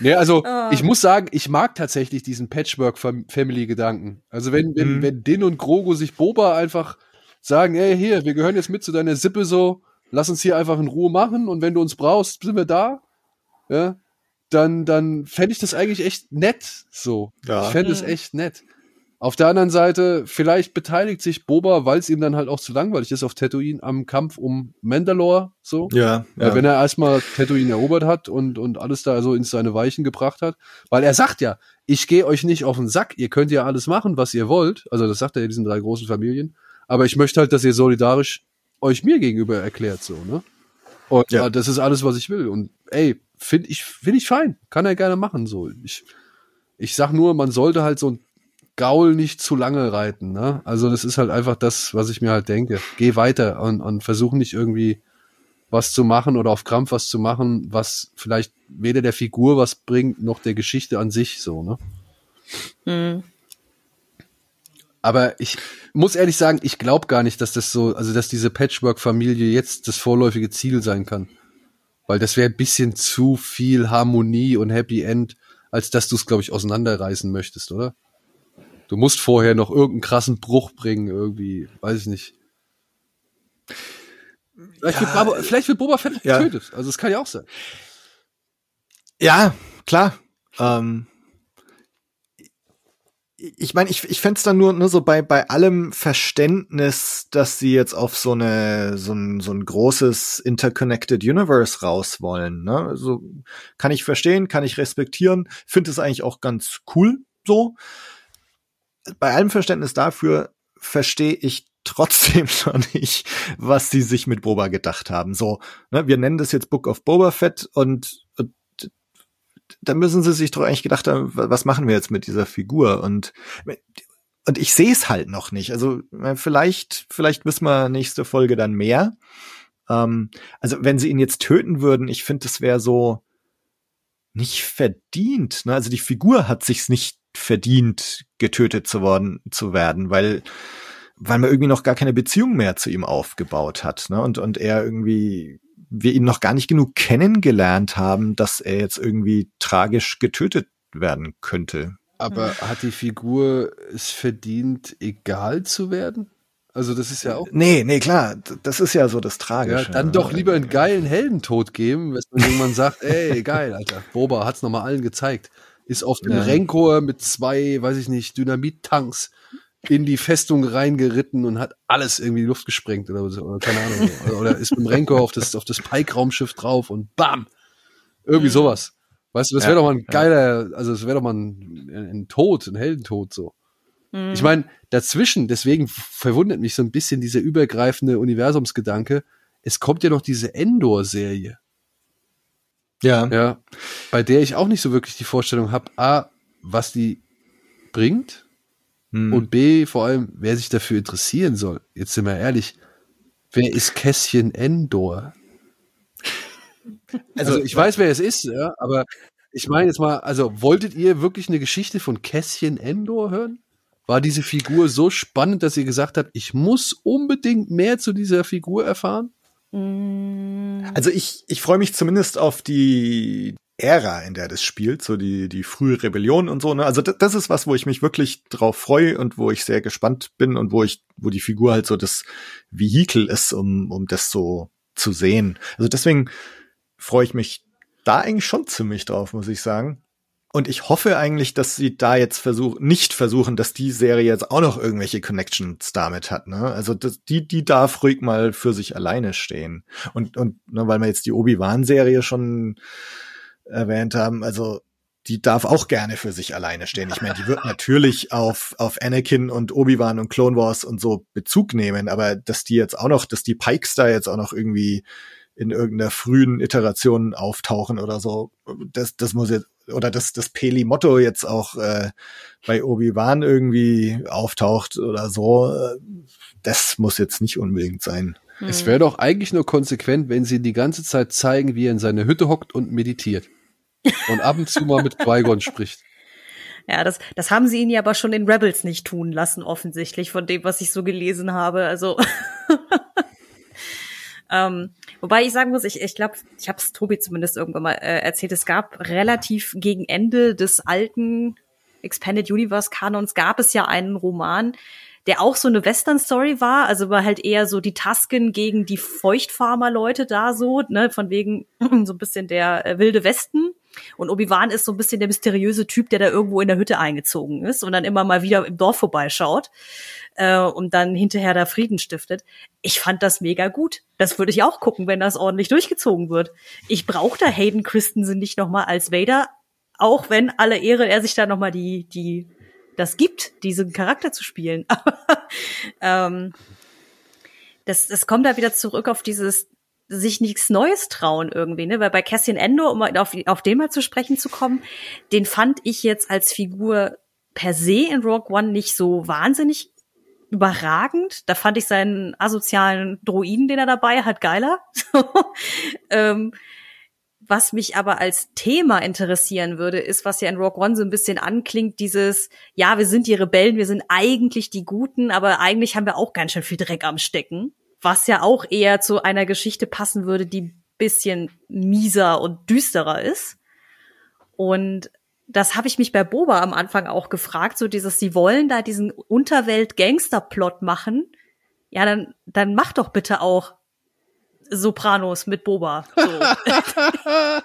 [SPEAKER 5] Nee, also
[SPEAKER 4] Ah.
[SPEAKER 5] ich muss sagen, ich mag tatsächlich diesen Patchwork-Family-Gedanken. Also wenn, wenn,
[SPEAKER 3] Mhm.
[SPEAKER 5] wenn Din und Grogu sich Boba einfach sagen, ey, hier, wir gehören jetzt mit zu deiner Sippe so, lass uns hier einfach in Ruhe machen und wenn du uns brauchst, sind wir da. Ja, dann, dann fände ich das eigentlich echt nett so.
[SPEAKER 3] Ja.
[SPEAKER 5] Ich fände es
[SPEAKER 4] Mhm.
[SPEAKER 5] echt nett. Auf der anderen Seite, vielleicht beteiligt sich Boba, weil es ihm dann halt auch zu langweilig ist auf Tatooine am Kampf um Mandalore so.
[SPEAKER 3] Ja,
[SPEAKER 5] Ja.
[SPEAKER 3] ja.
[SPEAKER 5] wenn er erstmal Tatooine erobert hat und, und alles da so in seine Weichen gebracht hat. Weil er sagt ja, ich gehe euch nicht auf den Sack, ihr könnt ja alles machen, was ihr wollt. Also das sagt er ja diesen drei großen Familien. Aber ich möchte halt, dass ihr solidarisch euch mir gegenüber erklärt, so, ne? Und
[SPEAKER 3] Ja.
[SPEAKER 5] ja. das ist alles, was ich will. Und ey, finde ich, finde ich fein. Kann er gerne machen, so. Ich, ich sag nur, man sollte halt so ein Gaul nicht zu lange reiten, ne? Also das ist halt einfach das, was ich mir halt denke. Geh weiter und, und versuch nicht irgendwie was zu machen oder auf Krampf was zu machen, was vielleicht weder der Figur was bringt, noch der Geschichte an sich so, ne?
[SPEAKER 4] Mhm.
[SPEAKER 5] Aber ich muss ehrlich sagen, ich glaube gar nicht, dass das so, also dass diese Patchwork-Familie jetzt das vorläufige Ziel sein kann. Weil das wäre ein bisschen zu viel Harmonie und Happy End, als dass du es, glaube ich, auseinanderreißen möchtest, oder? Du musst vorher noch irgendeinen krassen Bruch bringen, irgendwie, weiß ich nicht. Vielleicht, wird, Boba, vielleicht wird Boba Fett
[SPEAKER 3] Ja.
[SPEAKER 5] getötet. Also es kann ja auch sein.
[SPEAKER 3] Ja, klar. Ähm, ich meine, ich, ich fände es dann nur, nur so bei, bei allem Verständnis, dass sie jetzt auf so eine so ein, so ein großes Interconnected Universe raus wollen. Ne? Also kann ich verstehen, kann ich respektieren, finde es eigentlich auch ganz cool so. Bei allem Verständnis dafür verstehe ich trotzdem noch nicht, was sie sich mit Boba gedacht haben. So, ne, wir nennen das jetzt Book of Boba Fett und, und da müssen sie sich doch eigentlich gedacht haben, wa- was machen wir jetzt mit dieser Figur? Und, und ich sehe es halt noch nicht. Also vielleicht, vielleicht wissen wir nächste Folge dann mehr. Ähm, also wenn sie ihn jetzt töten würden, ich finde, das wäre so nicht verdient. Ne? Also die Figur hat sich's nicht verdient, getötet zu worden zu werden, weil weil man irgendwie noch gar keine Beziehung mehr zu ihm aufgebaut hat, ne? Und und er irgendwie wir ihn noch gar nicht genug kennengelernt haben, dass er jetzt irgendwie tragisch getötet werden könnte.
[SPEAKER 5] Aber hat die Figur es verdient, egal zu werden? Also das ist ja auch
[SPEAKER 3] Nee, nee, klar, das ist ja so das
[SPEAKER 5] Ja,
[SPEAKER 3] Tragische.
[SPEAKER 5] dann
[SPEAKER 3] ne?
[SPEAKER 5] doch lieber einen geilen Heldentod geben, wenn man sagt, ey, geil, Alter. Boba hat's nochmal allen gezeigt. Ist auf dem
[SPEAKER 3] Ja.
[SPEAKER 5] Renkor mit zwei, weiß ich nicht, Dynamit-Tanks in die Festung reingeritten und hat alles irgendwie in die Luft gesprengt oder, so, oder keine Ahnung. Oder, oder ist mit dem Renkor auf das, auf das Pike-Raumschiff drauf und bam! Irgendwie sowas. Weißt du, das
[SPEAKER 3] Ja,
[SPEAKER 5] wäre doch mal ein
[SPEAKER 3] ja.
[SPEAKER 5] geiler, also das wäre doch mal ein, ein Tod, ein Heldentod so.
[SPEAKER 4] Mhm.
[SPEAKER 5] Ich meine, dazwischen, deswegen verwundert mich so ein bisschen dieser übergreifende Universumsgedanke. Es kommt ja noch diese Endor-Serie,
[SPEAKER 3] ja,
[SPEAKER 5] ja, bei der ich auch nicht so wirklich die Vorstellung habe, a, was die bringt
[SPEAKER 3] Hm.
[SPEAKER 5] und b, vor allem, wer sich dafür interessieren soll. Jetzt sind wir ehrlich, wer ist Kässchen Endor? Also, ich weiß, wer es ist, ja, aber ich meine jetzt mal, also wolltet ihr wirklich eine Geschichte von Kässchen Endor hören? War diese Figur so spannend, dass ihr gesagt habt, ich muss unbedingt mehr zu dieser Figur erfahren?
[SPEAKER 4] Mhm.
[SPEAKER 3] Also ich, ich freue mich zumindest auf die Ära, in der das spielt, so die, die frühe Rebellion und so. Ne? Also das, das ist was, wo ich mich wirklich drauf freue und wo ich sehr gespannt bin und wo ich, wo die Figur halt so das Vehikel ist, um, um das so zu sehen. Also deswegen freue ich mich da eigentlich schon ziemlich drauf, muss ich sagen. Und ich hoffe eigentlich, dass sie da jetzt versuchen, nicht versuchen, dass die Serie jetzt auch noch irgendwelche Connections damit hat. Ne? Also das, die, die darf ruhig mal für sich alleine stehen. Und, und ne, weil wir jetzt die Obi-Wan-Serie schon erwähnt haben, also die darf auch gerne für sich alleine stehen. Ich meine, die wird natürlich auf, auf Anakin und Obi-Wan und Clone Wars und so Bezug nehmen, aber dass die jetzt auch noch, dass die Pikes da jetzt auch noch irgendwie in irgendeiner frühen Iteration auftauchen oder so, das, das muss jetzt oder dass das Peli-Motto jetzt auch äh, bei Obi-Wan irgendwie auftaucht oder so, äh, das muss jetzt nicht unbedingt sein.
[SPEAKER 5] Es wäre doch eigentlich nur konsequent, wenn sie die ganze Zeit zeigen, wie er in seine Hütte hockt und meditiert. Und ab und zu mal mit Qui-Gon spricht.
[SPEAKER 4] Ja, das, das haben sie ihn ja aber schon in Rebels nicht tun lassen, offensichtlich, von dem, was ich so gelesen habe. Also. ähm, wobei ich sagen muss, ich, ich glaube, ich habe es Tobi zumindest irgendwann mal äh, erzählt, es gab relativ gegen Ende des alten Expanded Universe Kanons gab es ja einen Roman, der auch so eine Western-Story war, also war halt eher so die Tasken gegen die Feuchtfarmer-Leute da so, ne, von wegen so ein bisschen der äh, wilde Westen. Und Obi-Wan ist so ein bisschen der mysteriöse Typ, der da irgendwo in der Hütte eingezogen ist und dann immer mal wieder im Dorf vorbeischaut äh, und dann hinterher da Frieden stiftet. Ich fand das mega gut. Das würde ich auch gucken, wenn das ordentlich durchgezogen wird. Ich brauche da Hayden Christensen nicht noch mal als Vader, auch wenn alle Ehre er sich da noch mal die die das gibt, diesen Charakter zu spielen. ähm, das, das kommt da wieder zurück auf dieses sich nichts Neues trauen irgendwie, ne? Weil bei Cassian Endo, um auf, auf den mal zu sprechen zu kommen, den fand ich jetzt als Figur per se in Rogue One nicht so wahnsinnig überragend. Da fand ich seinen asozialen Droiden, den er dabei hat, geiler. ähm, was mich aber als Thema interessieren würde, ist, was ja in Rogue One so ein bisschen anklingt, dieses, ja, wir sind die Rebellen, wir sind eigentlich die Guten, aber eigentlich haben wir auch ganz schön viel Dreck am Stecken was ja auch eher zu einer Geschichte passen würde, die bisschen mieser und düsterer ist. Und das habe ich mich bei Boba am Anfang auch gefragt, so dieses, sie wollen da diesen Unterwelt-Gangster-Plot machen. Ja, dann, dann mach doch bitte auch Sopranos mit Boba. So.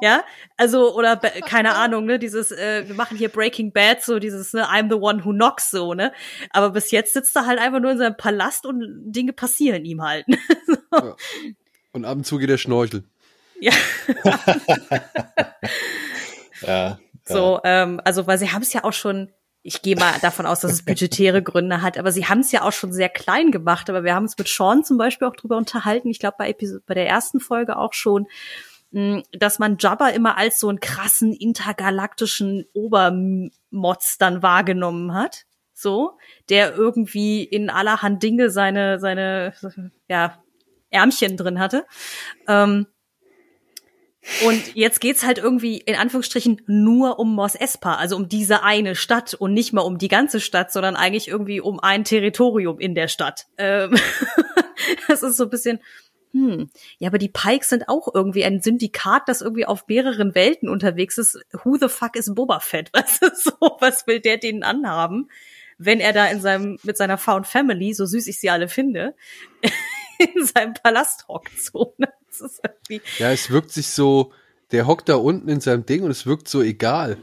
[SPEAKER 4] ja, also oder keine Ahnung, ne, dieses äh, wir machen hier Breaking Bad so dieses ne I'm the one who knocks so, ne? Aber bis jetzt sitzt er halt einfach nur in seinem Palast und Dinge passieren ihm halt. so.
[SPEAKER 5] ja. Und ab und zu geht er schnorcheln.
[SPEAKER 4] Ja.
[SPEAKER 3] ja.
[SPEAKER 4] So, ähm, also weil sie haben es ja auch schon ich gehe mal davon aus, dass es budgetäre Gründe hat, aber sie haben es ja auch schon sehr klein gemacht. Aber wir haben es mit Sean zum Beispiel auch drüber unterhalten. Ich glaube bei Episode, bei der ersten Folge auch schon, hm, dass man Jabba immer als so einen krassen intergalaktischen Obermods dann wahrgenommen hat. So, der irgendwie in allerhand Dinge seine, seine, ja, Ärmchen drin hatte. Ähm, und jetzt geht's halt irgendwie in Anführungsstrichen nur um Mos Espa, also um diese eine Stadt und nicht mal um die ganze Stadt, sondern eigentlich irgendwie um ein Territorium in der Stadt. Ähm das ist so ein bisschen, hm, ja, aber die Pikes sind auch irgendwie ein Syndikat, das irgendwie auf mehreren Welten unterwegs ist. Who the fuck is Boba Fett? Was ist so? Was will der denen anhaben? Wenn er da in seinem, mit seiner Found Family, so süß ich sie alle finde, in seinem Palast hockt, so, ne?
[SPEAKER 5] Ja, es wirkt sich so, der hockt da unten in seinem Ding und es wirkt so egal.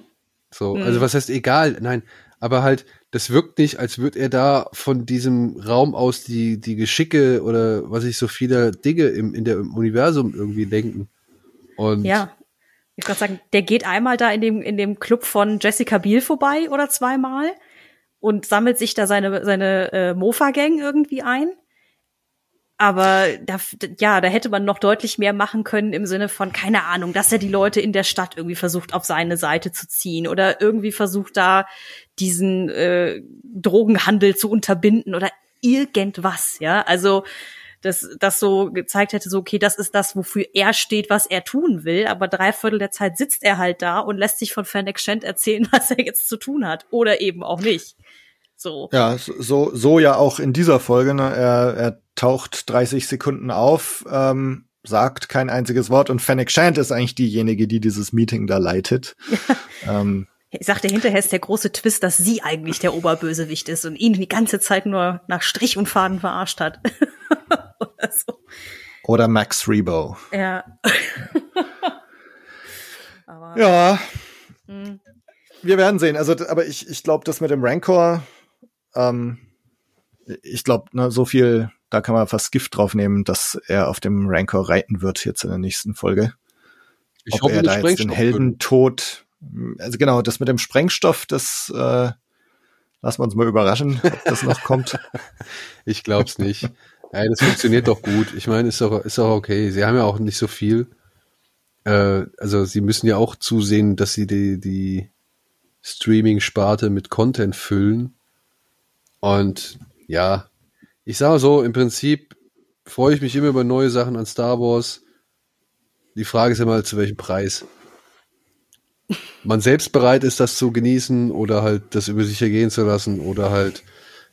[SPEAKER 5] So, hm. also was heißt egal? Nein, aber halt, das wirkt nicht, als würde er da von diesem Raum aus die, die Geschicke oder was ich so viele Dinge im, in der, im Universum irgendwie denken. Und
[SPEAKER 4] ja. Ich würde sagen, der geht einmal da in dem, in dem Club von Jessica Biel vorbei oder zweimal und sammelt sich da seine, seine äh, Mofa-Gang irgendwie ein. Aber da, ja, da hätte man noch deutlich mehr machen können im Sinne von, keine Ahnung, dass er die Leute in der Stadt irgendwie versucht, auf seine Seite zu ziehen oder irgendwie versucht, da diesen äh, Drogenhandel zu unterbinden oder irgendwas, ja. Also, dass das so gezeigt hätte, so, okay, das ist das, wofür er steht, was er tun will, aber drei Viertel der Zeit sitzt er halt da und lässt sich von Fennec Shand erzählen, was er jetzt zu tun hat. Oder eben auch nicht. So.
[SPEAKER 3] Ja, so, so ja auch in dieser Folge. Ne? Er, er taucht 30 Sekunden auf, ähm, sagt kein einziges Wort und Fennec Shand ist eigentlich diejenige, die dieses Meeting da leitet.
[SPEAKER 4] ähm, ich sagte hinterher ist der große Twist, dass sie eigentlich der Oberbösewicht ist und ihn die ganze Zeit nur nach Strich und Faden verarscht hat.
[SPEAKER 3] Oder so. Oder Max Rebo.
[SPEAKER 4] Ja.
[SPEAKER 3] ja. wir werden sehen. Also, aber ich, ich glaube, das mit dem Rancor, ähm, ich glaube, ne, so viel, da kann man fast Gift drauf nehmen, dass er auf dem Rancor reiten wird jetzt in der nächsten Folge.
[SPEAKER 5] Ich
[SPEAKER 3] Ob
[SPEAKER 5] hoffe,
[SPEAKER 3] er da jetzt den Heldentod, also genau, das mit dem Sprengstoff, das äh, lassen wir uns mal überraschen, ob das noch kommt.
[SPEAKER 5] Ich glaub's nicht. Ey, das funktioniert doch gut. Ich meine, ist doch, ist doch okay. Sie haben ja auch nicht so viel. Äh, also sie müssen ja auch zusehen, dass sie die, die Streaming-Sparte mit Content füllen. Und ja, ich sage so, im Prinzip freue ich mich immer über neue Sachen an Star Wars. Die Frage ist immer, zu welchem Preis. Man selbst bereit ist, das zu genießen oder halt das über sich ergehen zu lassen oder halt,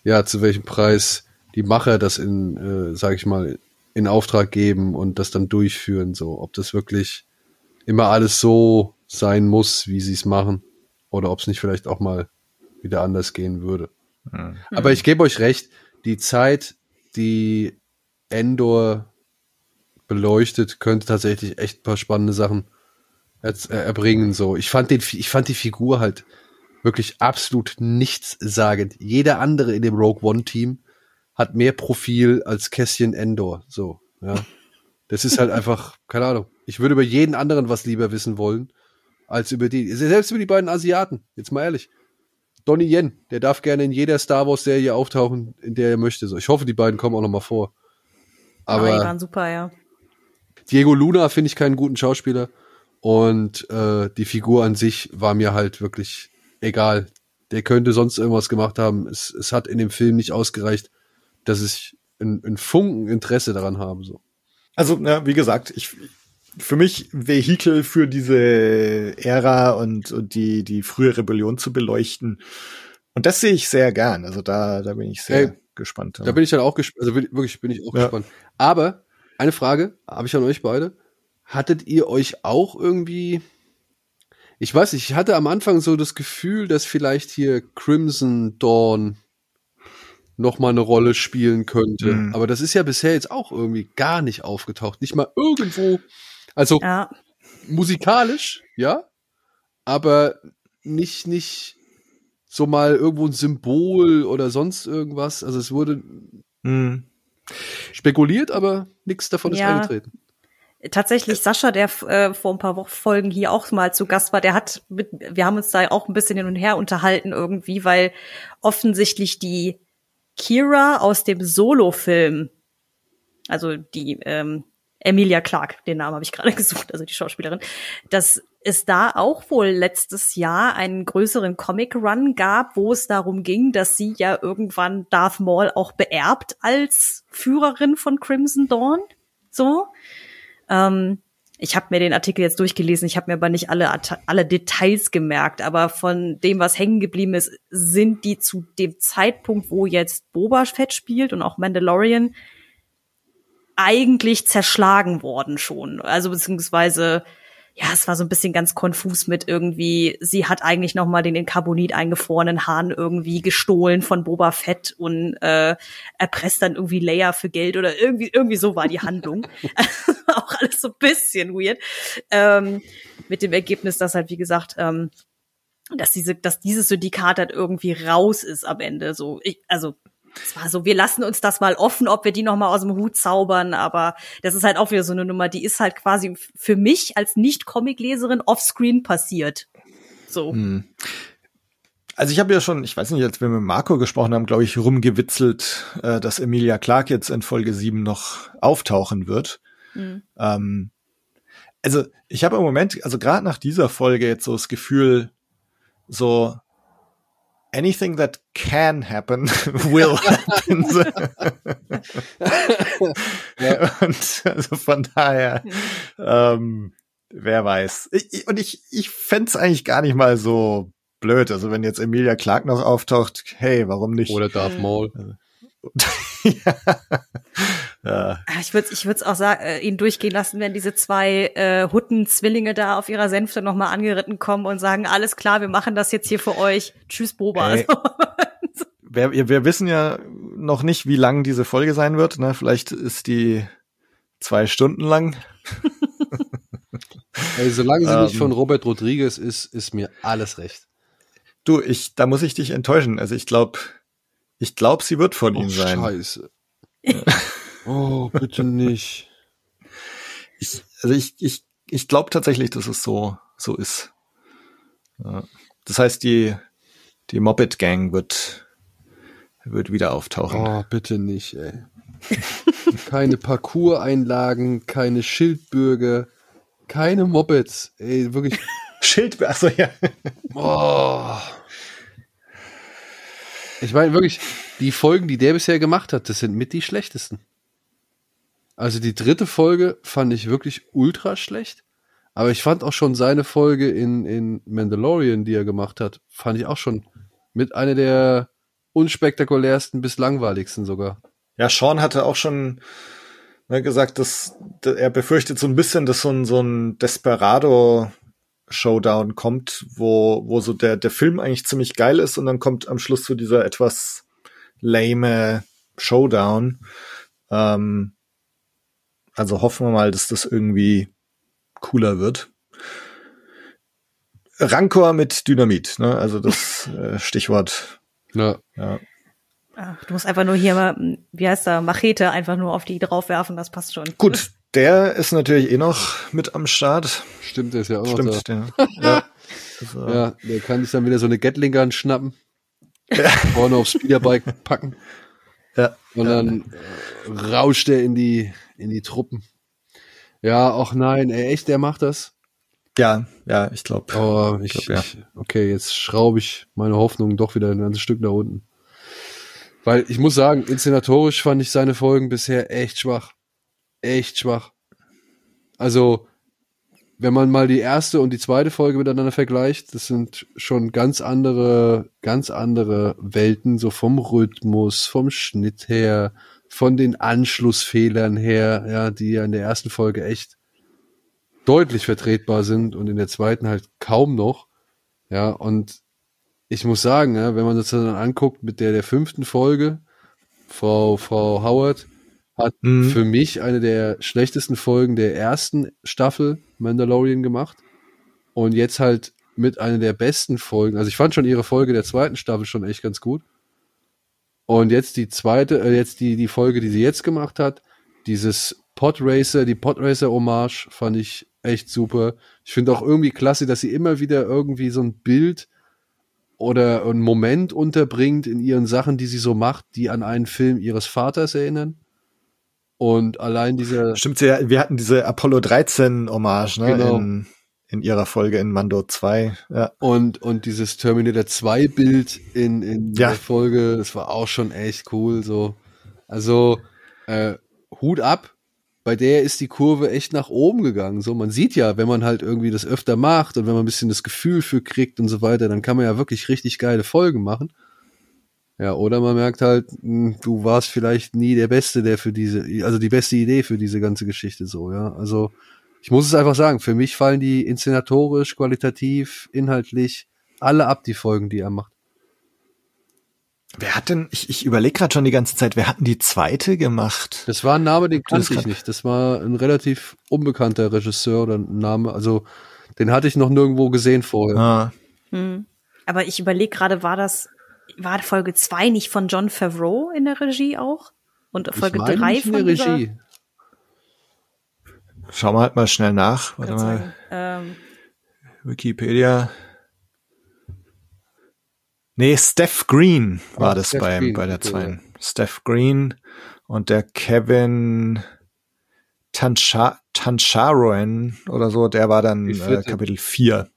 [SPEAKER 5] ja, zu welchem Preis die Macher das in, äh, sag ich mal, in Auftrag geben und das dann durchführen, so, ob das wirklich immer alles so sein muss, wie sie es machen, oder ob es nicht vielleicht auch mal wieder anders gehen würde.
[SPEAKER 3] Hm.
[SPEAKER 5] Aber ich gebe euch recht, die Zeit, die Endor beleuchtet, könnte tatsächlich echt ein paar spannende Sachen äh, erbringen. So, ich fand den, ich fand die Figur halt wirklich absolut nichtssagend. Jeder andere in dem Rogue One Team hat mehr Profil als Cassian Endor. So, ja. Das ist halt einfach, keine Ahnung. Ich würde über jeden anderen was lieber wissen wollen, als über die, selbst über die beiden Asiaten. Jetzt mal ehrlich. Donnie Yen, der darf gerne in jeder Star Wars Serie auftauchen, in der er möchte. So, ich hoffe, die beiden kommen auch noch mal vor.
[SPEAKER 4] Aber die
[SPEAKER 5] Aber
[SPEAKER 4] waren super, ja.
[SPEAKER 5] Diego Luna finde ich keinen guten Schauspieler und äh, die Figur an sich war mir halt wirklich egal. Der könnte sonst irgendwas gemacht haben. Es, es hat in dem Film nicht ausgereicht, dass ich ein, ein Funken Interesse daran habe. So.
[SPEAKER 3] Also, ja, wie gesagt, ich für mich Vehikel für diese Ära und, und die, die frühe Rebellion zu beleuchten. Und das sehe ich sehr gern. Also da, da bin ich sehr
[SPEAKER 5] Ey,
[SPEAKER 3] gespannt.
[SPEAKER 5] Da bin ich dann auch gespannt. Also wirklich bin ich auch
[SPEAKER 3] Ja.
[SPEAKER 5] gespannt. Aber eine Frage habe ich an euch beide. Hattet ihr euch auch irgendwie ich weiß nicht, ich hatte am Anfang so das Gefühl, dass vielleicht hier Crimson Dawn noch mal eine Rolle spielen könnte.
[SPEAKER 3] Mhm.
[SPEAKER 5] Aber das ist ja bisher jetzt auch irgendwie gar nicht aufgetaucht. Nicht mal irgendwo. Also
[SPEAKER 4] Ja,
[SPEAKER 5] musikalisch, ja, aber nicht, nicht so mal irgendwo ein Symbol oder sonst irgendwas. Also es wurde
[SPEAKER 3] Hm.
[SPEAKER 5] spekuliert, aber nichts davon ist
[SPEAKER 4] Ja.
[SPEAKER 5] eingetreten.
[SPEAKER 4] tatsächlich Sascha, der äh, vor ein paar Wochen Folgen hier auch mal zu Gast war, der hat mit, wir haben uns da auch ein bisschen hin und her unterhalten irgendwie, weil offensichtlich die Kira aus dem Solo-Film, also die ähm, Emilia Clarke, den Namen habe ich gerade gesucht, also die Schauspielerin, dass es da auch wohl letztes Jahr einen größeren Comic-Run gab, wo es darum ging, dass sie ja irgendwann Darth Maul auch beerbt als Führerin von Crimson Dawn. So. Ähm, ich habe mir den Artikel jetzt durchgelesen, ich habe mir aber nicht alle, alle Details gemerkt, aber von dem, was hängen geblieben ist, sind die zu dem Zeitpunkt, wo jetzt Boba Fett spielt und auch Mandalorian, eigentlich zerschlagen worden schon. Also beziehungsweise, ja, es war so ein bisschen ganz konfus mit irgendwie, sie hat eigentlich noch mal den in Carbonit eingefrorenen Hahn irgendwie gestohlen von Boba Fett und äh, erpresst dann irgendwie Leia für Geld oder irgendwie, irgendwie so war die Handlung. auch alles so ein bisschen weird. Ähm, mit dem Ergebnis, dass halt, wie gesagt, ähm, dass diese, dass dieses Syndikat halt irgendwie raus ist am Ende. So, ich, also es war so, wir lassen uns das mal offen, ob wir die noch mal aus dem Hut zaubern, aber das ist halt auch wieder so eine Nummer, die ist halt quasi für mich als Nicht-Comic-Leserin offscreen passiert. So.
[SPEAKER 3] Hm. Also ich habe ja schon, ich weiß nicht, als wir mit Marco gesprochen haben, glaube ich, rumgewitzelt, äh, dass Emilia Clarke jetzt in Folge 7 noch auftauchen wird.
[SPEAKER 4] Mhm.
[SPEAKER 3] Ähm, also ich habe im Moment, also gerade nach dieser Folge jetzt so das Gefühl, so anything that can happen will happen. So. Und also von daher, ähm, wer weiß. Ich, und ich, ich fänd's eigentlich gar nicht mal so blöd. Also wenn jetzt Emilia Clark noch auftaucht, hey, warum nicht?
[SPEAKER 5] Oder Darth. Maul.
[SPEAKER 3] ja. Ja.
[SPEAKER 4] Ah, Ich würde ich würde auch sagen, äh, ihn durchgehen lassen, wenn diese zwei äh, Hutten-Zwillinge da auf ihrer Sänfte noch mal angeritten kommen und sagen, alles klar, wir machen das jetzt hier für euch. Tschüss, Boba.
[SPEAKER 3] Ey. wir, wir wissen ja noch nicht, wie lang diese Folge sein wird. Ne? Vielleicht ist die zwei Stunden lang.
[SPEAKER 5] Ey, solange sie nicht
[SPEAKER 3] Ähm.
[SPEAKER 5] von Robert Rodriguez ist, ist mir alles recht.
[SPEAKER 3] Du, ich, da muss ich dich enttäuschen. Also ich glaube, ich glaube, sie wird von
[SPEAKER 5] Oh,
[SPEAKER 3] ihm sein.
[SPEAKER 5] Scheiße. oh, bitte nicht.
[SPEAKER 3] Ich, also ich, ich, ich glaube tatsächlich, dass es so, so ist. Das heißt, die, die Mobbit Gang wird, wird wieder auftauchen.
[SPEAKER 5] Oh, bitte nicht, ey. keine Parcours-Einlagen, keine Schildbürger, keine Mopeds. Ey, wirklich.
[SPEAKER 3] Schild, also ja.
[SPEAKER 5] Oh. Ich meine wirklich, die Folgen, die der bisher gemacht hat, das sind mit die schlechtesten. Also die dritte Folge fand ich wirklich ultra schlecht. Aber ich fand auch schon seine Folge in, in Mandalorian, die er gemacht hat, fand ich auch schon mit einer der unspektakulärsten bis langweiligsten sogar.
[SPEAKER 3] Ja, Sean hatte auch schon ne, gesagt, dass, dass er befürchtet so ein bisschen, dass so ein, so ein Desperado Showdown kommt, wo, wo so der, der Film eigentlich ziemlich geil ist und dann kommt am Schluss so dieser etwas lame Showdown. Ähm, also hoffen wir mal, dass das irgendwie cooler wird. Rancor mit Dynamit, ne? Also das äh, Stichwort.
[SPEAKER 5] Ja.
[SPEAKER 3] Ja.
[SPEAKER 4] Ach, du musst einfach nur hier mal, wie heißt da, Machete einfach nur auf die draufwerfen, das passt schon.
[SPEAKER 3] Gut, der ist natürlich eh noch mit am Start.
[SPEAKER 5] Stimmt, der ist ja auch noch da.
[SPEAKER 3] Stimmt, der. ja. Also,
[SPEAKER 5] Ja, der kann sich dann wieder so eine Gatling Gun schnappen, vorne aufs Speederbike packen
[SPEAKER 3] ja.
[SPEAKER 5] und dann äh, rauscht er in die, in die Truppen. Ja, ach nein, ey, echt, der macht das.
[SPEAKER 3] ja, ja, ich glaube.
[SPEAKER 5] Aber ich,
[SPEAKER 3] glaub, ja.
[SPEAKER 5] ich okay, jetzt schraube ich meine Hoffnung doch wieder ein ganzes Stück nach unten. Weil ich muss sagen, inszenatorisch fand ich seine Folgen bisher echt schwach. Echt schwach. Also, wenn man mal die erste und die zweite Folge miteinander vergleicht, das sind schon ganz andere, ganz andere Welten, so vom Rhythmus, vom Schnitt her, von den Anschlussfehlern her, ja, die ja in der ersten Folge echt deutlich vertretbar sind und in der zweiten halt kaum noch. Ja, und ich muss sagen, ja, wenn man das dann anguckt mit der der fünften Folge, Frau, Frau Howard hat
[SPEAKER 3] Mhm.
[SPEAKER 5] für mich eine der schlechtesten Folgen der ersten Staffel Mandalorian gemacht. Und jetzt halt mit einer der besten Folgen. Also ich fand schon ihre Folge der zweiten Staffel schon echt ganz gut. Und jetzt die zweite, äh, jetzt die, die Folge, die sie jetzt gemacht hat, dieses Podracer, die Podracer Hommage fand ich echt super. Ich finde auch irgendwie klasse, dass sie immer wieder irgendwie so ein Bild oder einen Moment unterbringt in ihren Sachen, die sie so macht, die an einen Film ihres Vaters erinnern. Und allein dieser,
[SPEAKER 3] Stimmt, ja, wir hatten diese Apollo 13 Hommage, ne,
[SPEAKER 5] Genau.
[SPEAKER 3] in, in ihrer Folge in Mando 2. Ja.
[SPEAKER 5] und, und dieses Terminator 2 Bild in, in
[SPEAKER 3] Ja.
[SPEAKER 5] der Folge, das war auch schon echt cool, so. Also, äh, Hut ab. Bei der ist die Kurve echt nach oben gegangen. So, man sieht ja, wenn man halt irgendwie das öfter macht und wenn man ein bisschen das Gefühl für kriegt und so weiter, dann kann man ja wirklich richtig geile Folgen machen. Ja, oder man merkt halt, mh, du warst vielleicht nie der Beste, der für diese, also die beste Idee für diese ganze Geschichte so, ja. Also, ich muss es einfach sagen, für mich fallen die inszenatorisch, qualitativ, inhaltlich alle ab, die Folgen, die er macht.
[SPEAKER 3] Wer hat denn, ich, ich überlege gerade schon die ganze Zeit, wer hat denn die zweite gemacht?
[SPEAKER 5] Das war ein Name, den kannte ich nicht. Das war ein relativ unbekannter Regisseur oder ein Name. Also den hatte ich noch nirgendwo gesehen vorher.
[SPEAKER 3] Ah,
[SPEAKER 4] Hm. Aber ich überlege gerade, war das, war Folge zwei nicht von John Favreau in der Regie auch? Und Folge
[SPEAKER 5] meine
[SPEAKER 4] drei
[SPEAKER 5] nicht in
[SPEAKER 4] von
[SPEAKER 5] der Regie.
[SPEAKER 3] schauen wir halt mal schnell nach. Warte
[SPEAKER 4] Kann
[SPEAKER 3] mal.
[SPEAKER 4] Ähm,
[SPEAKER 3] Wikipedia. Nee, Steph Green war
[SPEAKER 5] Ah,
[SPEAKER 3] das
[SPEAKER 5] Steph
[SPEAKER 3] beim,
[SPEAKER 5] Green,
[SPEAKER 3] bei der
[SPEAKER 5] okay,
[SPEAKER 3] zweiten. Steph Green und der Kevin Tancha Tancharoen oder so, der war dann äh. Kapitel 4.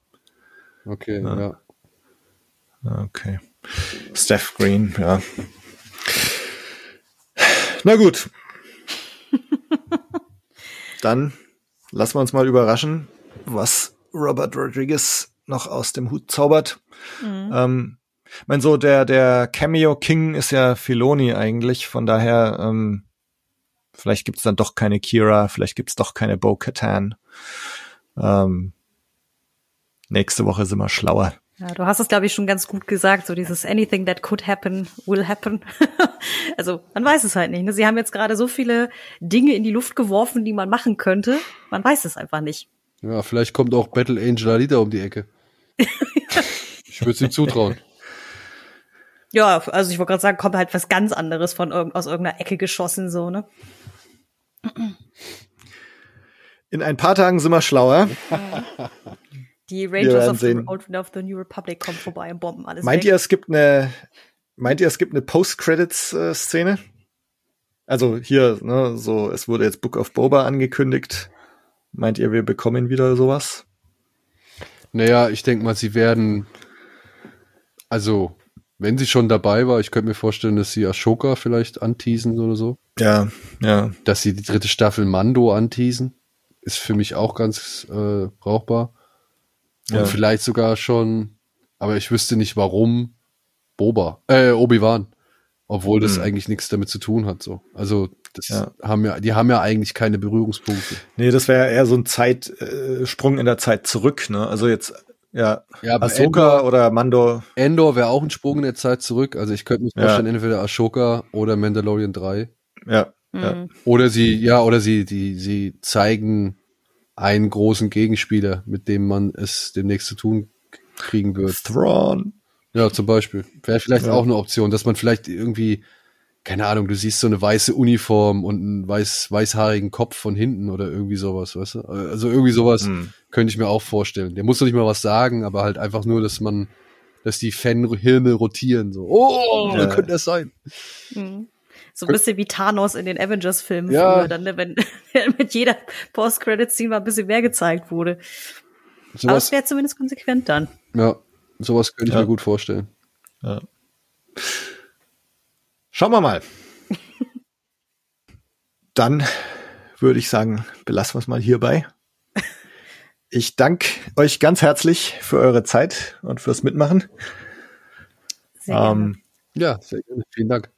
[SPEAKER 5] Okay,
[SPEAKER 3] Ja.
[SPEAKER 5] ja.
[SPEAKER 3] Okay. Steph Green, ja. Na gut. Dann lassen wir uns mal überraschen, was Robert Rodriguez noch aus dem Hut zaubert. Ähm, ich mein so, der, der Cameo King ist ja Filoni eigentlich, von daher, ähm, vielleicht gibt's dann doch keine Kira, vielleicht gibt's doch keine Bo-Katan. Ähm, nächste Woche sind wir schlauer.
[SPEAKER 4] Ja, du hast es, glaube ich, schon ganz gut gesagt, so dieses anything that could happen will happen. also man weiß es halt nicht. Ne? Sie haben jetzt gerade so viele Dinge in die Luft geworfen, die man machen könnte. Man weiß es einfach nicht.
[SPEAKER 5] Ja, vielleicht kommt auch Battle Angel Alita um die Ecke. Ich würde es ihm zutrauen.
[SPEAKER 4] Ja, also ich wollte gerade sagen, kommt halt was ganz anderes von irg aus irgendeiner Ecke geschossen, so, ne?
[SPEAKER 3] In ein paar Tagen sind wir schlauer.
[SPEAKER 4] Die Rangers of the, of the New Republic kommen vorbei und bomben alles
[SPEAKER 3] Meint
[SPEAKER 4] weg.
[SPEAKER 3] ihr, es gibt eine, meint ihr, es gibt eine Post-Credits-Szene? Also hier, ne, so, es wurde jetzt Book of Boba angekündigt. Meint ihr, wir bekommen wieder sowas?
[SPEAKER 5] Naja, ich denke mal, sie werden, also, wenn sie schon dabei war, ich könnte mir vorstellen, dass sie Ashoka vielleicht anteasen oder so.
[SPEAKER 3] Ja, ja.
[SPEAKER 5] Dass sie die dritte Staffel Mando anteasen, ist für mich auch ganz äh, brauchbar.
[SPEAKER 3] Ja.
[SPEAKER 5] Und vielleicht sogar schon, aber ich wüsste nicht warum, Boba, äh, Obi-Wan. Obwohl das
[SPEAKER 3] Hm.
[SPEAKER 5] eigentlich nichts damit zu tun hat, so. Also, das
[SPEAKER 3] Ja.
[SPEAKER 5] haben ja, die haben ja eigentlich keine Berührungspunkte.
[SPEAKER 3] Nee, das wäre eher so ein Zeitsprung äh, Sprung in der Zeit zurück, ne? Also jetzt, ja,
[SPEAKER 5] Ja,
[SPEAKER 3] Ahsoka
[SPEAKER 5] Endor,
[SPEAKER 3] oder Mando,
[SPEAKER 5] Endor wäre auch ein Sprung in der Zeit zurück. Also ich könnte mir
[SPEAKER 3] Ja.
[SPEAKER 5] vorstellen, entweder Ashoka oder Mandalorian 3.
[SPEAKER 3] ja,
[SPEAKER 4] Mhm.
[SPEAKER 3] ja.
[SPEAKER 5] Oder sie, ja, oder sie, die, sie zeigen einen großen Gegenspieler, mit dem man es demnächst zu tun kriegen wird.
[SPEAKER 3] Thrawn.
[SPEAKER 5] Ja, zum Beispiel. Wäre vielleicht
[SPEAKER 3] Ja.
[SPEAKER 5] auch eine Option, dass man vielleicht irgendwie, keine Ahnung, du siehst so eine weiße Uniform und einen weiß, weißhaarigen Kopf von hinten oder irgendwie sowas, weißt du? Also irgendwie sowas
[SPEAKER 3] Hm.
[SPEAKER 5] könnte ich mir auch vorstellen. Der muss doch nicht mal was sagen, aber halt einfach nur, dass man, dass die Fanhirne rotieren, so. Oh,
[SPEAKER 3] Ja.
[SPEAKER 5] könnte das sein?
[SPEAKER 4] Mhm. So ein bisschen wie Thanos in den Avengers-Filmen
[SPEAKER 5] Ja.
[SPEAKER 4] früher, dann, ne, wenn mit jeder Post-Credit-Scene mal ein bisschen mehr gezeigt wurde. Aber es
[SPEAKER 5] Sowas,
[SPEAKER 4] wäre zumindest konsequent dann.
[SPEAKER 5] ja, sowas könnte ich
[SPEAKER 3] Ja.
[SPEAKER 5] mir gut vorstellen.
[SPEAKER 3] Schauen wir mal. Dann würde ich sagen, belassen wir es mal hierbei. Ich danke euch ganz herzlich für eure Zeit und fürs Mitmachen.
[SPEAKER 4] Sehr gerne.
[SPEAKER 3] Ähm,
[SPEAKER 5] Ja, sehr gerne. Vielen Dank.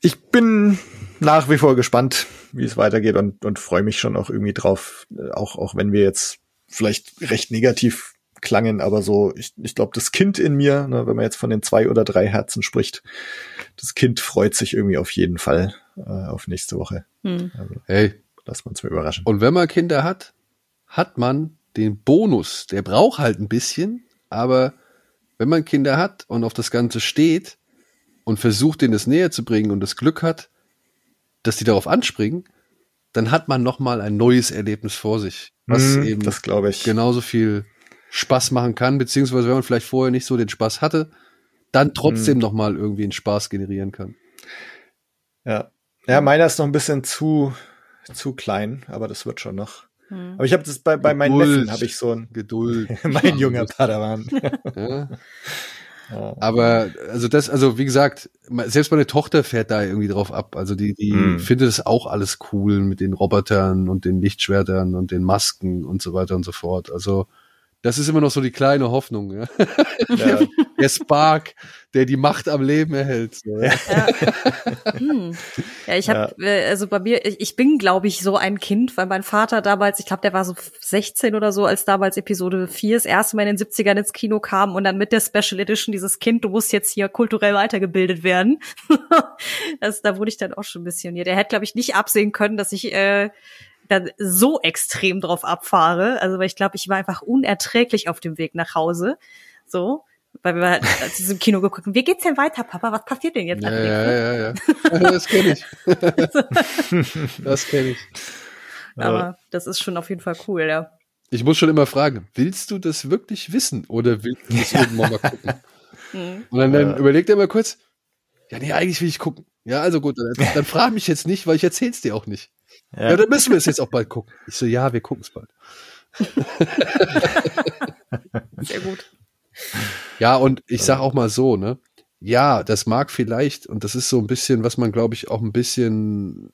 [SPEAKER 3] Ich bin nach wie vor gespannt, wie es weitergeht und, und freue mich schon auch irgendwie drauf, äh, auch, auch wenn wir jetzt vielleicht recht negativ klangen, aber so, ich, ich glaube, das Kind in mir, ne, wenn man jetzt von den zwei oder drei Herzen spricht, das Kind freut sich irgendwie auf jeden Fall äh, auf nächste Woche.
[SPEAKER 4] Hm.
[SPEAKER 5] Hey,
[SPEAKER 3] Lass uns mal überraschen.
[SPEAKER 5] Und wenn man Kinder hat, hat man den Bonus. Der braucht halt ein bisschen, aber wenn man Kinder hat und auf das Ganze steht und versucht, denen das näher zu bringen und das Glück hat, dass die darauf anspringen, dann hat man noch mal ein neues Erlebnis vor sich, was
[SPEAKER 3] Hm,
[SPEAKER 5] eben
[SPEAKER 3] das glaube ich.
[SPEAKER 5] genauso viel Spaß machen kann, beziehungsweise wenn man vielleicht vorher nicht so den Spaß hatte, dann trotzdem
[SPEAKER 3] Hm.
[SPEAKER 5] noch mal irgendwie einen Spaß generieren kann.
[SPEAKER 3] Ja. Ja, meiner ist noch ein bisschen zu, zu klein, aber das wird schon noch.
[SPEAKER 4] Hm.
[SPEAKER 3] Aber ich habe das bei, bei meinen
[SPEAKER 5] Geduld.
[SPEAKER 3] Neffen habe ich so ein,
[SPEAKER 5] Geduld.
[SPEAKER 3] mein junger Padawan.
[SPEAKER 5] Ja. Aber also das, also wie gesagt, selbst meine Tochter fährt da irgendwie drauf ab. Also die, die
[SPEAKER 3] Mm.
[SPEAKER 5] findet es auch alles cool mit den Robotern und den Lichtschwertern und den Masken und so weiter und so fort. Also das ist immer noch so die kleine Hoffnung, ja.
[SPEAKER 3] Ja.
[SPEAKER 5] Der Spark, der die Macht am Leben erhält. So, ja.
[SPEAKER 4] Hm. Ja, ich habe, äh, also bei mir, ich, bin, glaube ich, so ein Kind, weil mein Vater damals, ich glaube, der war so 16 oder so, als damals Episode 4 das erste Mal in den 70ern ins Kino kam und dann mit der Special Edition dieses Kind, du musst jetzt hier kulturell weitergebildet werden. das, da wurde ich dann auch schon ein bisschen, ja, der hätte, glaube ich, nicht absehen können, dass ich äh, dann so extrem drauf abfahre. Also, weil ich glaube, ich war einfach unerträglich auf dem Weg nach Hause. So. Weil wir halt wir im Kino geguckt haben, wie geht's denn weiter, Papa? Was passiert denn jetzt?
[SPEAKER 5] Ja, ja, ja, ja. Das kenne ich. Das kenne ich.
[SPEAKER 4] Aber das ist schon auf jeden Fall cool, ja.
[SPEAKER 5] Ich muss schon immer fragen, willst du das wirklich wissen oder willst du das irgendwann mal gucken? Und dann, dann überlegt er mal kurz, ja, nee, eigentlich will ich gucken. Ja, also gut, dann, dann frag mich jetzt nicht, weil ich erzähl's dir auch nicht. Ja.
[SPEAKER 3] Ja.
[SPEAKER 5] dann müssen wir es jetzt auch bald gucken. Ich so, ja, wir gucken es bald.
[SPEAKER 4] Sehr gut.
[SPEAKER 5] Ja, und ich sag auch mal so, ne? Ja, das mag vielleicht, und das ist so ein bisschen, was man, glaube ich, auch ein bisschen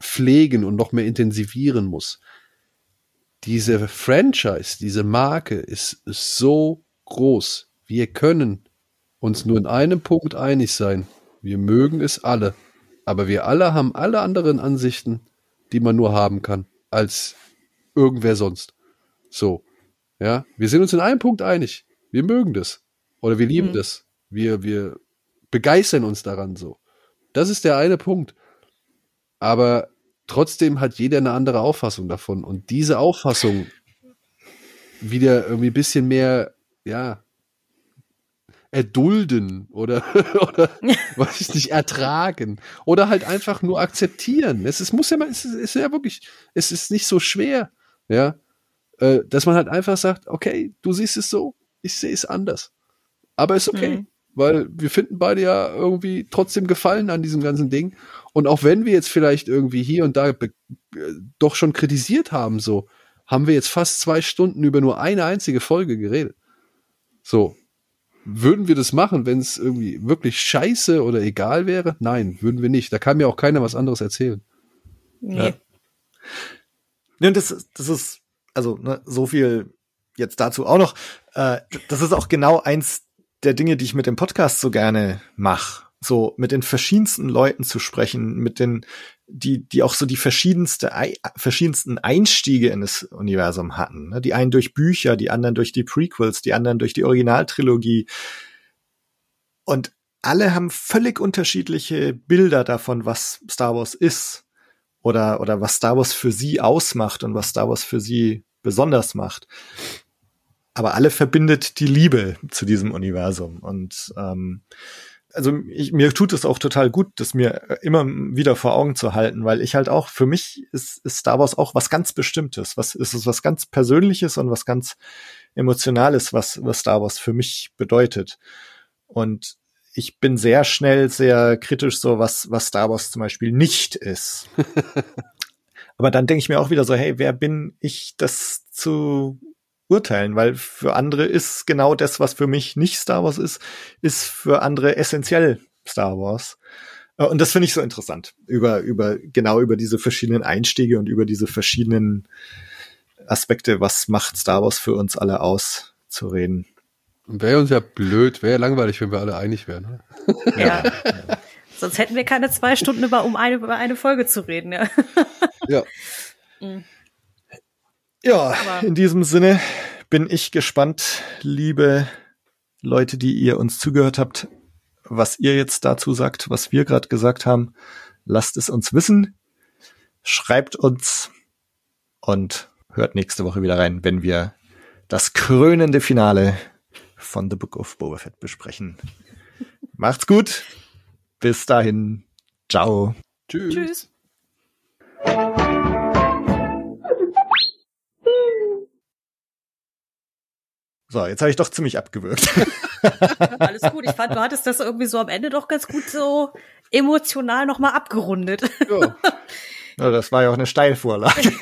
[SPEAKER 5] pflegen und noch mehr intensivieren muss. Diese Franchise, diese Marke ist, ist so groß. Wir können uns nur in einem Punkt einig sein. Wir mögen es alle. Aber wir alle haben alle anderen Ansichten, die man nur haben kann, als irgendwer sonst. So. Ja, wir sind uns in einem Punkt einig. Wir mögen das. Oder wir lieben
[SPEAKER 4] Mhm.
[SPEAKER 5] das. Wir, wir begeistern uns daran so. Das ist der eine Punkt. Aber trotzdem hat jeder eine andere Auffassung davon. Und diese Auffassung wieder irgendwie ein bisschen mehr, ja, erdulden oder, oder weiß ich nicht, ertragen. Oder halt einfach nur akzeptieren. Es ist, muss ja mal, es ist, ist ja wirklich, es ist nicht so schwer, ja, äh, dass man halt einfach sagt, okay, du siehst es so, ich sehe es anders. Aber ist okay. Mhm. Weil wir finden beide ja irgendwie trotzdem Gefallen an diesem ganzen Ding. Und auch wenn wir jetzt vielleicht irgendwie hier und da äh, doch schon kritisiert haben, so, haben wir jetzt fast zwei Stunden über nur eine einzige Folge geredet. So. Würden wir das machen, wenn es irgendwie wirklich scheiße oder egal wäre? Nein, würden wir nicht. Da kann mir auch keiner was anderes erzählen.
[SPEAKER 3] Nee. Ja. ja das, das ist, also ne, so viel jetzt dazu auch noch. Äh, das ist auch genau eins der Dinge, die ich mit dem Podcast so gerne mache. So mit den verschiedensten Leuten zu sprechen, mit den, die, die auch so die verschiedenste, verschiedensten Einstiege in das Universum hatten. Ne? Die einen durch Bücher, die anderen durch die Prequels, die anderen durch die Originaltrilogie. Und alle haben völlig unterschiedliche Bilder davon, was Star Wars ist oder, oder was Star Wars für sie ausmacht und was Star Wars für sie besonders macht aber alle verbindet die Liebe zu diesem Universum. Und ähm, also ich, mir tut es auch total gut, das mir immer wieder vor Augen zu halten, weil ich halt auch, für mich ist, ist Star Wars auch was ganz Bestimmtes. Was ist es was ganz Persönliches und was ganz Emotionales, was, was Star Wars für mich bedeutet. Und ich bin sehr schnell sehr kritisch so, was, was Star Wars zum Beispiel nicht ist. Aber dann denke ich mir auch wieder so, hey, wer bin ich, das zu urteilen, weil für andere ist genau das, was für mich nicht Star Wars ist, ist für andere essentiell Star Wars. Äh, und das finde ich so interessant, über, über, genau über diese verschiedenen Einstiege und über diese verschiedenen Aspekte, was macht Star Wars für uns alle aus, zu reden.
[SPEAKER 5] Wäre uns ja blöd, wäre langweilig, wenn wir alle einig wären. Ne?
[SPEAKER 4] Ja. ja. Sonst hätten wir keine zwei Stunden über, um eine, über eine Folge zu reden, ja.
[SPEAKER 5] Ja.
[SPEAKER 3] Mhm. Ja, Aber in diesem Sinne bin ich gespannt, liebe Leute, die ihr uns zugehört habt, was ihr jetzt dazu sagt, was wir gerade gesagt haben. Lasst es uns wissen. Schreibt uns und hört nächste Woche wieder rein, wenn wir das krönende Finale von The Book of Boba Fett besprechen. Macht's gut. Bis dahin. Ciao.
[SPEAKER 4] Tschüss. Tschüss.
[SPEAKER 3] So, jetzt habe ich doch ziemlich abgewürgt.
[SPEAKER 4] Alles gut. Ich fand, du hattest das irgendwie so am Ende doch ganz gut so emotional nochmal abgerundet.
[SPEAKER 3] Ja. ja, das war ja auch eine Steilvorlage.